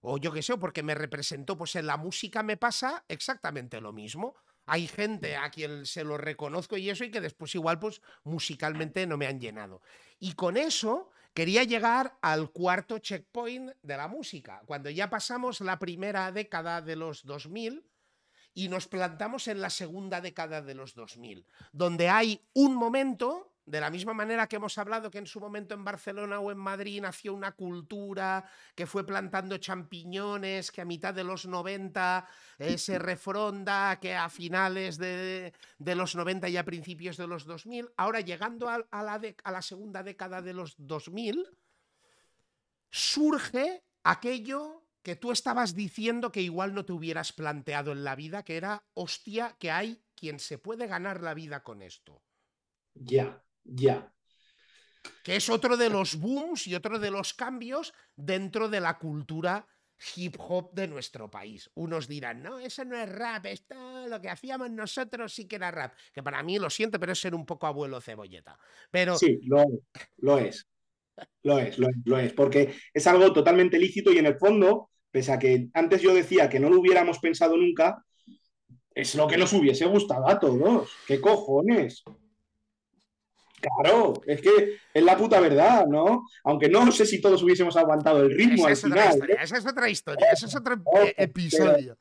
O yo qué sé, porque me representó, pues en la música me pasa exactamente lo mismo. Hay gente a quien se lo reconozco y eso, y que después igual, pues musicalmente no me han llenado. Y con eso quería llegar al cuarto checkpoint de la música, cuando ya pasamos la primera década de los 2000 y nos plantamos en la segunda década de los 2000, donde hay un momento de la misma manera que hemos hablado que en su momento en Barcelona o en Madrid nació una cultura que fue plantando champiñones, que a mitad de los 90 eh, se refronda, que a finales de, los 90 y a principios de los 2000, ahora llegando a, la, a la segunda década de los 2000, surge aquello que tú estabas diciendo que igual no te hubieras planteado en la vida, que era, hostia, que hay quien se puede ganar la vida con esto. Ya, ya. Que es otro de los booms y otro de los cambios dentro de la cultura hip hop de nuestro país. Unos dirán, no, eso no es rap, esto lo que hacíamos nosotros sí que era rap. Que para mí, lo siento, pero es ser un poco abuelo cebolleta. Pero... Sí, lo, lo es. Lo es, lo es, lo es, porque es algo totalmente lícito y en el fondo, pese a que antes yo decía que no lo hubiéramos pensado nunca, es lo que nos hubiese gustado a todos. ¿Qué cojones? Claro, es que es la puta verdad, ¿no? Aunque no sé si todos hubiésemos aguantado el ritmo esa al final. ¿eh? Esa es otra historia, ese es otro episodio.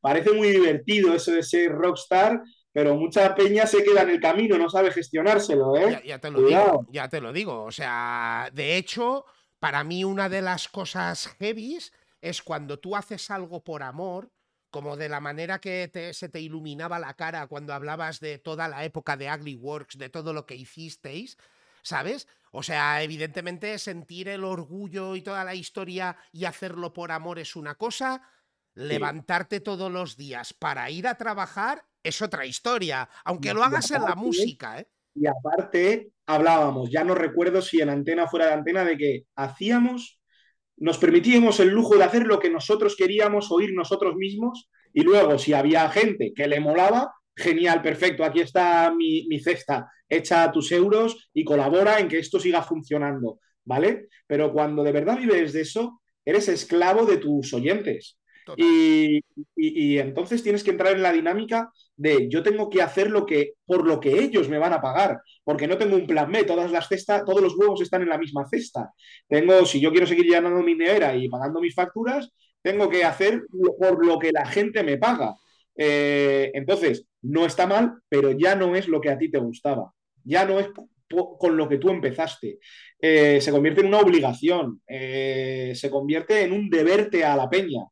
parece muy divertido eso de ser rockstar, pero mucha peña se queda en el camino, no sabe gestionárselo, ¿eh? Ya, te lo digo, ya te lo digo. O sea, de hecho, para mí una de las cosas heavies es cuando tú haces algo por amor como de la manera que se te iluminaba la cara cuando hablabas de toda la época de Ugly Works, de todo lo que hicisteis, ¿sabes? O sea, evidentemente sentir el orgullo y toda la historia y hacerlo por amor es una cosa, levantarte todos los días para ir a trabajar es otra historia, aunque lo hagas en la música, ¿eh? Y aparte, hablábamos, ya no recuerdo si en antena fuera de antena, de que hacíamos nos permitíamos el lujo de hacer lo que nosotros queríamos oír nosotros mismos y luego si había gente que le molaba, genial, perfecto, aquí está mi, cesta, echa tus euros y colabora en que esto siga funcionando, ¿vale? Pero cuando de verdad vives de eso, eres esclavo de tus oyentes. Y, y, entonces tienes que entrar en la dinámica de yo tengo que hacer lo que por lo que ellos me van a pagar, porque no tengo un plan B, todas las cestas, todos los huevos están en la misma cesta. Tengo, si yo quiero seguir llenando mi nevera y pagando mis facturas, tengo que hacer por lo que la gente me paga. Eh, entonces, no está mal, pero ya no es lo que a ti te gustaba. Ya no es con lo que tú empezaste. Eh, se convierte en una obligación, eh, se convierte en un deberte a la peña.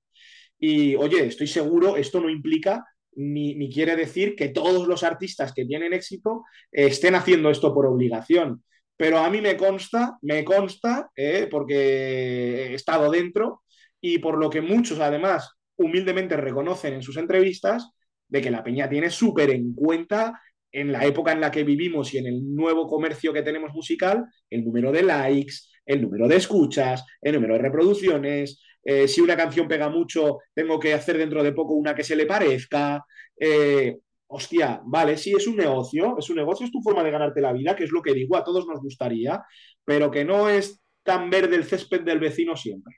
Y oye, estoy seguro, esto no implica ni, quiere decir que todos los artistas que tienen éxito estén haciendo esto por obligación. Pero a mí me consta, me consta, eh, porque he estado dentro y por lo que muchos además humildemente reconocen en sus entrevistas, de que la peña tiene súper en cuenta en la época en la que vivimos y en el nuevo comercio que tenemos musical, el número de likes, el número de escuchas, el número de reproducciones, eh, si una canción pega mucho, tengo que hacer dentro de poco una que se le parezca. Eh, hostia, vale, sí, es un negocio, es un negocio, es tu forma de ganarte la vida, que es lo que digo, a todos nos gustaría, pero que no es tan verde el césped del vecino siempre.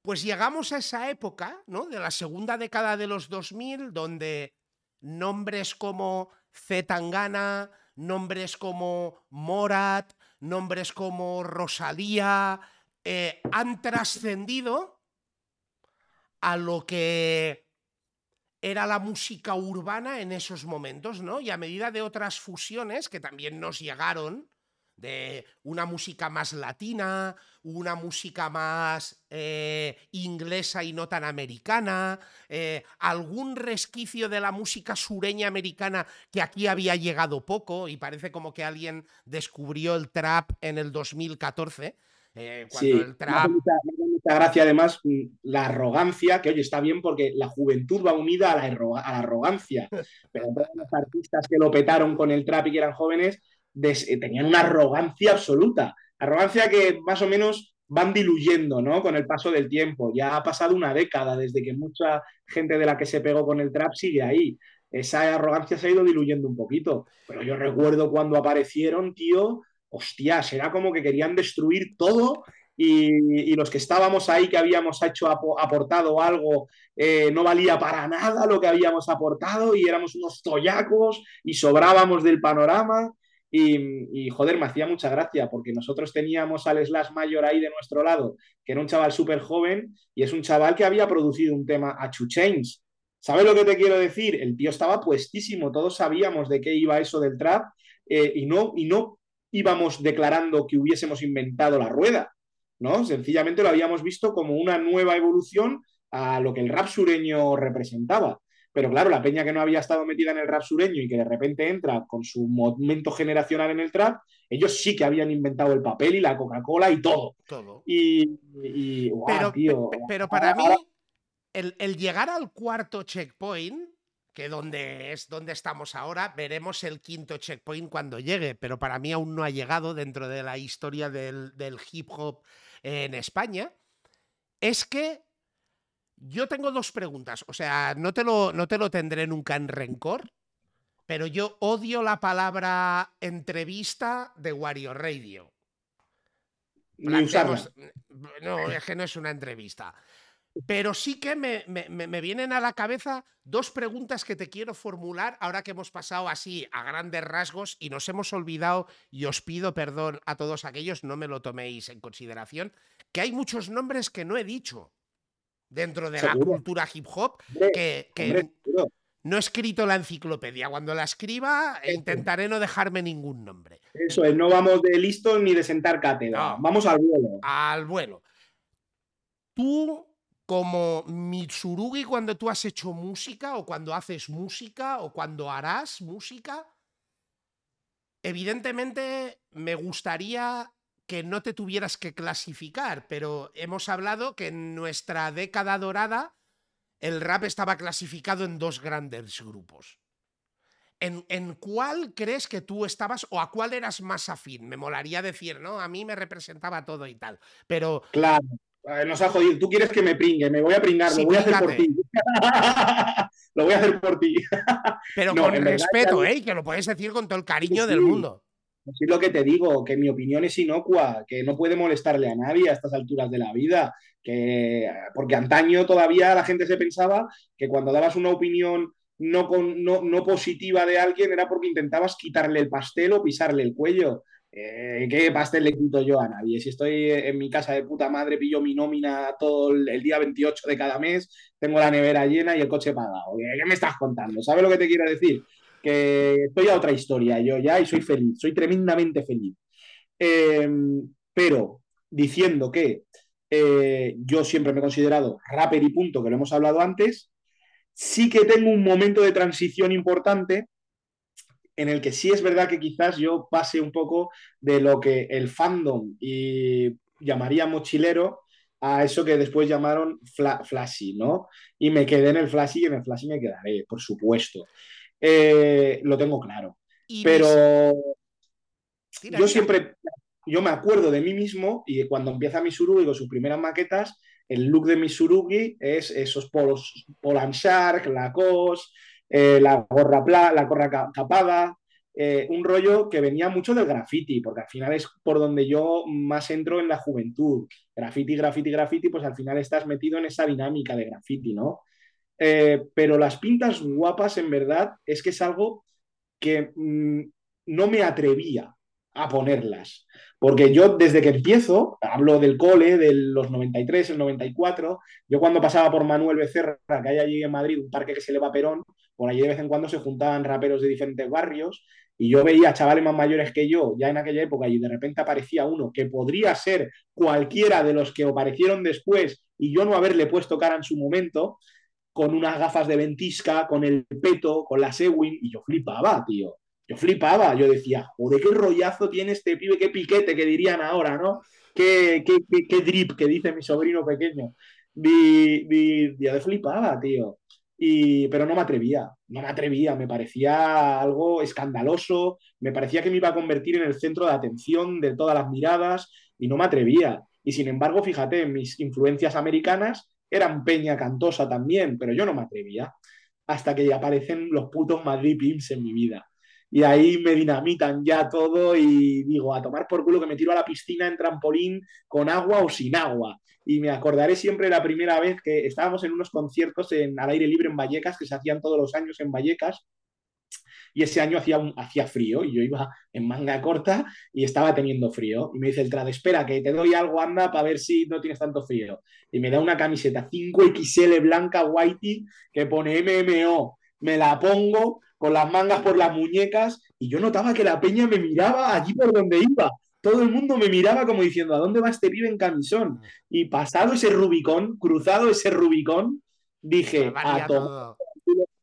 Pues llegamos a esa época, ¿no? De la segunda década de los 2000, donde nombres como Zetangana, nombres como Morat, nombres como Rosalía, eh, han trascendido a lo que era la música urbana en esos momentos, ¿no? Y a medida de otras fusiones que también nos llegaron, de una música más latina, una música más eh, inglesa y no tan americana, eh, algún resquicio de la música sureña americana que aquí había llegado poco y parece como que alguien descubrió el trap en el 2014 eh, sí, el trap... mucha, gracia además mm, la arrogancia, que oye, está bien porque la juventud va unida a la, a la arrogancia, pero todos los artistas que lo petaron con el trap y que eran jóvenes eh, tenían una arrogancia absoluta, arrogancia que más o menos van diluyendo ¿no? con el paso del tiempo. Ya ha pasado una década desde que mucha gente de la que se pegó con el trap sigue ahí. Esa arrogancia se ha ido diluyendo un poquito. Pero yo recuerdo cuando aparecieron, tío, hostias, era como que querían destruir todo y, los que estábamos ahí, que habíamos hecho aportado algo, eh, no valía para nada lo que habíamos aportado y éramos unos toyacos y sobrábamos del panorama. Y, joder, me hacía mucha gracia porque nosotros teníamos al Slash Mayor ahí de nuestro lado, que era un chaval súper joven y es un chaval que había producido un tema a Chains. ¿Sabes lo que te quiero decir? El tío estaba puestísimo, todos sabíamos de qué iba eso del trap eh, y, no, y no íbamos declarando que hubiésemos inventado la rueda, ¿no? Sencillamente lo habíamos visto como una nueva evolución a lo que el rap sureño representaba. Pero claro, la peña que no había estado metida en el rap sureño y que de repente entra con su momento generacional en el trap, ellos sí que habían inventado el papel y la Coca-Cola y todo. Todo. Y, y guau, Pero, tío. pe- pero para mí, el, el llegar al cuarto checkpoint, que donde es donde estamos ahora, veremos el quinto checkpoint cuando llegue, pero para mí aún no ha llegado dentro de la historia del, del hip hop en España, es que yo tengo dos preguntas. O sea, no te lo, no te lo tendré nunca en rencor, pero yo odio la palabra entrevista de Wario Radio. Planteamos- No, es que no es una entrevista. Pero sí que me, me- me- vienen a la cabeza dos preguntas que te quiero formular ahora que hemos pasado así a grandes rasgos y nos hemos olvidado, y os pido perdón a todos aquellos, no me lo toméis en consideración, que hay muchos nombres que no he dicho dentro de la cultura hip hop que, que hombre, seguro. no he escrito la enciclopedia. Cuando la escriba intentaré no dejarme ningún nombre. Eso es, no vamos de listos ni de sentar cátedra. No. Vamos al vuelo. al vuelo. Tú, como Mitsurugi, cuando tú has hecho música, o cuando haces música, o cuando harás música, evidentemente me gustaría que no te tuvieras que clasificar, pero hemos hablado que en nuestra década dorada el rap estaba clasificado en dos grandes grupos. ¿En, en cuál crees que tú estabas o a cuál eras más afín? Me molaría decir, ¿no? A mí me representaba todo y tal. Pero Claro. Eh, Nos ha jodido. Tú quieres que me pringue, me voy a pringar, Sí, lo voy a hacer por ti. lo voy a hacer por ti. Pero No, con verdad, respeto, ¿eh? Que lo puedes decir con todo el cariño Sí, del mundo. Es lo que te digo, que mi opinión es inocua, que no puede molestarle a nadie a estas alturas de la vida, que porque antaño todavía la gente se pensaba que cuando dabas una opinión no, con- no, no positiva de alguien era porque intentabas quitarle el pastel o pisarle el cuello. Eh, ¿Qué pastel le quito yo a nadie? Si estoy en mi casa de puta madre, pillo mi nómina todo el, día 28 de cada mes, tengo la nevera llena y el coche pagado. ¿Qué, me estás contando? ¿Sabes lo que te quiero decir? que estoy a otra historia yo ya y soy feliz, soy tremendamente feliz. Eh, pero diciendo que eh, yo siempre me he considerado rapper y punto, que lo hemos hablado antes, sí que tengo un momento de transición importante en el que sí es verdad que quizás yo pase un poco de lo que el fandom y llamaría mochilero a eso que después llamaron fla flashy, ¿no? Y me quedé en el flashy y en el flashy me quedaré, por supuesto. Eh, lo tengo claro. Pero tira, yo siempre, yo me acuerdo de mí mismo y cuando empieza Misurugi con sus primeras maquetas, el look de Misurugi es esos polos Polan Shark, Lacoste, eh, la gorra, pla- la gorra ca- capada, eh, un rollo que venía mucho del graffiti, porque al final es por donde yo más entro en la juventud. Graffiti, graffiti, graffiti, pues al final estás metido en esa dinámica de graffiti, ¿no? Eh, pero las pintas guapas, en verdad, es que es algo que mm, no me atrevía a ponerlas. Porque yo desde que empiezo, hablo del cole, de los 93, el 94, yo cuando pasaba por Manuel Becerra, que hay allí en Madrid, un parque que se eleva a Perón, por allí de vez en cuando se juntaban raperos de diferentes barrios y yo veía chavales más mayores que yo ya en aquella época y de repente aparecía uno que podría ser cualquiera de los que aparecieron después y yo no haberle puesto cara en su momento, con unas gafas de ventisca, con el peto, con la Sewin, y yo flipaba, tío. Yo flipaba, yo decía, joder, qué rollazo tiene este pibe, qué piquete, que dirían ahora, ¿no? Qué, qué, qué, qué drip, que dice mi sobrino pequeño. Di, yo de flipaba, tío. Y, pero no me atrevía, no me atrevía, me parecía algo escandaloso, me parecía que me iba a convertir en el centro de atención de todas las miradas y no me atrevía. Y sin embargo, fíjate, mis influencias americanas eran peña cantosa también, pero yo no me atrevía hasta que aparecen los putos Madrid Pimps en mi vida. Y ahí me dinamitan ya todo y digo, a tomar por culo que me tiro a la piscina en trampolín con agua o sin agua. Y me acordaré siempre la primera vez que estábamos en unos conciertos en, al aire libre en Vallecas, que se hacían todos los años en Vallecas, y ese año hacía, un, hacía frío y yo iba en manga corta y estaba teniendo frío. Y me dice el trad, espera, que te doy algo, anda, para ver si no tienes tanto frío. Y me da una camiseta 5XL blanca whitey que pone MMO. Me la pongo, con las mangas por las muñecas, y yo notaba que la peña me miraba allí por donde iba. Todo el mundo me miraba como diciendo, ¿a dónde va este pibe en camisón? Y pasado ese Rubicón, cruzado ese Rubicón, dije, a todos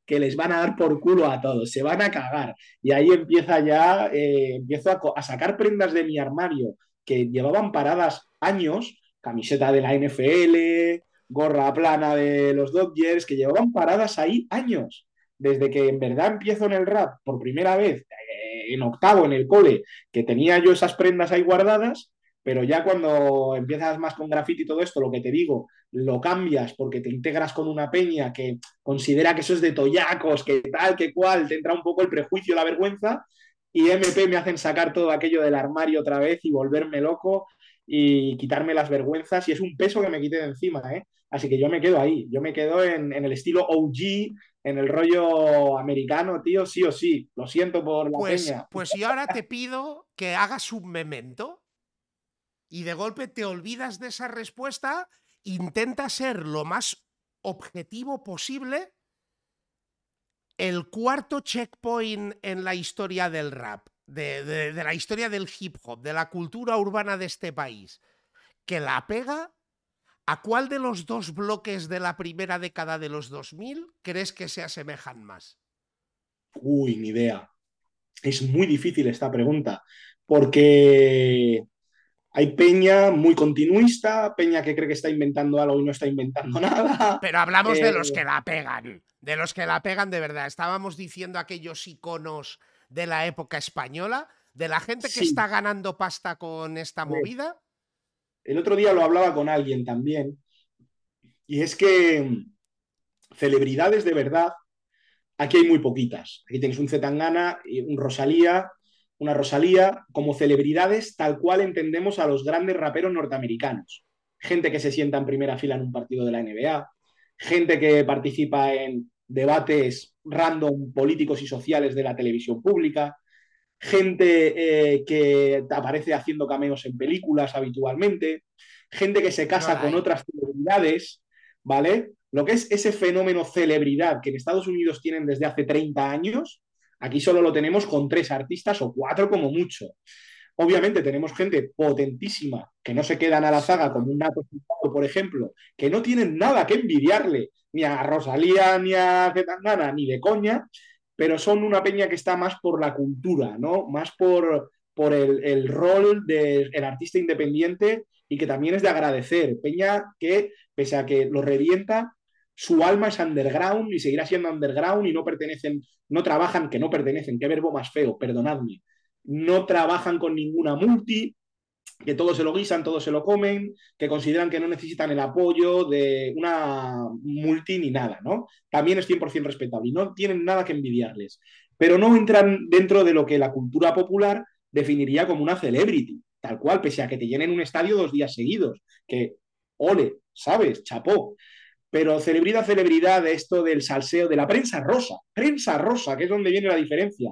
que les van a dar por culo a todos, se van a cagar. Y ahí empieza ya, eh, empiezo a, a, sacar prendas de mi armario que llevaban paradas años, camiseta de la NFL, gorra plana de los Dodgers, que llevaban paradas ahí años. Desde que en verdad empiezo en el rap por primera vez, eh, en octavo en el cole, que tenía yo esas prendas ahí guardadas, pero ya cuando empiezas más con graffiti y todo esto, lo que te digo, lo cambias porque te integras con una peña que considera que eso es de toyacos, que tal, que cual, te entra un poco el prejuicio, la vergüenza, y MP me hacen sacar todo aquello del armario otra vez y volverme loco y quitarme las vergüenzas, y es un peso que me quite de encima, ¿eh? Así que yo me quedo ahí, yo me quedo en, en el estilo OG, en el rollo americano, tío, sí o sí. Lo siento por la pues, peña. Pues yo ahora te pido que hagas un memento y de golpe te olvidas de esa respuesta, intenta ser lo más objetivo posible el cuarto checkpoint en la historia del rap, de, de, de, la historia del hip hop, de la cultura urbana de este país, que la pega, ¿a cuál de los dos bloques de la primera década de los 2000 crees que se asemejan más? Uy, ni idea. Es muy difícil esta pregunta, porque hay peña muy continuista, peña que cree que está inventando algo y no está inventando nada. Pero hablamos eh... de los que la pegan, de los que la pegan de verdad. Estábamos diciendo aquellos iconos de la época española, de la gente que sí. está ganando pasta con esta movida. El otro día lo hablaba con alguien también, y es que mm, celebridades de verdad, aquí hay muy poquitas. Aquí tenéis un Zetangana, un Rosalía, una Rosalía como celebridades tal cual entendemos a los grandes raperos norteamericanos. Gente que se sienta en primera fila en un partido de la NBA, gente que participa en debates random políticos y sociales de la televisión pública, gente eh, que aparece haciendo cameos en películas habitualmente, gente que se casa no con otras celebridades, ¿vale? Lo que es ese fenómeno celebridad que en Estados Unidos tienen desde hace 30 años, Aquí solo lo tenemos con tres artistas o cuatro como mucho. Obviamente tenemos gente potentísima que no se quedan a la zaga como un Nato, por ejemplo, que no tienen nada que envidiarle ni a Rosalía ni a Zetangana ni de coña, pero son una peña que está más por la cultura, ¿no? Más por, por el, el rol del de artista independiente y que también es de agradecer. Peña que, pese a que lo revienta, su alma es underground y seguirá siendo underground y no pertenecen, no trabajan, que no pertenecen, qué verbo más feo, perdonadme, no trabajan con ninguna multi, que todo se lo guisan, todo se lo comen, que consideran que no necesitan el apoyo de una multi ni nada, ¿no? También es 100% respetable y no tienen nada que envidiarles, pero no entran dentro de lo que la cultura popular definiría como una celebrity, tal cual, pese a que te llenen un estadio dos días seguidos, que, ole, ¿sabes? Chapó pero celebridad, celebridad esto del salseo, de la prensa rosa, prensa rosa, que es donde viene la diferencia.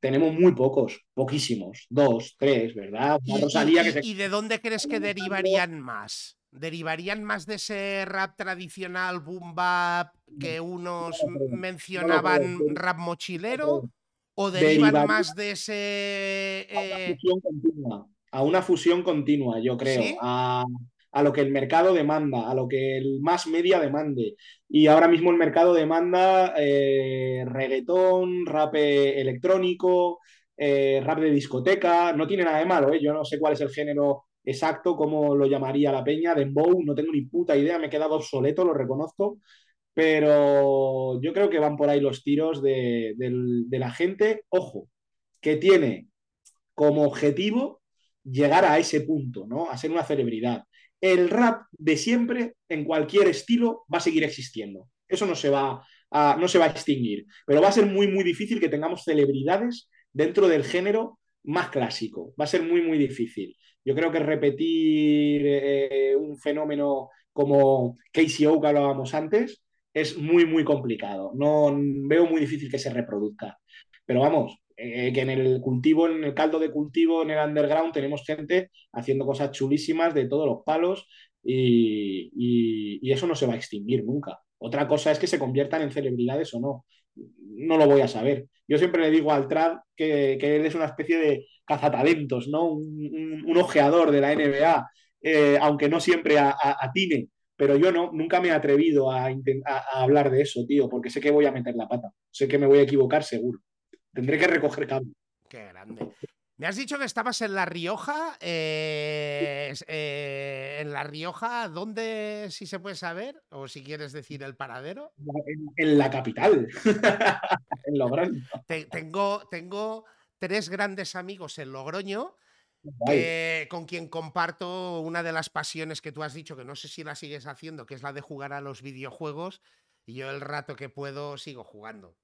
Tenemos muy pocos, poquísimos, dos, tres, ¿verdad? ¿Y, Rosalía y, que se... ¿Y de dónde crees que derivarían más? ¿Derivarían más de ese rap tradicional, boom bap, que unos mencionaban rap mochilero? ¿O derivan Derivaría más de ese...? Eh... A, una fusión continua, a una fusión continua, yo creo. ¿Sí? A, a lo que el mercado demanda, a lo que el más media demande. Y ahora mismo el mercado demanda eh, reggaetón, rap electrónico, eh, rap de discoteca, no tiene nada de malo, ¿eh? yo no sé cuál es el género exacto, cómo lo llamaría la peña, Dembow, no tengo ni puta idea, me he quedado obsoleto, lo reconozco, pero yo creo que van por ahí los tiros de, de, de la gente, ojo, que tiene como objetivo llegar a ese punto, ¿no? A ser una celebridad el rap de siempre, en cualquier estilo, va a seguir existiendo. Eso no se va a, no se va a extinguir. Pero va a ser muy, muy difícil que tengamos celebridades dentro del género más clásico. Va a ser muy, muy difícil. Yo creo que repetir eh, un fenómeno como KCO que hablábamos antes es muy, muy complicado. No veo muy difícil que se reproduzca. Pero vamos, eh, que en el cultivo, en el caldo de cultivo, en el underground, tenemos gente haciendo cosas chulísimas de todos los palos y, y, eso no se va a extinguir nunca. Otra cosa es que se conviertan en celebridades o no. no lo voy a saber. Yo siempre le digo al Trad que, él es una especie de cazatalentos, ¿no? Un, ojeador de la NBA, eh, aunque no siempre atine. Pero yo no, nunca me he atrevido a, hablar de eso, tío, porque sé que voy a meter la pata. Sé que me voy a equivocar seguro. Tendré que recoger cambio. Qué grande. Me has dicho que estabas en La Rioja. Eh, eh, en La Rioja, ¿dónde, si se puede saber? O si quieres decir el paradero. En, la capital, en Logroño. tengo, tengo tres grandes amigos en Logroño. con quien comparto una de las pasiones que tú has dicho, que no sé si la sigues haciendo, que es la de jugar a los videojuegos. Y yo el rato que puedo sigo jugando.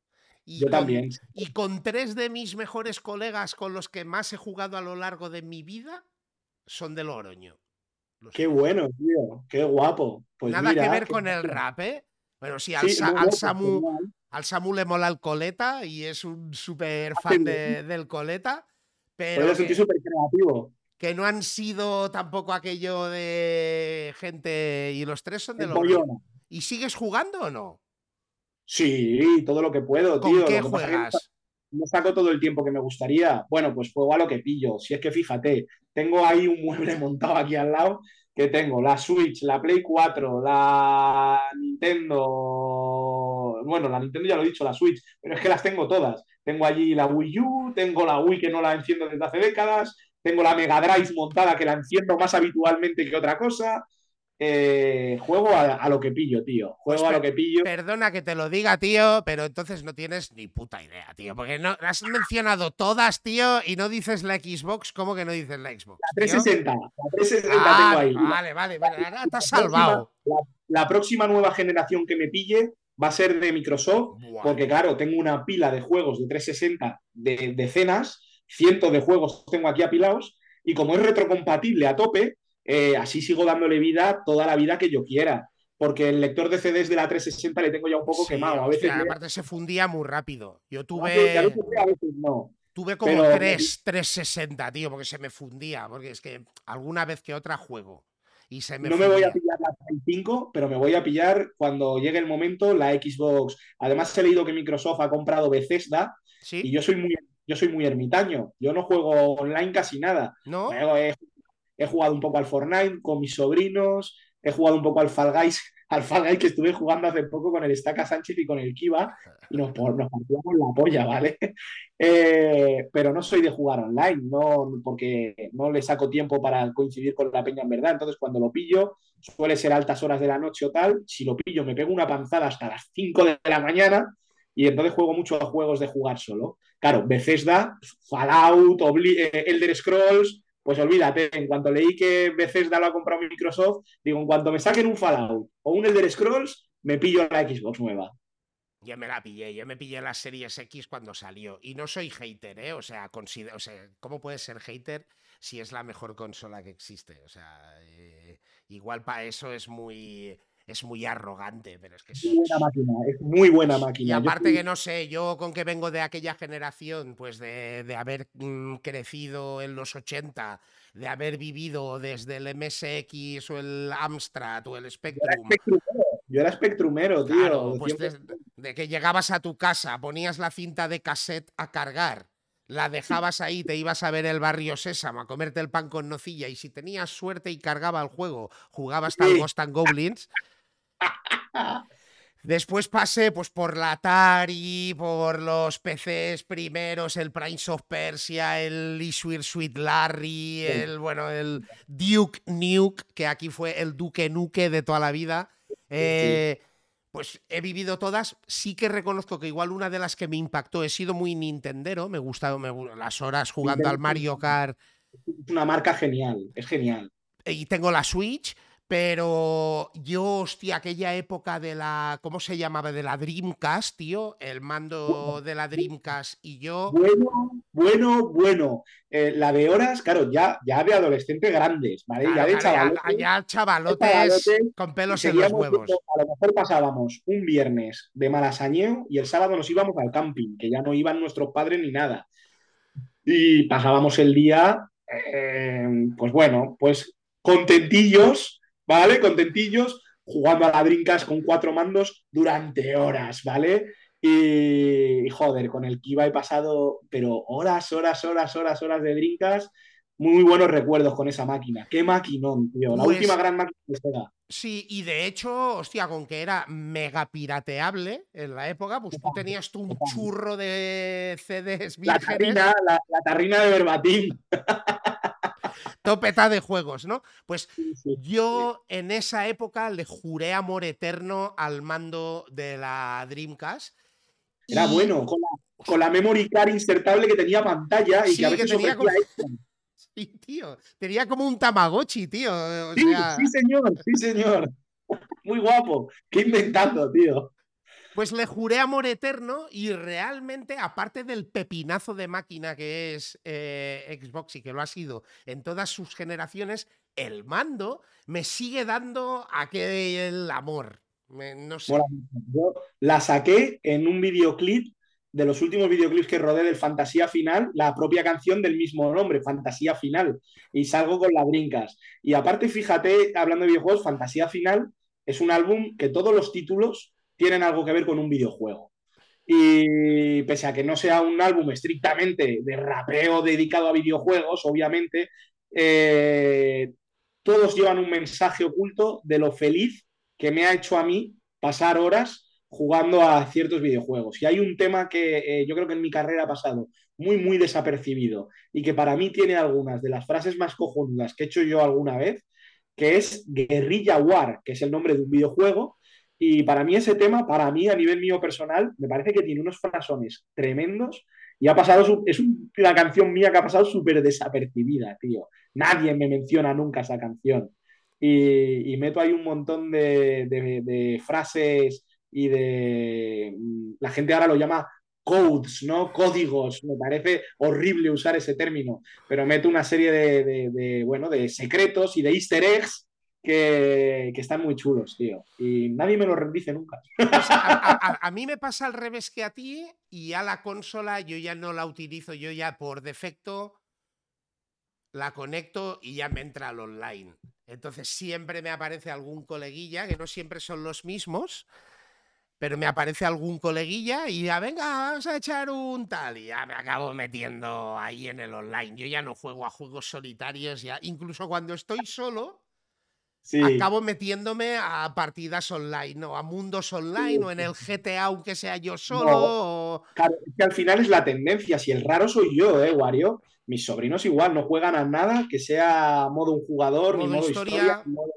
Y Yo también. Y con tres de mis mejores colegas con los que más he jugado a lo largo de mi vida son de Loroño. Qué bueno, tío. Qué guapo. Pues Nada que ver con el rap, ¿eh? Bueno, sí, al, Samu, al Samu le mola el coleta y es un súper fan del coleta. Pero que, súper creativo. Que no han sido tampoco aquello de gente. Y los tres son de Loroño. ¿Y sigues jugando o no? Sí, todo lo que puedo, ¿Con tío. qué juegas? no saco todo el tiempo que me gustaría. Bueno, pues juego a lo que pillo. Si es que fíjate, tengo ahí un mueble montado aquí al lado que tengo la Switch, la Play 4, la Nintendo. Bueno, la Nintendo ya lo he dicho, la Switch, pero es que las tengo todas. Tengo allí la Wii U, tengo la Wii que no la enciendo desde hace décadas, tengo la Mega Drive montada que la enciendo más habitualmente que otra cosa. Eh, juego a, lo que pillo, tío. Juego pues a lo que pillo. Perdona que te lo diga, tío, pero entonces no tienes ni puta idea, tío. Porque no has mencionado todas, tío, y no dices la Xbox. ¿Cómo que no dices la Xbox? La 360. La 360 tengo ahí. Vale, vale, vale. Ahora te has salvado. La, próxima nueva generación que me pille va a ser de Microsoft, porque claro, tengo una pila de juegos de 360 de decenas, cientos de juegos tengo aquí apilados, y como es retrocompatible a tope, eh, así sigo dándole vida toda la vida que yo quiera. Porque el lector de CDs de la 360 le tengo ya un poco quemado. A veces aparte se fundía muy rápido. Yo tuve. Tuve como tres 360, tío, porque se me fundía. Porque es que alguna vez que otra juego. Y se me no me voy a pillar la 5, pero me voy a pillar cuando llegue el momento la Xbox. Además, he leído que Microsoft ha comprado Bethesda y yo soy muy, yo soy muy ermitaño. Yo no juego online casi nada. ¿No? he jugado un poco al Fortnite con mis sobrinos, he jugado un poco al Fall Guys, al Fall Guys que estuve jugando hace poco con el Estaca Sánchez y con el Kiva y nos, nos partíamos la polla, ¿vale? Eh, pero no soy de jugar online, no, porque no le saco tiempo para coincidir con la peña en verdad. Entonces, cuando lo pillo, suele ser altas horas de la noche o tal. Si lo pillo, me pego una panzada hasta las 5 de la mañana y entonces juego mucho a juegos de jugar solo. Claro, Bethesda, Fallout, eh, Elder Scrolls, pues olvídate, en cuanto leí que Bethesda lo ha comprado Microsoft, digo, en cuanto me saquen un Fallout o un Elder Scrolls, me pillo la Xbox nueva. Yo me la pillé, yo me pillé la Series X cuando salió. Y no soy hater, ¿eh? O sea, considero, o sea, ¿cómo puedes ser hater si es la mejor consola que existe? O sea, eh, igual para eso es muy es muy arrogante, pero es que es muy buena máquina, es muy buena máquina. Y aparte que no sé, yo con que vengo de aquella generación, pues de, haber mm, crecido en los 80, de haber vivido desde el MSX o el Amstrad o el Spectrum. Yo era Spectrumero, tío. pues de, que llegabas a tu casa, ponías la cinta de cassette a cargar la dejabas ahí, te ibas a ver el barrio Sésamo, a comerte el pan con nocilla, y si tenías suerte y cargaba el juego, jugabas tal Ghost and Goblins, Después pasé pues, por la Atari, por los PCs primeros, el Prince of Persia, el Issuer Sweet Larry, el, bueno, el Duke Nuke, que aquí fue el Duque Nuke de toda la vida. Eh, pues he vivido todas. Sí que reconozco que igual una de las que me impactó, he sido muy Nintendero, me gustado me, las horas jugando al Mario Kart. Es una marca genial, es genial. Y tengo la Switch, pero yo, hostia, aquella época de la. ¿Cómo se llamaba? De la Dreamcast, tío. El mando de la Dreamcast y yo. Bueno, bueno, bueno. Eh, la de horas, claro, ya, ya de adolescentes grandes, ¿vale? ya de chavalotes. Ya, chavalotes, con pelos en los huevos. A lo mejor pasábamos un viernes de malasañeo y el sábado nos íbamos al camping, que ya no iban nuestros padres ni nada. Y pasábamos el día, eh, pues bueno, pues contentillos ¿vale? Contentillos, jugando a la con cuatro mandos durante horas, ¿vale? Y, joder, con el Kiva he pasado, pero horas, horas, horas, horas, horas de drinkas. Muy buenos recuerdos con esa máquina. Qué maquinón, tío. La Pues- última gran máquina de Sega. Sí, y de hecho, hostia, con que era mega pirateable en la época, pues tú tenías tú un churro de CDs La tarrina, la, la tarrina de verbatim. topeta de juegos, ¿no? Pues yo en esa época le juré amor eterno al mando de la Dreamcast. Era y- bueno, con la, con la memory card insertable que tenía pantalla y Sí, que a que veces tenía ofrecía como-. Sí, tío. Tenía como un Tamagotchi, tío. O Sí, sea, sí, señor, sí, señor. Muy guapo. Qué inventado, tío. Pues le juré amor eterno y realmente, aparte del pepinazo de máquina que es eh, Xbox y que lo ha sido en todas sus generaciones, el mando me sigue dando aquel amor. No sé. Yo la saqué en un videoclip de los últimos videoclips que rodé del Fantasía Final, la propia canción del mismo nombre, Fantasía Final, y salgo con las brincas. Y aparte, fíjate, hablando de videojuegos, Fantasía Final es un álbum que todos los títulos tienen algo que ver con un videojuego. Y pese a que no sea un álbum estrictamente de rapeo dedicado a videojuegos, obviamente, eh, todos llevan un mensaje oculto de lo feliz que me ha hecho a mí pasar horas jugando a ciertos videojuegos. Y hay un tema que eh, yo creo que en mi carrera ha pasado muy, muy desapercibido y que para mí tiene algunas de las frases más cojonudas que he hecho yo alguna vez, que es Guerrilla War, que es el nombre de un videojuego. Y para mí ese tema, para mí a nivel mío personal, me parece que tiene unos frasones tremendos y ha pasado, su- es un- una canción mía que ha pasado súper desapercibida, tío. Nadie me menciona nunca esa canción. Y, meto ahí un montón de, de- de frases y de... mm, La gente ahora lo llama codes, ¿no? Códigos. Me parece horrible usar ese término, pero meto una serie de- de, bueno, de secretos y de easter eggs que, están muy chulos, tío. Y nadie me lo dice nunca. A- a mí me pasa al revés que a ti y a la consola yo ya no la utilizo, yo ya por defecto la conecto y ya me entra al online. Entonces siempre me aparece algún coleguilla, que no siempre son los mismos, pero me aparece algún coleguilla y ya venga, vamos a echar un tal y ya me acabo metiendo ahí en el online. Yo ya no juego a juegos solitarios, ya incluso cuando estoy solo Sí. acabo metiéndome a partidas online o a mundos online o en el GTA aunque sea yo solo. o- Claro, es que al final es la tendencia. Si el raro soy yo, ¿eh, Wario? Mis sobrinos igual no juegan a nada que sea modo un jugador, ni Modo historia. historia. ni modo-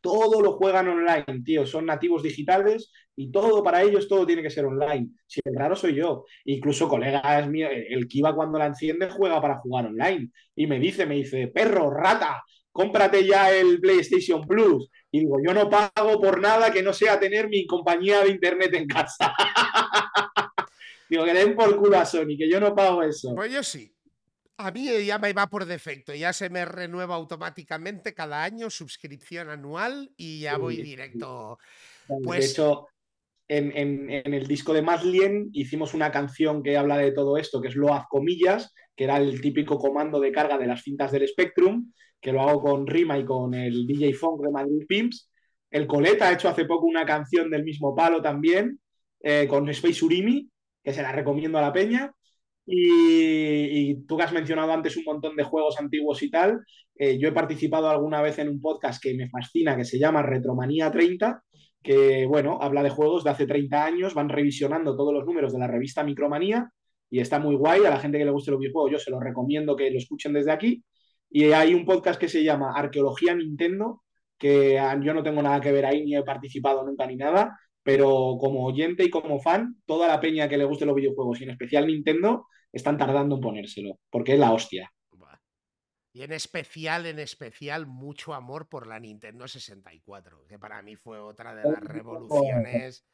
Todo lo juegan online, tío. Son nativos digitales y todo para ellos, todo tiene que ser online. Si el raro soy yo. Incluso colegas míos, el el Kiva cuando la enciende juega para jugar online. Y me dice, me dice, perro, rata, cómprate ya el PlayStation Plus. Y digo, yo no pago por nada que no sea tener mi compañía de internet en casa. digo, que den por culo a Sony, que yo no pago eso. Pues yo sí. A mí ya me va por defecto, ya se me renueva automáticamente cada año, suscripción anual y ya voy sí. directo. De Pues- hecho, en, en- en el disco de Maslien hicimos una canción que habla de todo esto, que es Loaz Comillas, que era el típico comando de carga de las cintas del Spectrum, que lo hago con Rima y con el DJ Funk de Madrid Pimps. El Coleta ha hecho hace poco una canción del mismo palo también, eh, con Space Urimi, que se la recomiendo a la peña. Y, tú que has mencionado antes un montón de juegos antiguos y tal, eh, yo he participado alguna vez en un podcast que me fascina, que se llama Retromanía 30, que, bueno, habla de juegos de hace 30 años, van revisionando todos los números de la revista Micromanía y está muy guay. A la gente que le guste los videojuegos, yo se los recomiendo que lo escuchen desde aquí. Y hay un podcast que se llama Arqueología Nintendo, que yo no tengo nada que ver ahí, ni he participado nunca ni nada, pero como oyente y como fan, toda la peña que le guste los videojuegos, y en especial Nintendo, están tardando en ponérselo, porque es la hostia. Y en especial, en especial, mucho amor por la Nintendo 64, que para mí fue otra de las revoluciones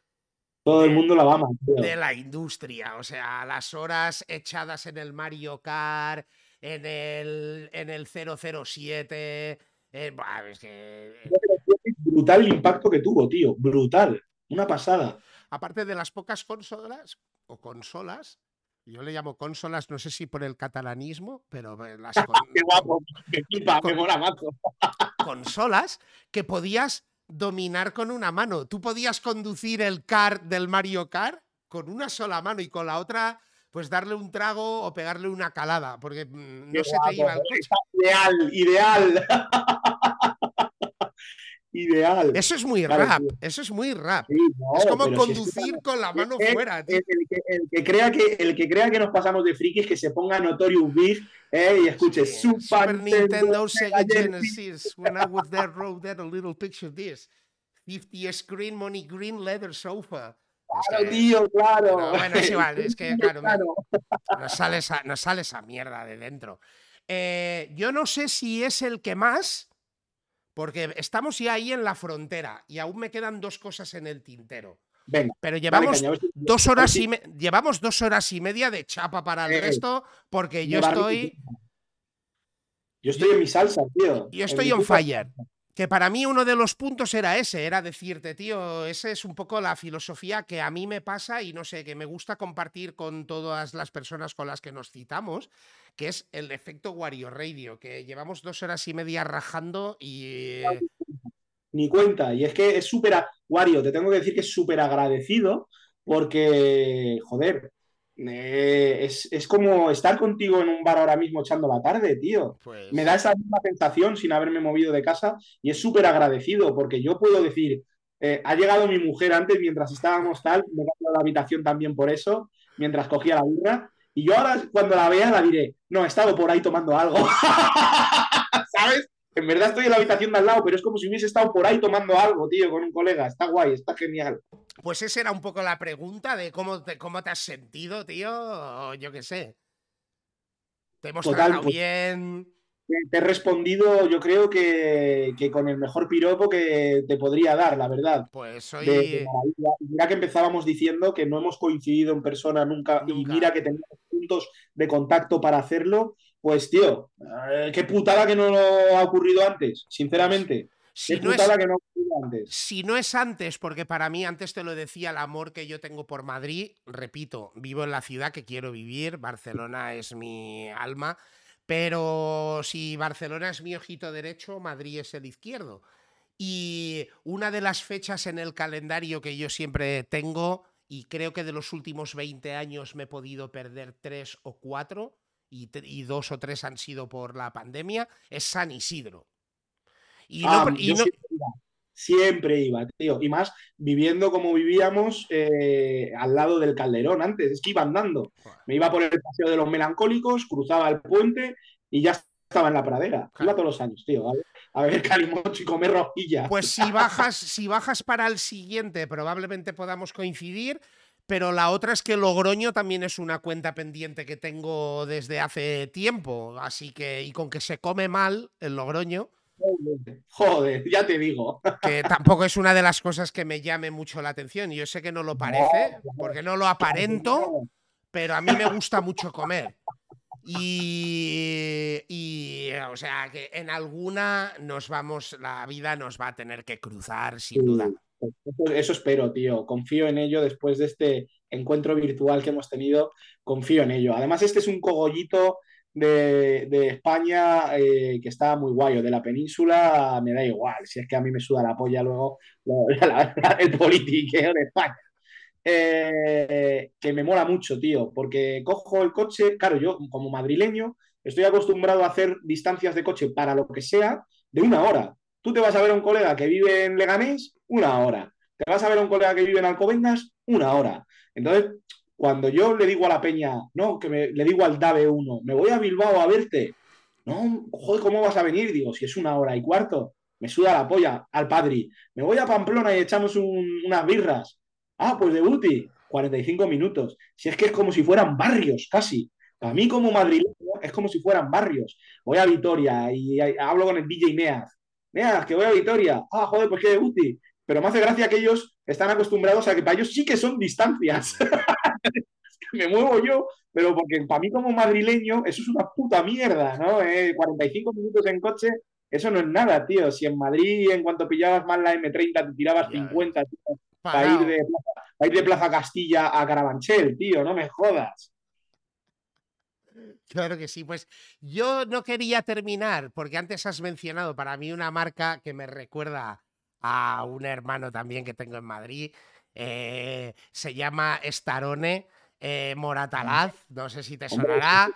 Todo el mundo la va tío. de la industria. O sea, las horas echadas en el Mario Kart, en el, en el 007. eh, es que, eh, Brutal el impacto que tuvo, tío. Brutal. Una pasada. aparte de las pocas consolas o consolas, yo le llamo consolas, no sé si por el catalanismo, pero eh, las con- Qué guapo. Me Con- mola mazo. consolas que podías dominar con una mano. Tú podías conducir el kart del Mario Kart con una sola mano y con la otra, pues darle un trago o pegarle una calada, porque mm, no se te iba el coche. Ideal, ideal. ideal. Eso es muy Claro, rap, eso es muy rap. Sí, no, es como si es conducir con la mano fuera, tío. el, que, el que crea que, el que crea que nos pasamos de frikis, que se ponga Notorious Big eh, y escuche Sí, Super, Nintendo, Sega Genesis. When I was there, wrote there a little picture this. 50 screen, money green, leather sofa. Es Claro, que tío, claro. Bueno, es igual, es que, claro, me- Claro. nos, sale esa, nos sale esa mierda de dentro. Eh, yo no sé si es el que más, porque estamos ya ahí en la frontera y aún me quedan dos cosas en el tintero. Venga, Pero llevamos caña, dos horas y me- llevamos dos horas y media de chapa para el Eh, resto, porque yo estoy. Yo estoy en mi salsa, tío. Yo En estoy mi on fire. Que para mí uno de los puntos era ese, era decirte, tío, ese es un poco la filosofía que a mí me pasa y no sé, que me gusta compartir con todas las personas con las que nos citamos, que es el efecto Wario Radio, que llevamos dos horas y media rajando y... eh, Ni cuenta. Y es que es súper. Wario, te tengo que decir que es súper agradecido porque, joder, eh, es, es como estar contigo en un bar ahora mismo echando la tarde, tío. Pues, Me da esa misma sensación sin haberme movido de casa y es súper agradecido porque yo puedo decir, eh, ha llegado mi mujer antes mientras estábamos tal, me he cambiado la habitación también por eso, mientras cogía la birra, y yo ahora cuando la vea la diré, no, he estado por ahí tomando algo, ¿sabes? En verdad estoy en la habitación de al lado, pero es como si hubiese estado por ahí tomando algo, tío, con un colega, está guay, está genial. Pues esa era un poco la pregunta de cómo te, cómo te has sentido, tío, o yo qué sé. Te hemos Total, tratado pues- bien. Te he respondido, yo creo que, que con el mejor piropo que te podría dar, la verdad. Pues de, de soy... mira que empezábamos diciendo que no hemos coincidido en persona nunca, y mira que teníamos puntos de contacto para hacerlo. Pues, tío, eh, qué putada que no ha ocurrido antes, sinceramente. Si no es, que no antes. Si no es antes, porque para mí, antes te lo decía, el amor que yo tengo por Madrid, repito, vivo en la ciudad que quiero vivir, Barcelona es mi alma, pero si Barcelona es mi ojito derecho, Madrid es el izquierdo. Y una de las fechas en el calendario que yo siempre tengo, y creo que de los últimos 20 años me he podido perder tres o cuatro, y, y dos o tres han sido por la pandemia, es San Isidro. Y no, Ah, y no- siempre iba, siempre iba, tío. Y más viviendo como vivíamos eh, al lado del Calderón antes, es que iba andando. Me iba por el paseo de los melancólicos, cruzaba el puente y ya estaba en la pradera. Claro. Iba todos los años, tío, a ver, a ver calimocho y comer rojilla. Pues si bajas, si bajas para el siguiente, probablemente podamos coincidir. Pero la otra es que Logroño también es una cuenta pendiente que tengo desde hace tiempo. Así que, y con que se come mal el Logroño, Joder, ya te digo. que tampoco es una de las cosas que me llame mucho la atención. Yo sé que no lo parece, porque no lo aparento, pero a mí me gusta mucho comer. Y, y, o sea, que en alguna nos vamos, la vida nos va a tener que cruzar, sin duda. Eso, eso espero, tío. Confío en ello después de este encuentro virtual que hemos tenido. Confío en ello. Además, este es un cogollito de, de España eh, que está muy guay. O de la península, me da igual. Si es que a mí me suda la polla luego la- el politiqueo de España. Eh, que me mola mucho, tío, porque cojo el coche, claro, yo como madrileño estoy acostumbrado a hacer distancias de coche para lo que sea de una hora. Tú te vas a ver a un colega que vive en Leganés, una hora. Te vas a ver a un colega que vive en Alcobendas, una hora. Entonces, cuando yo le digo a la peña, no, que me- le digo al DABE 1, me voy a Bilbao a verte. No, joder, ¿cómo vas a venir? Digo, si es una hora y cuarto, me suda la polla al padri. Me voy a Pamplona y echamos un- unas birras. Ah, pues de Buti, 45 minutos. Si es que es como si fueran barrios, casi. Para mí, como madrileño, es como si fueran barrios. Voy a Vitoria y hablo con el DJ Meaz. Meaz, que voy a Vitoria. Ah, joder, pues que de Buti. Pero me hace gracia que ellos están acostumbrados a que para ellos sí que son distancias. me muevo yo, pero porque para mí como madrileño eso es una puta mierda, ¿no? Eh, 45 minutos en coche, eso no es nada, tío. Si en Madrid, en cuanto pillabas mal la M30, te tirabas Ya, 50 tío, para ir, Parao. de Plaza, para ir de Plaza Castilla a Carabanchel, tío, no me jodas. Claro que sí, pues yo no quería terminar, porque antes has mencionado para mí una marca que me recuerda a un hermano también que tengo en Madrid, eh, se llama Starone eh, Moratalaz, no sé si te sonará.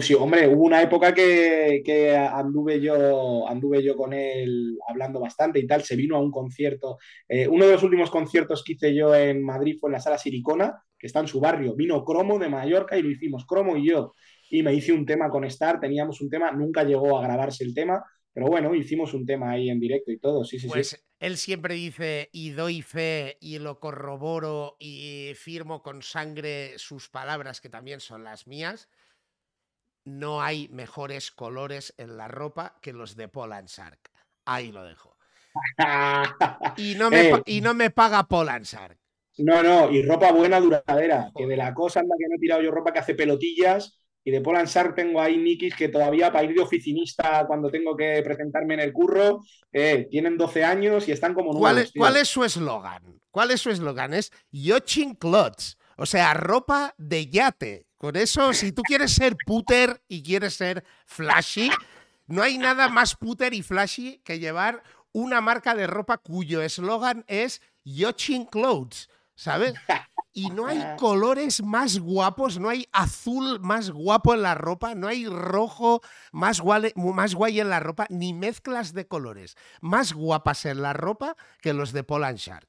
sí, hombre, hubo una época que, anduve, yo, anduve yo con él hablando bastante y tal. Se vino a un concierto. Eh, uno de los últimos conciertos que hice yo en Madrid fue en la sala Siricona, que está en su barrio. Vino Cromo de Mallorca y lo hicimos, Cromo y yo. Y me hice un tema con Star, teníamos un tema, nunca llegó a grabarse el tema, pero bueno, hicimos un tema ahí en directo y todo, sí, sí, pues Él siempre dice, y doy fe, y lo corroboro, y firmo con sangre sus palabras, que también son las mías. No hay mejores colores en la ropa que los de Poland Shark. Ahí lo dejo. y, no me, eh. y no me paga Poland Shark. No, no, y ropa buena, duradera. Que de la cosa en la que no he tirado yo ropa que hace pelotillas y de Poland Shark tengo ahí Nikis que todavía para ir de oficinista cuando tengo que presentarme en el curro, eh, tienen 12 años y están como ¿Cuál es, ¿Cuál es su eslogan? ¿Cuál es su eslogan? Es Yachting Clothes, o sea, ropa de yate. Con eso, si tú quieres ser puter y quieres ser flashy, no hay nada más puter y flashy que llevar una marca de ropa cuyo eslogan es Yachting Clothes, ¿sabes? Y no hay colores más guapos, no hay azul más guapo en la ropa, no hay rojo más guay, más guay en la ropa, ni mezclas de colores más guapas en la ropa que los de Poland Shark.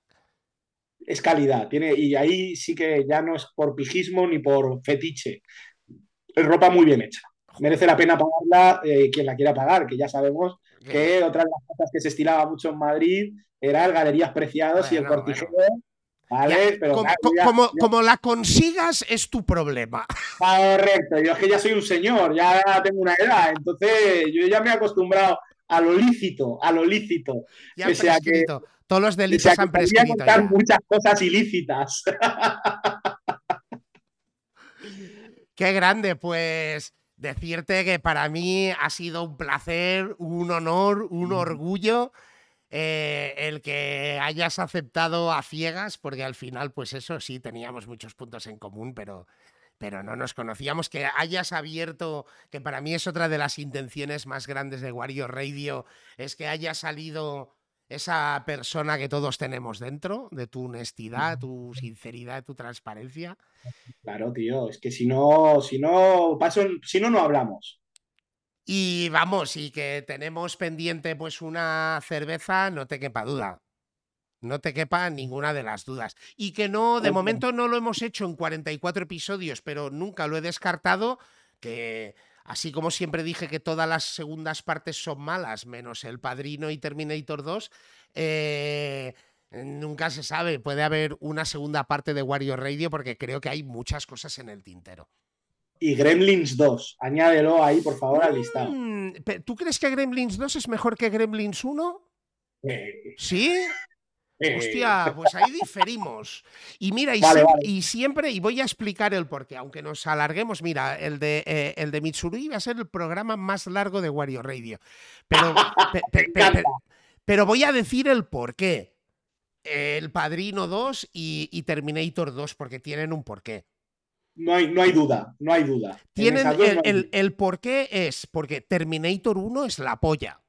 Es calidad, tiene, y ahí sí que ya no es por pijismo ni por fetiche. Es ropa muy bien hecha. Merece la pena pagarla eh, quien la quiera pagar, que ya sabemos que otra de las cosas que se estilaba mucho en Madrid era el Galerías Preciados y el Pero como, la consigas es tu problema. Correcto, yo es que ya soy un señor, ya tengo una edad, entonces yo ya me he acostumbrado a lo lícito, a lo lícito. Ya que, Todos los delitos han prescrito. contar muchas cosas ilícitas. Qué grande, pues decirte que para mí ha sido un placer, un honor, un orgullo eh, el que hayas aceptado a ciegas, porque al final, pues eso sí, teníamos muchos puntos en común, pero, pero no nos conocíamos, que hayas abierto, que para mí es otra de las intenciones más grandes de Wario Radio, es que haya salido esa persona que todos tenemos dentro, de tu honestidad, tu sinceridad, tu transparencia. Claro, tío, es que si no, si no, paso, si no, no hablamos. Y vamos, y que tenemos pendiente pues una cerveza, no te quepa duda. No te quepa ninguna de las dudas. Y que no, de momento no lo hemos hecho en 44 episodios, pero nunca lo he descartado, que así como siempre dije que todas las segundas partes son malas, menos El Padrino y Terminator 2, eh, nunca se sabe, puede haber una segunda parte de Wario Radio porque creo que hay muchas cosas en el tintero y Gremlins 2. Añádelo ahí, por favor, al listado. Mm, ¿Tú crees que Gremlins 2 es mejor que Gremlins 1? ¿Sí? Hostia, pues ahí diferimos. Y mira, y, siempre, y voy a explicar el porqué, aunque nos alarguemos, mira, el de, eh, el de Mitsuri va a ser el programa más largo de Wario Radio. Pero, pero voy a decir el porqué. El Padrino 2 y Terminator 2, porque tienen un porqué. No hay, no hay duda, no hay duda. Tienen el, el, por qué es porque Terminator 1 es la polla.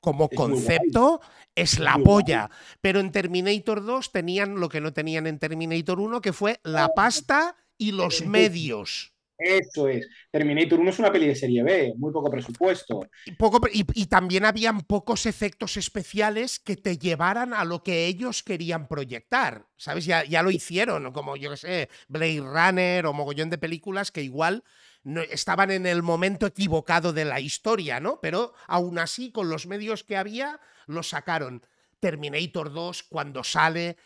Como concepto es la polla. Pero en Terminator 2 tenían lo que no tenían en Terminator 1, que fue la pasta y los medios. Eso es. Terminator 1 es una peli de serie B, muy poco presupuesto. Y, poco, y, también habían pocos efectos especiales que te llevaran a lo que ellos querían proyectar. ¿Sabes? Ya, ya lo hicieron, como yo que sé, Blade Runner o mogollón de películas que igual no, estaban en el momento equivocado de la historia, ¿no? Pero aún así, con los medios que había, lo sacaron. Terminator 2, cuando sale,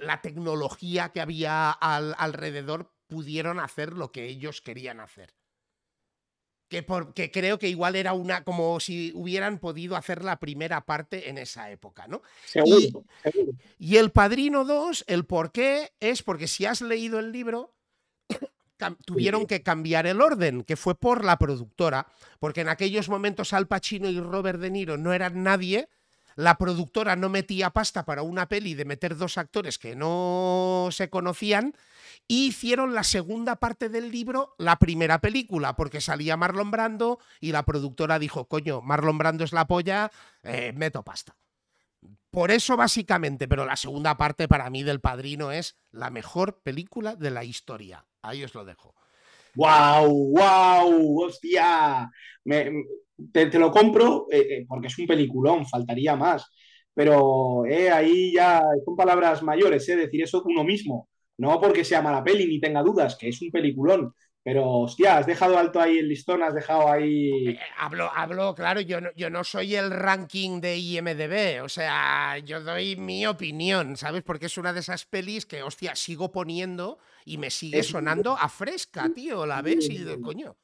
la tecnología que había al, alrededor pudieron hacer lo que ellos querían hacer. Que, porque creo que igual era una, como si hubieran podido hacer la primera parte en esa época, ¿no? Seguro, y, el Padrino 2, el por qué es porque si has leído el libro, tuvieron que cambiar el orden, que fue por la productora, porque en aquellos momentos Al Pacino y Robert De Niro no eran nadie, la productora no metía pasta para una peli de meter dos actores que no se conocían y hicieron la segunda parte del libro, la primera película, porque salía Marlon Brando y la productora dijo, coño, Marlon Brando es la polla, eh, meto pasta. Por eso básicamente, pero la segunda parte para mí del Padrino es la mejor película de la historia. Ahí os lo dejo. ¡Wow! ¡Wow! ¡Hostia! te, lo compro eh, eh, porque es un peliculón, faltaría más. Pero eh, ahí ya son palabras mayores, decir eso uno mismo. No porque sea mala peli ni tenga dudas, que es un peliculón. Pero, hostia, has dejado alto ahí el listón, has dejado ahí. Eh, hablo, hablo, claro, yo no, yo no soy el ranking de IMDB, o sea, yo doy mi opinión, ¿sabes? Porque es una de esas pelis que, hostia, sigo poniendo y me sigue sonando a fresca, tío, la ves y de coño.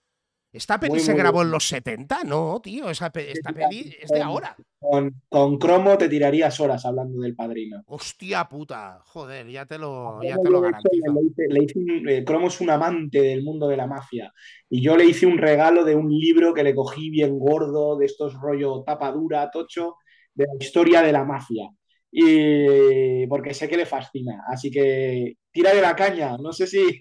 ¿Esta peli se grabó en los 70? No, tío, esta peli es de ahora. Con, cromo te tirarías horas hablando del padrino. Hostia puta, joder, ya te lo, ya te lo garantizo. Eh, cromo es un amante del mundo de la mafia. Y yo le hice un regalo de un libro que le cogí bien gordo, de estos rollo tapadura, tocho, de la historia de la mafia. Y porque sé que le fascina. Así que tira de la caña. No sé si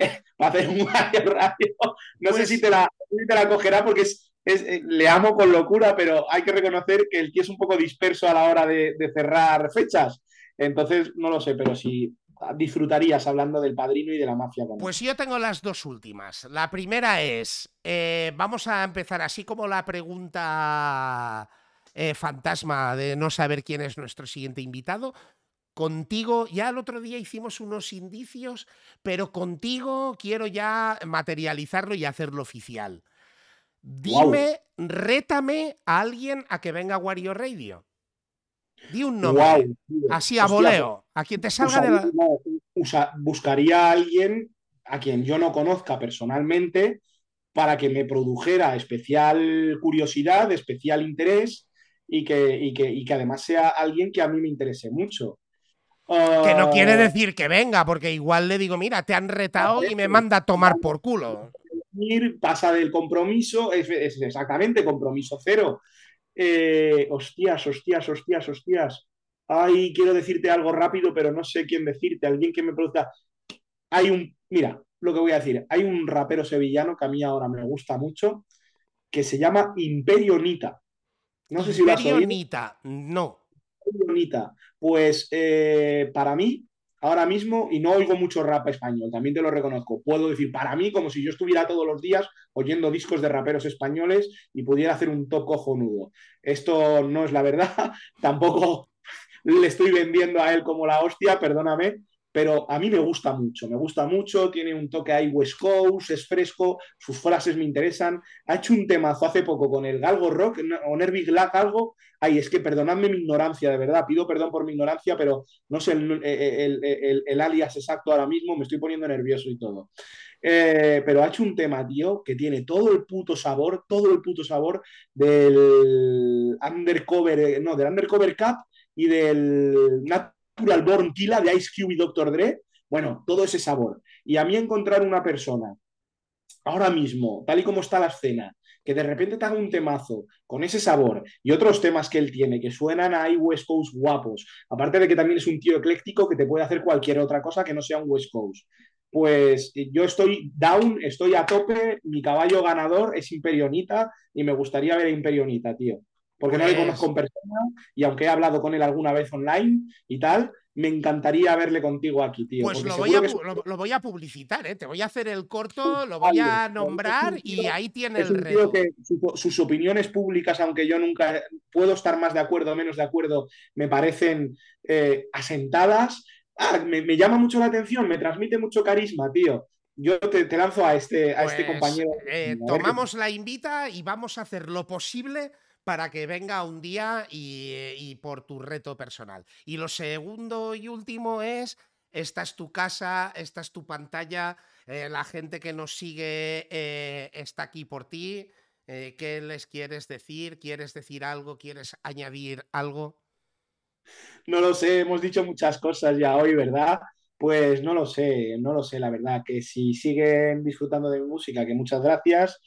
para hacer un radio. No sé pues si te, la, te la cogerá porque es, eh, le amo con locura, pero hay que reconocer que el tío es un poco disperso a la hora de, cerrar fechas. Entonces, no lo sé, pero si disfrutarías hablando del padrino y de la mafia. Pues yo tengo las dos últimas. La primera es, eh, vamos a empezar así como la pregunta eh, fantasma de no saber quién es nuestro siguiente invitado. Contigo, ya el otro día hicimos unos indicios, pero contigo quiero ya materializarlo y hacerlo oficial. Dime, rétame a alguien a que venga Wario Radio. Di un nombre. así a voleo. A quien te salga de la. buscaría a alguien a quien yo no conozca personalmente para que me produjera especial curiosidad, especial interés y que, y que, y que además sea alguien que a mí me interese mucho. Que no quiere ah. decir que venga, porque igual le digo, mira, te han retado y me manda a tomar por culo. Pasa del compromiso, es, exactamente compromiso cero. Eh, hostias, hostias, hostias, hostias. Ay, quiero decirte algo rápido, pero no sé quién decirte. Alguien que me produzca. Hay un. Mira, lo que voy a decir. Hay un rapero sevillano que a mí ahora me gusta mucho, que se llama Imperio Nita. No sé si lo has oído. Nita, no bonita. Pues eh, para mí, ahora mismo, y no oigo mucho rap español, también te lo reconozco, puedo decir para mí como si yo estuviera todos los días oyendo discos de raperos españoles y pudiera hacer un top cojonudo. Esto no es la verdad, tampoco le estoy vendiendo a él como la hostia, perdóname, pero a mí me gusta mucho, me gusta mucho, tiene un toque ahí West Coast, es fresco, sus frases me interesan. Ha hecho un temazo hace poco con el Galgo Rock o Nervy algo. Ay, es que perdonadme mi ignorancia, de verdad, pido perdón por mi ignorancia, pero no sé el, alias exacto ahora mismo, me estoy poniendo nervioso y todo. Eh, pero ha hecho un tema, tío, que tiene todo el puto sabor, todo el puto sabor del Undercover, eh, no, del Undercover Cup y del Natural Born Killa de Ice Cube y Dr. Dre, bueno, todo ese sabor. Y a mí encontrar una persona ahora mismo, tal y como está la escena, que de repente te haga un temazo con ese sabor y otros temas que él tiene que suenan a West Coast guapos, aparte de que también es un tío ecléctico que te puede hacer cualquier otra cosa que no sea un West Coast. Pues yo estoy down, estoy a tope, mi caballo ganador es Imperionita y me gustaría ver a Imperionita, tío porque no le conozco en persona y aunque he hablado con él alguna vez online y tal, me encantaría verle contigo aquí, tío. Pues lo voy, a, lo, voy, a, publicitar, ¿eh? te voy a hacer el corto, lo voy a nombrar y ahí tiene el reto. Que sus opiniones públicas, aunque yo nunca puedo estar más de acuerdo o menos de acuerdo, me parecen eh, asentadas. Ah, me, llama mucho la atención, me transmite mucho carisma, tío. Yo te, lanzo a este, a este pues, compañero. Eh, tomamos la invita y vamos a hacer lo posible para que venga un día eh, y, por tu reto personal. Y lo segundo y último es, esta es tu casa, esta es tu pantalla, eh, la gente que nos sigue eh, está aquí por ti. ¿Qué les quieres decir? ¿Quieres decir algo? ¿Quieres añadir algo? No lo sé, hemos dicho muchas cosas ya hoy, ¿verdad? Pues no lo sé, no lo sé, la verdad, que si siguen disfrutando de mi música, que muchas gracias,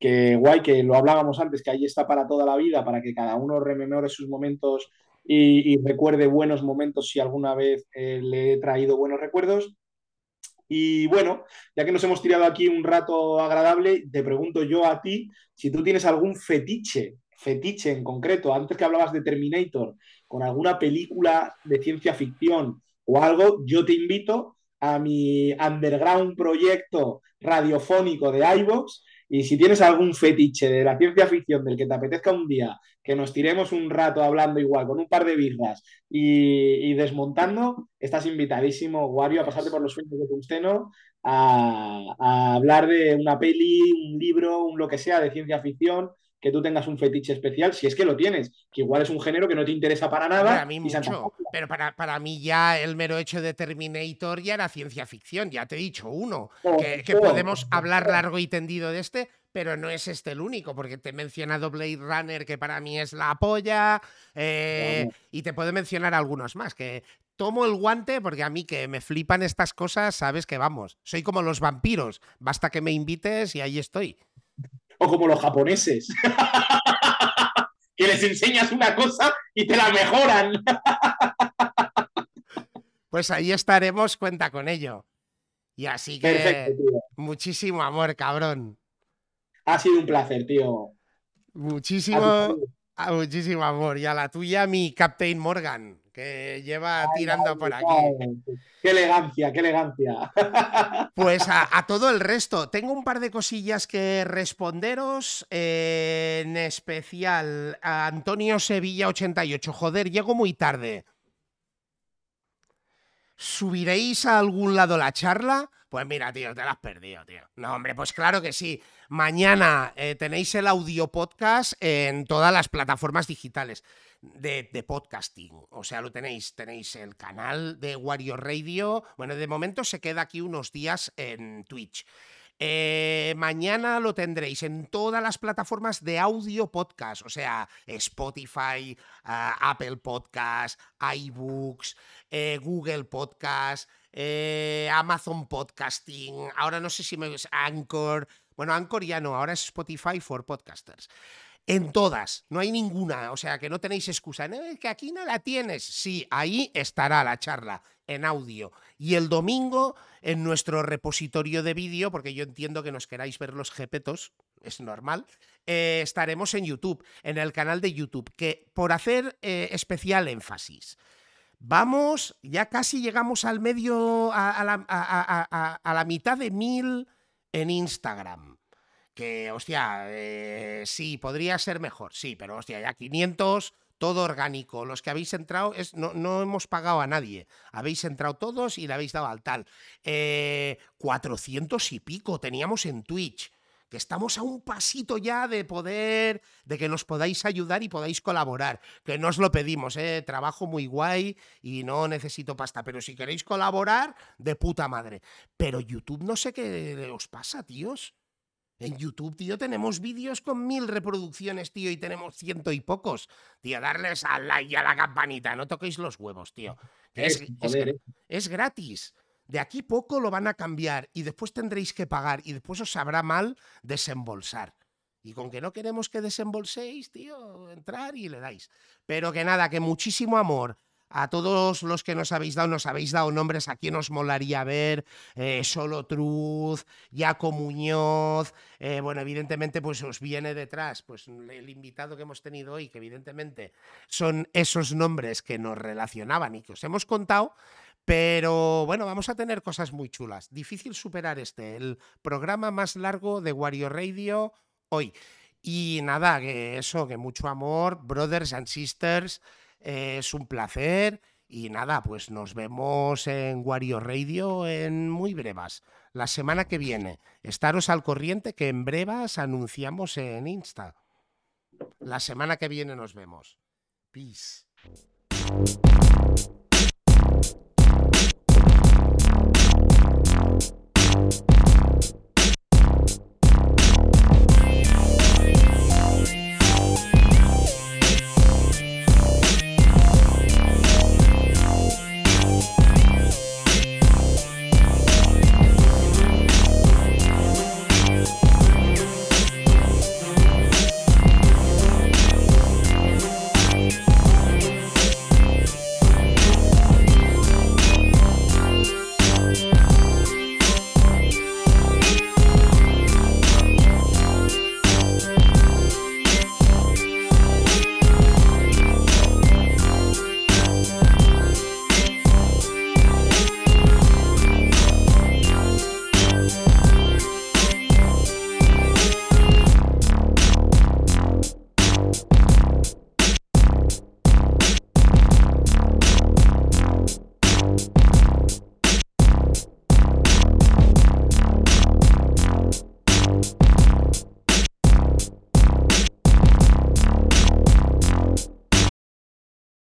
que guay, que lo hablábamos antes, que ahí está para toda la vida, para que cada uno rememore sus momentos y, recuerde buenos momentos si alguna vez eh, le he traído buenos recuerdos. Y bueno, ya que nos hemos tirado aquí un rato agradable, te pregunto yo a ti si tú tienes algún fetiche, fetiche en concreto, antes que hablabas de Terminator, con alguna película de ciencia ficción o algo, yo te invito a mi underground proyecto radiofónico de iVox y si tienes algún fetiche de la ciencia ficción del que te apetezca un día, que nos tiremos un rato hablando igual, con un par de birras y, desmontando, estás invitadísimo, Wario, a pasarte por los sueños de Tungsteno, a, a hablar de una peli, un libro, un lo que sea de ciencia ficción, que tú tengas un fetiche especial, si es que lo tienes, que igual es un género que no te interesa para nada. Para mí mucho, pero para, para, mí ya el mero hecho de Terminator ya era ciencia ficción, ya te he dicho uno, oh, que, oh, podemos oh, hablar largo y tendido de este, pero no es este el único, porque te he mencionado Blade Runner, que para mí es la polla, eh, y te puedo mencionar algunos más, que tomo el guante porque a mí que me flipan estas cosas, sabes que vamos, soy como los vampiros, basta que me invites y ahí estoy o como los japoneses, que les enseñas una cosa y te la mejoran. pues ahí estaremos, cuenta con ello. Y así que muchísimo amor, cabrón. Ha sido un placer, tío. Muchísimo, muchísimo amor. Y a la tuya, mi Captain Morgan que lleva tirando por aquí. Qué elegancia, qué elegancia. Pues a, todo el resto, tengo un par de cosillas que responderos, eh, en especial a Antonio Sevilla 88. Joder, llego muy tarde. ¿Subiréis a algún lado la charla? Pues mira, tío, te la has perdido, tío. No, hombre, pues claro que sí. Mañana eh, tenéis el audio podcast en todas las plataformas digitales de, podcasting. O sea, lo tenéis, tenéis el canal de Wario Radio. Bueno, de momento se queda aquí unos días en Twitch. Eh, mañana lo tendréis en todas las plataformas de audio podcast, o sea, Spotify, ah, Apple Podcast, iBooks, eh, Google Podcast, eh, Amazon Podcasting, ahora no sé si me... Anchor, bueno, Anchor ya no, ahora es Spotify for Podcasters. En todas, no hay ninguna, o sea que no tenéis excusa, que aquí no la tienes, sí, ahí estará la charla en audio. Y el domingo en nuestro repositorio de vídeo, porque yo entiendo que nos queráis ver los jepetos, es normal, eh, estaremos en YouTube, en el canal de YouTube, que por hacer eh, especial énfasis, vamos, ya casi llegamos al medio, a, la mitad de mil en Instagram que, hostia, eh, sí, podría ser mejor, sí, pero hostia, ya 500, todo orgánico. Los que habéis entrado, es, no, no hemos pagado a nadie. Habéis entrado todos y le habéis dado al tal. 400 eh, y pico teníamos en Twitch que estamos a un pasito ya de poder, de que nos podáis ayudar y podáis colaborar, que no os lo pedimos, ¿eh? trabajo muy guay y no necesito pasta, pero si queréis colaborar, de puta madre. Pero YouTube no sé qué os pasa, tíos. En YouTube, tío, tenemos vídeos con mil reproducciones, tío, y tenemos ciento y pocos. Tío, darles al like y a la campanita, no toquéis los huevos, tío. Es, ¿eh? es, gratis. De aquí poco lo van a cambiar y después tendréis que pagar y después os sabrá mal desembolsar. Y con que no queremos que desembolséis, tío, entrar y le dais. Pero que nada, que muchísimo amor a todos los que nos habéis dado, nos habéis dado nombres a quien os molaría ver, eh, Solo Truth, Jaco Muñoz, eh, bueno, evidentemente pues os viene detrás pues el invitado que hemos tenido hoy, que evidentemente son esos nombres que nos relacionaban y que os hemos contado, pero bueno, vamos a tener cosas muy chulas. Difícil superar este, el programa más largo de Wario Radio hoy. Y nada, que eso, que mucho amor, brothers and sisters es un placer y nada, pues nos vemos en Wario Radio en muy brevas. La semana que viene. Estaros al corriente que en brevas anunciamos en Insta. La semana que viene nos vemos. Peace. you